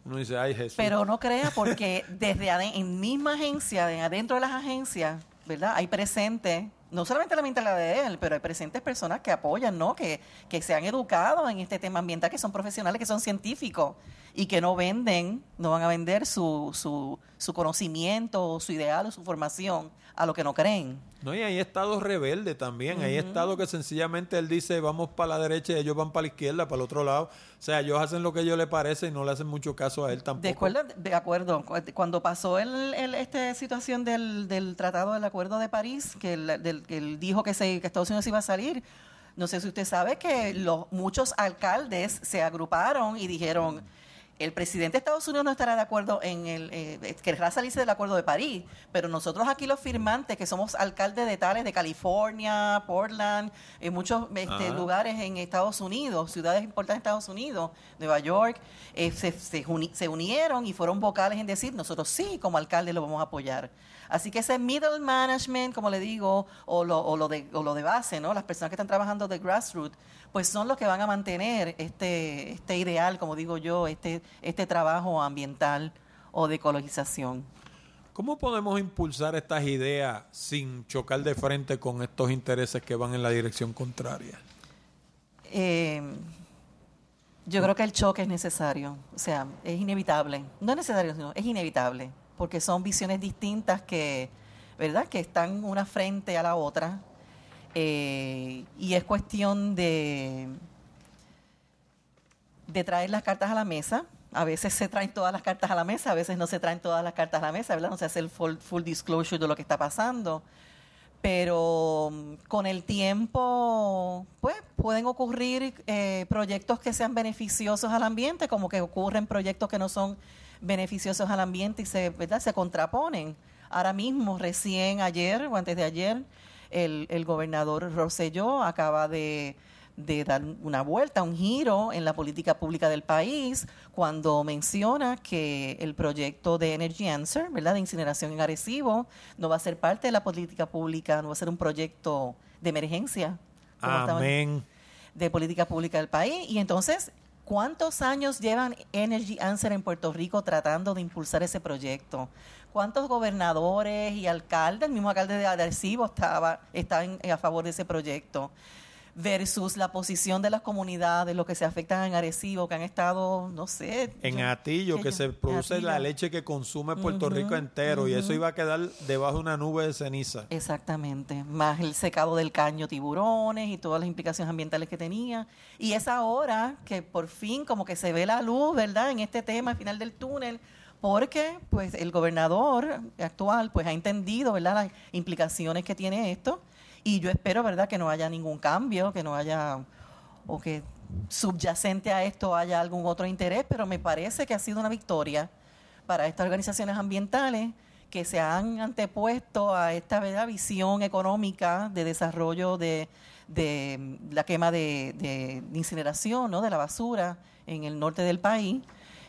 Uno dice, ay Jesús. Pero no crea porque desde en misma agencia, de adentro de las agencias, ¿verdad? Hay presentes no solamente la mentalidad de él, pero hay presentes personas que apoyan, ¿no? Que, que se han educado en este tema ambiental, que son profesionales, que son científicos y que no venden, no van a vender su, su, su conocimiento, su ideal o su formación a lo que no creen. No, y hay estados rebeldes también. Hay estados que sencillamente él dice, vamos para la derecha y ellos van para la izquierda, para el otro lado. O sea, ellos hacen lo que a ellos les parece y no le hacen mucho caso a él tampoco. De acuerdo, de acuerdo. Cuando pasó el, el- esta situación del, del tratado del Acuerdo de París, que él, del- que él dijo que, se, que Estados Unidos iba a salir, no sé si usted sabe que los, muchos alcaldes se agruparon y dijeron, el presidente de Estados Unidos no estará de acuerdo en el, eh, querrá salirse del Acuerdo de París, pero nosotros aquí los firmantes, que somos alcaldes de tales de California, Portland, en muchos este, Ajá. lugares en Estados Unidos, ciudades importantes en Estados Unidos, Nueva York, eh, se, se uni- se unieron y fueron vocales en decir, nosotros sí, como alcalde lo vamos a apoyar. Así que ese middle management, como le digo, o lo, o lo, de, o lo de base, ¿no? las personas que están trabajando de grassroots, pues son los que van a mantener este, este ideal, como digo yo, este, este trabajo ambiental o de ecologización. ¿Cómo podemos impulsar estas ideas sin chocar de frente con estos intereses que van en la dirección contraria? Eh, yo creo que el choque es necesario, o sea, es inevitable. No es necesario, sino es inevitable, porque son visiones distintas que, ¿verdad? Que están una frente a la otra. eh, y es cuestión de, de traer las cartas a la mesa. A veces se traen todas las cartas a la mesa, a veces no se traen todas las cartas a la mesa, ¿verdad? No se hace el full, full disclosure de lo que está pasando pero mm, con el tiempo pues pueden ocurrir eh, proyectos que sean beneficiosos al ambiente como que ocurren proyectos que no son beneficiosos al ambiente y se verdad se contraponen ahora mismo recién ayer o antes de ayer el, el gobernador Rosselló acaba de de dar una vuelta, un giro en la política pública del país cuando menciona que el proyecto de Energy Answer, ¿verdad? de incineración en Arecibo, no va a ser parte de la política pública, no va a ser un proyecto de emergencia. Amén. de política pública del país. Y entonces, ¿cuántos años llevan Energy Answer en Puerto Rico tratando de impulsar ese proyecto? ¿Cuántos gobernadores y alcaldes, el mismo alcalde de Arecibo estaba, estaba en- a favor de ese proyecto? Versus la posición de las comunidades, los que se afectan en Arecibo, que han estado, no sé. En yo- Atillo, que yo- se produce Atillo. la leche que consume Puerto Rico entero y eso iba a quedar debajo de una nube de ceniza. Exactamente, más el secado del caño tiburones y todas las implicaciones ambientales que tenía. Y es ahora que por fin como que se ve la luz, ¿verdad? En este tema, al final del túnel, porque pues el gobernador actual pues ha entendido, ¿verdad? Las implicaciones que tiene esto y yo espero, ¿verdad? Que no haya ningún cambio, que no haya o que subyacente a esto haya algún otro interés, pero me parece que ha sido una victoria para estas organizaciones ambientales que se han antepuesto a esta ¿verdad? visión económica de desarrollo de, de la quema de, de- incineración, ¿no? de la basura en el norte del país,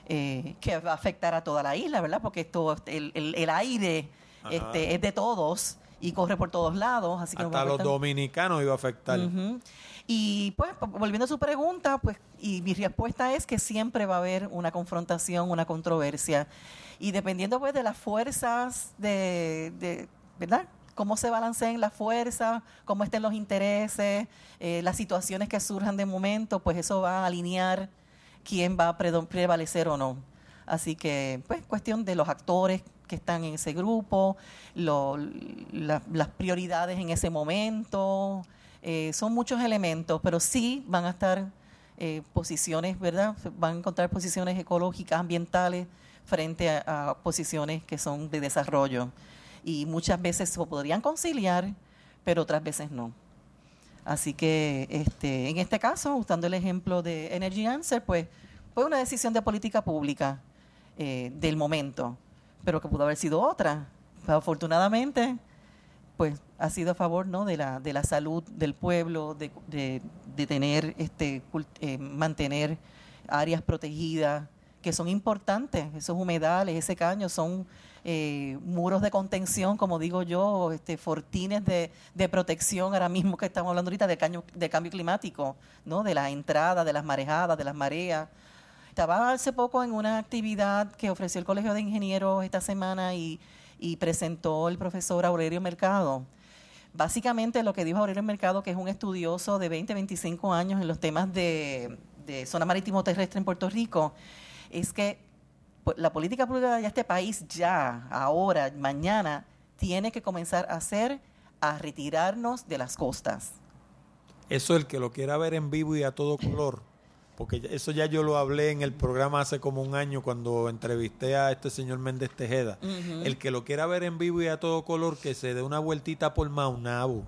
eh, que va a afectar a toda la isla, ¿verdad? Porque esto, el, el- el aire este, es de todos y corre por todos lados, así que nos va a Hasta los dominicanos iba a afectar. Y pues, volviendo a su pregunta, pues, y mi respuesta es que siempre va a haber una confrontación, una controversia. Y dependiendo pues de las fuerzas de, de- ¿verdad? Cómo se balanceen las fuerzas, cómo estén los intereses, eh, las situaciones que surjan de momento, pues eso va a alinear quién va a prevalecer o no. Así que, pues, cuestión de los actores que están en ese grupo, las prioridades en ese momento, eh, son muchos elementos, pero sí van a estar eh, posiciones, ¿verdad? Van a encontrar posiciones ecológicas, ambientales, frente a, a posiciones que son de desarrollo. Y muchas veces se podrían conciliar, pero otras veces no. Así que este, en este caso, usando el ejemplo de Energy Answer, pues fue una decisión de política pública eh, del momento, pero que pudo haber sido otra. Afortunadamente, pues ha sido a favor ¿no? de, la, de la salud del pueblo, de, de- de tener, este, eh, mantener áreas protegidas que son importantes, esos humedales, ese caño son eh, muros de contención, como digo yo, este, fortines de, de protección ahora mismo que estamos hablando ahorita de, caño, de cambio climático, ¿no? de la entrada, de las marejadas, de las mareas. Estaba hace poco en una actividad que ofreció el Colegio de Ingenieros esta semana y, presentó el profesor Aurelio Mercado. Básicamente lo que dijo Aurelio Mercado, que es un estudioso de 20, 25 años en los temas de, de zona marítimo terrestre en Puerto Rico, es que pues, la política pública de este país ya, ahora, mañana, tiene que comenzar a hacer a retirarnos de las costas. Eso el que lo quiera ver en vivo y a todo color, porque eso ya yo lo hablé en el programa hace como un año cuando entrevisté a este señor Méndez Tejeda. El que lo quiera ver en vivo y a todo color, que se dé una vueltita por Maunabo,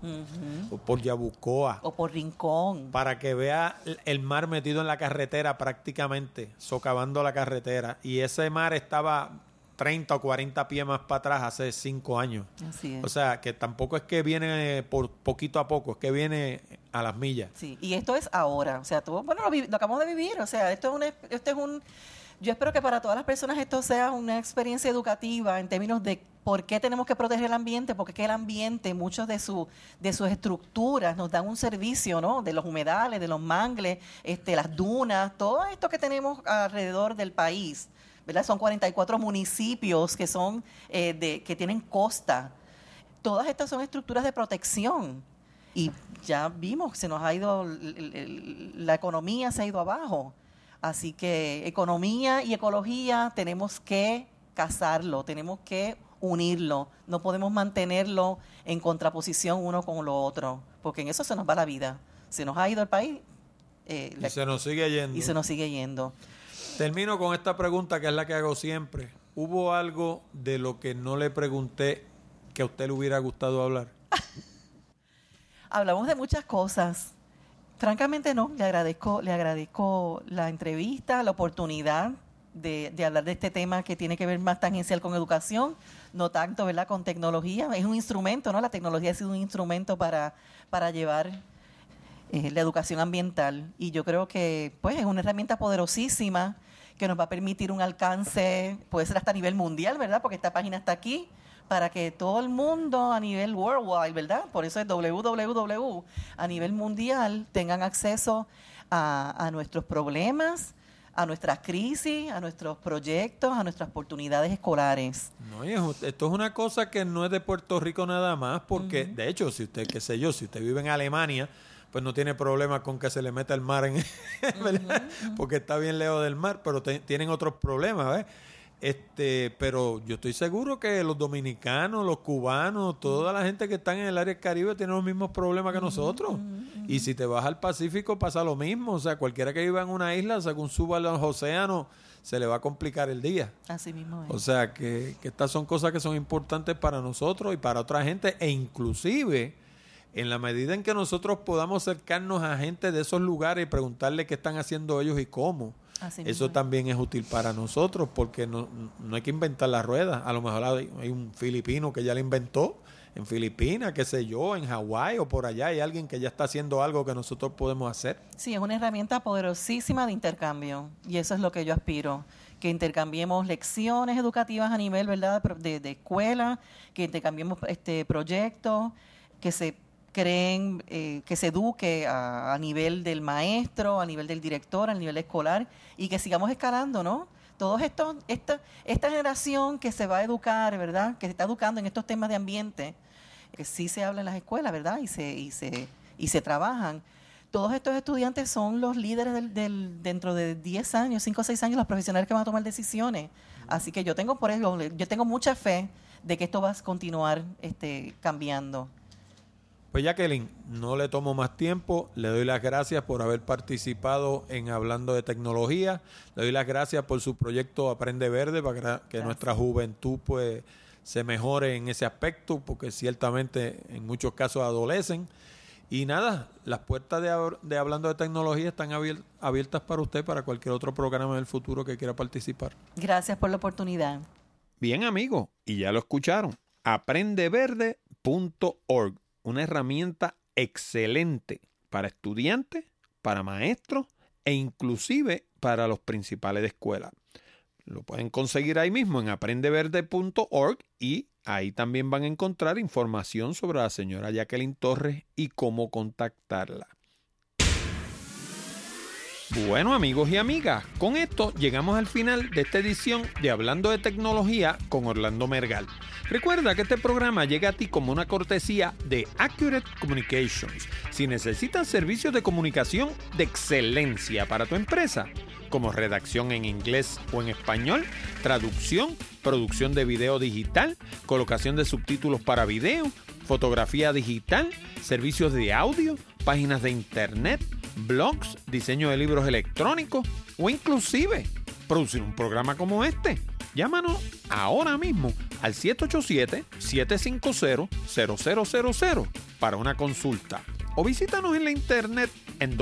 o por Yabucoa. O por Rincón. Para que vea el mar metido en la carretera prácticamente, socavando la carretera. Y ese mar estaba 30 o 40 pies más para atrás hace 5 años. Así es. O sea, que tampoco es que viene por poquito a poco, es que viene a las millas. Sí, y esto es ahora, o sea, tú, bueno, lo, lo acabamos de vivir, o sea, esto es un, esto es un, yo espero que para todas las personas esto sea una experiencia educativa en términos de por qué tenemos que proteger el ambiente, porque es que el ambiente, muchos de, su, de sus estructuras nos dan un servicio, ¿no? De los humedales, de los mangles, este, las dunas, todo esto que tenemos alrededor del país, ¿verdad? Son 44 municipios que son, eh, de, que tienen costa. Todas estas son estructuras de protección y ya vimos, se nos ha ido, la economía se ha ido abajo. Así que economía y ecología tenemos que casarlo, tenemos que unirlo. No podemos mantenerlo en contraposición uno con lo otro, porque en eso se nos va la vida. Se nos ha ido el país eh, la- se nos sigue yendo. y se nos sigue yendo. Termino con esta pregunta que es la que hago siempre. ¿Hubo algo de lo que no le pregunté que a usted le hubiera gustado hablar? Hablamos de muchas cosas. Francamente no, le agradezco, le agradezco la entrevista, la oportunidad de, hablar de este tema que tiene que ver más tangencial con educación, no tanto, ¿verdad?, con tecnología. Es un instrumento, ¿no? La tecnología ha sido un instrumento para, para llevar eh, la educación ambiental. Y yo creo que, pues, es una herramienta poderosísima que nos va a permitir un alcance, puede ser hasta a nivel mundial, ¿verdad? Porque esta página está aquí para que todo el mundo a nivel worldwide, ¿verdad? Por eso es www, a nivel mundial tengan acceso a, a nuestros problemas, a nuestras crisis, a nuestros proyectos, a nuestras oportunidades escolares. No, esto es una cosa que no es de Puerto Rico nada más, porque de hecho, si usted, qué sé yo, si usted vive en Alemania, pues no tiene problema con que se le meta el mar en, ¿verdad? porque está bien lejos del mar, pero te- tienen otros problemas, ¿ves? Este, pero yo estoy seguro que los dominicanos, los cubanos, toda la gente que está en el área del Caribe tiene los mismos problemas que nosotros. Y si te vas al Pacífico pasa lo mismo, o sea, cualquiera que viva en una isla, según suba los océanos, se le va a complicar el día. Así mismo es. O sea, que, que estas son cosas que son importantes para nosotros y para otra gente e inclusive en la medida en que nosotros podamos acercarnos a gente de esos lugares y preguntarle qué están haciendo ellos y cómo. Así Eso es. también es útil para nosotros porque no, no hay que inventar la rueda. A lo mejor hay, hay un filipino que ya la inventó en Filipinas, qué sé yo, en Hawái o por allá hay alguien que ya está haciendo algo que nosotros podemos hacer. Sí, es una herramienta poderosísima de intercambio y eso es lo que yo aspiro, que intercambiemos lecciones educativas a nivel, ¿verdad?, de, de escuela, que intercambiemos este proyectos, que se creen, eh, que se eduque a, nivel del maestro, a nivel del director, a nivel escolar y que sigamos escalando, ¿no? Todos estos, esta, esta generación que se va a educar, ¿verdad?, que se está educando en estos temas de ambiente, que sí se habla en las escuelas, ¿verdad?, y se, y se, y se trabajan todos estos estudiantes son los líderes del, del- dentro de 10 años, 5 o 6 años, los profesionales que van a tomar decisiones. Así que yo tengo por eso, yo tengo mucha fe de que esto va a continuar este, cambiando. Pues Jacqueline, no le tomo más tiempo, le doy las gracias por haber participado en Hablando de Tecnología, le doy las gracias por su proyecto Aprende Verde para que- Gracias. nuestra juventud pues se mejore en ese aspecto, porque ciertamente en muchos casos adolecen. Y nada, las puertas de, de Hablando de Tecnología están abier- abiertas para usted, para cualquier otro programa del futuro que quiera participar. Gracias por la oportunidad. Bien, amigos, y ya lo escucharon. Aprendeverde.org, una herramienta excelente para estudiantes, para maestros e inclusive para los principales de escuela. Lo pueden conseguir ahí mismo en aprendeverde.org y ahí también van a encontrar información sobre la señora Jacqueline Torres y cómo contactarla. Bueno amigos y amigas, con esto llegamos al final de esta edición de Hablando de Tecnología con Orlando Mergal. Recuerda que este programa llega a ti como una cortesía de Accurate Communications. Si necesitas servicios de comunicación de excelencia para tu empresa, como redacción en inglés o en español, traducción, producción de video digital, colocación de subtítulos para video, fotografía digital, servicios de audio, páginas de internet, blogs, diseño de libros electrónicos o inclusive producir un programa como este. Llámanos ahora mismo al 787-750-0000 para una consulta o visítanos en la internet en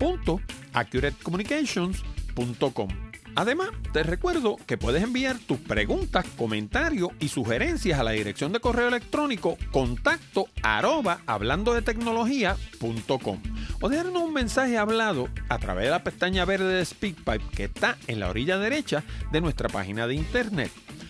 www.accuratecommunications.com. Además, te recuerdo que puedes enviar tus preguntas, comentarios y sugerencias a la dirección de correo electrónico contacto arroba hablando de tecnología.com o dejarnos un mensaje hablado a través de la pestaña verde de SpeakPipe que está en la orilla derecha de nuestra página de internet.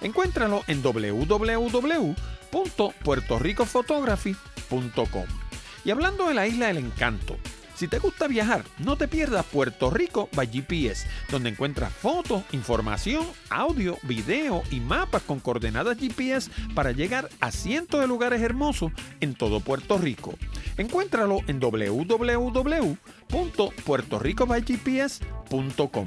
Encuéntralo en www.puertorricophotography.com. Y hablando de la isla del encanto, si te gusta viajar, no te pierdas Puerto Rico by GPS, donde encuentras fotos, información, audio, video y mapas con coordenadas GPS para llegar a cientos de lugares hermosos en todo Puerto Rico. Encuéntralo en www.puertoricobygps.com.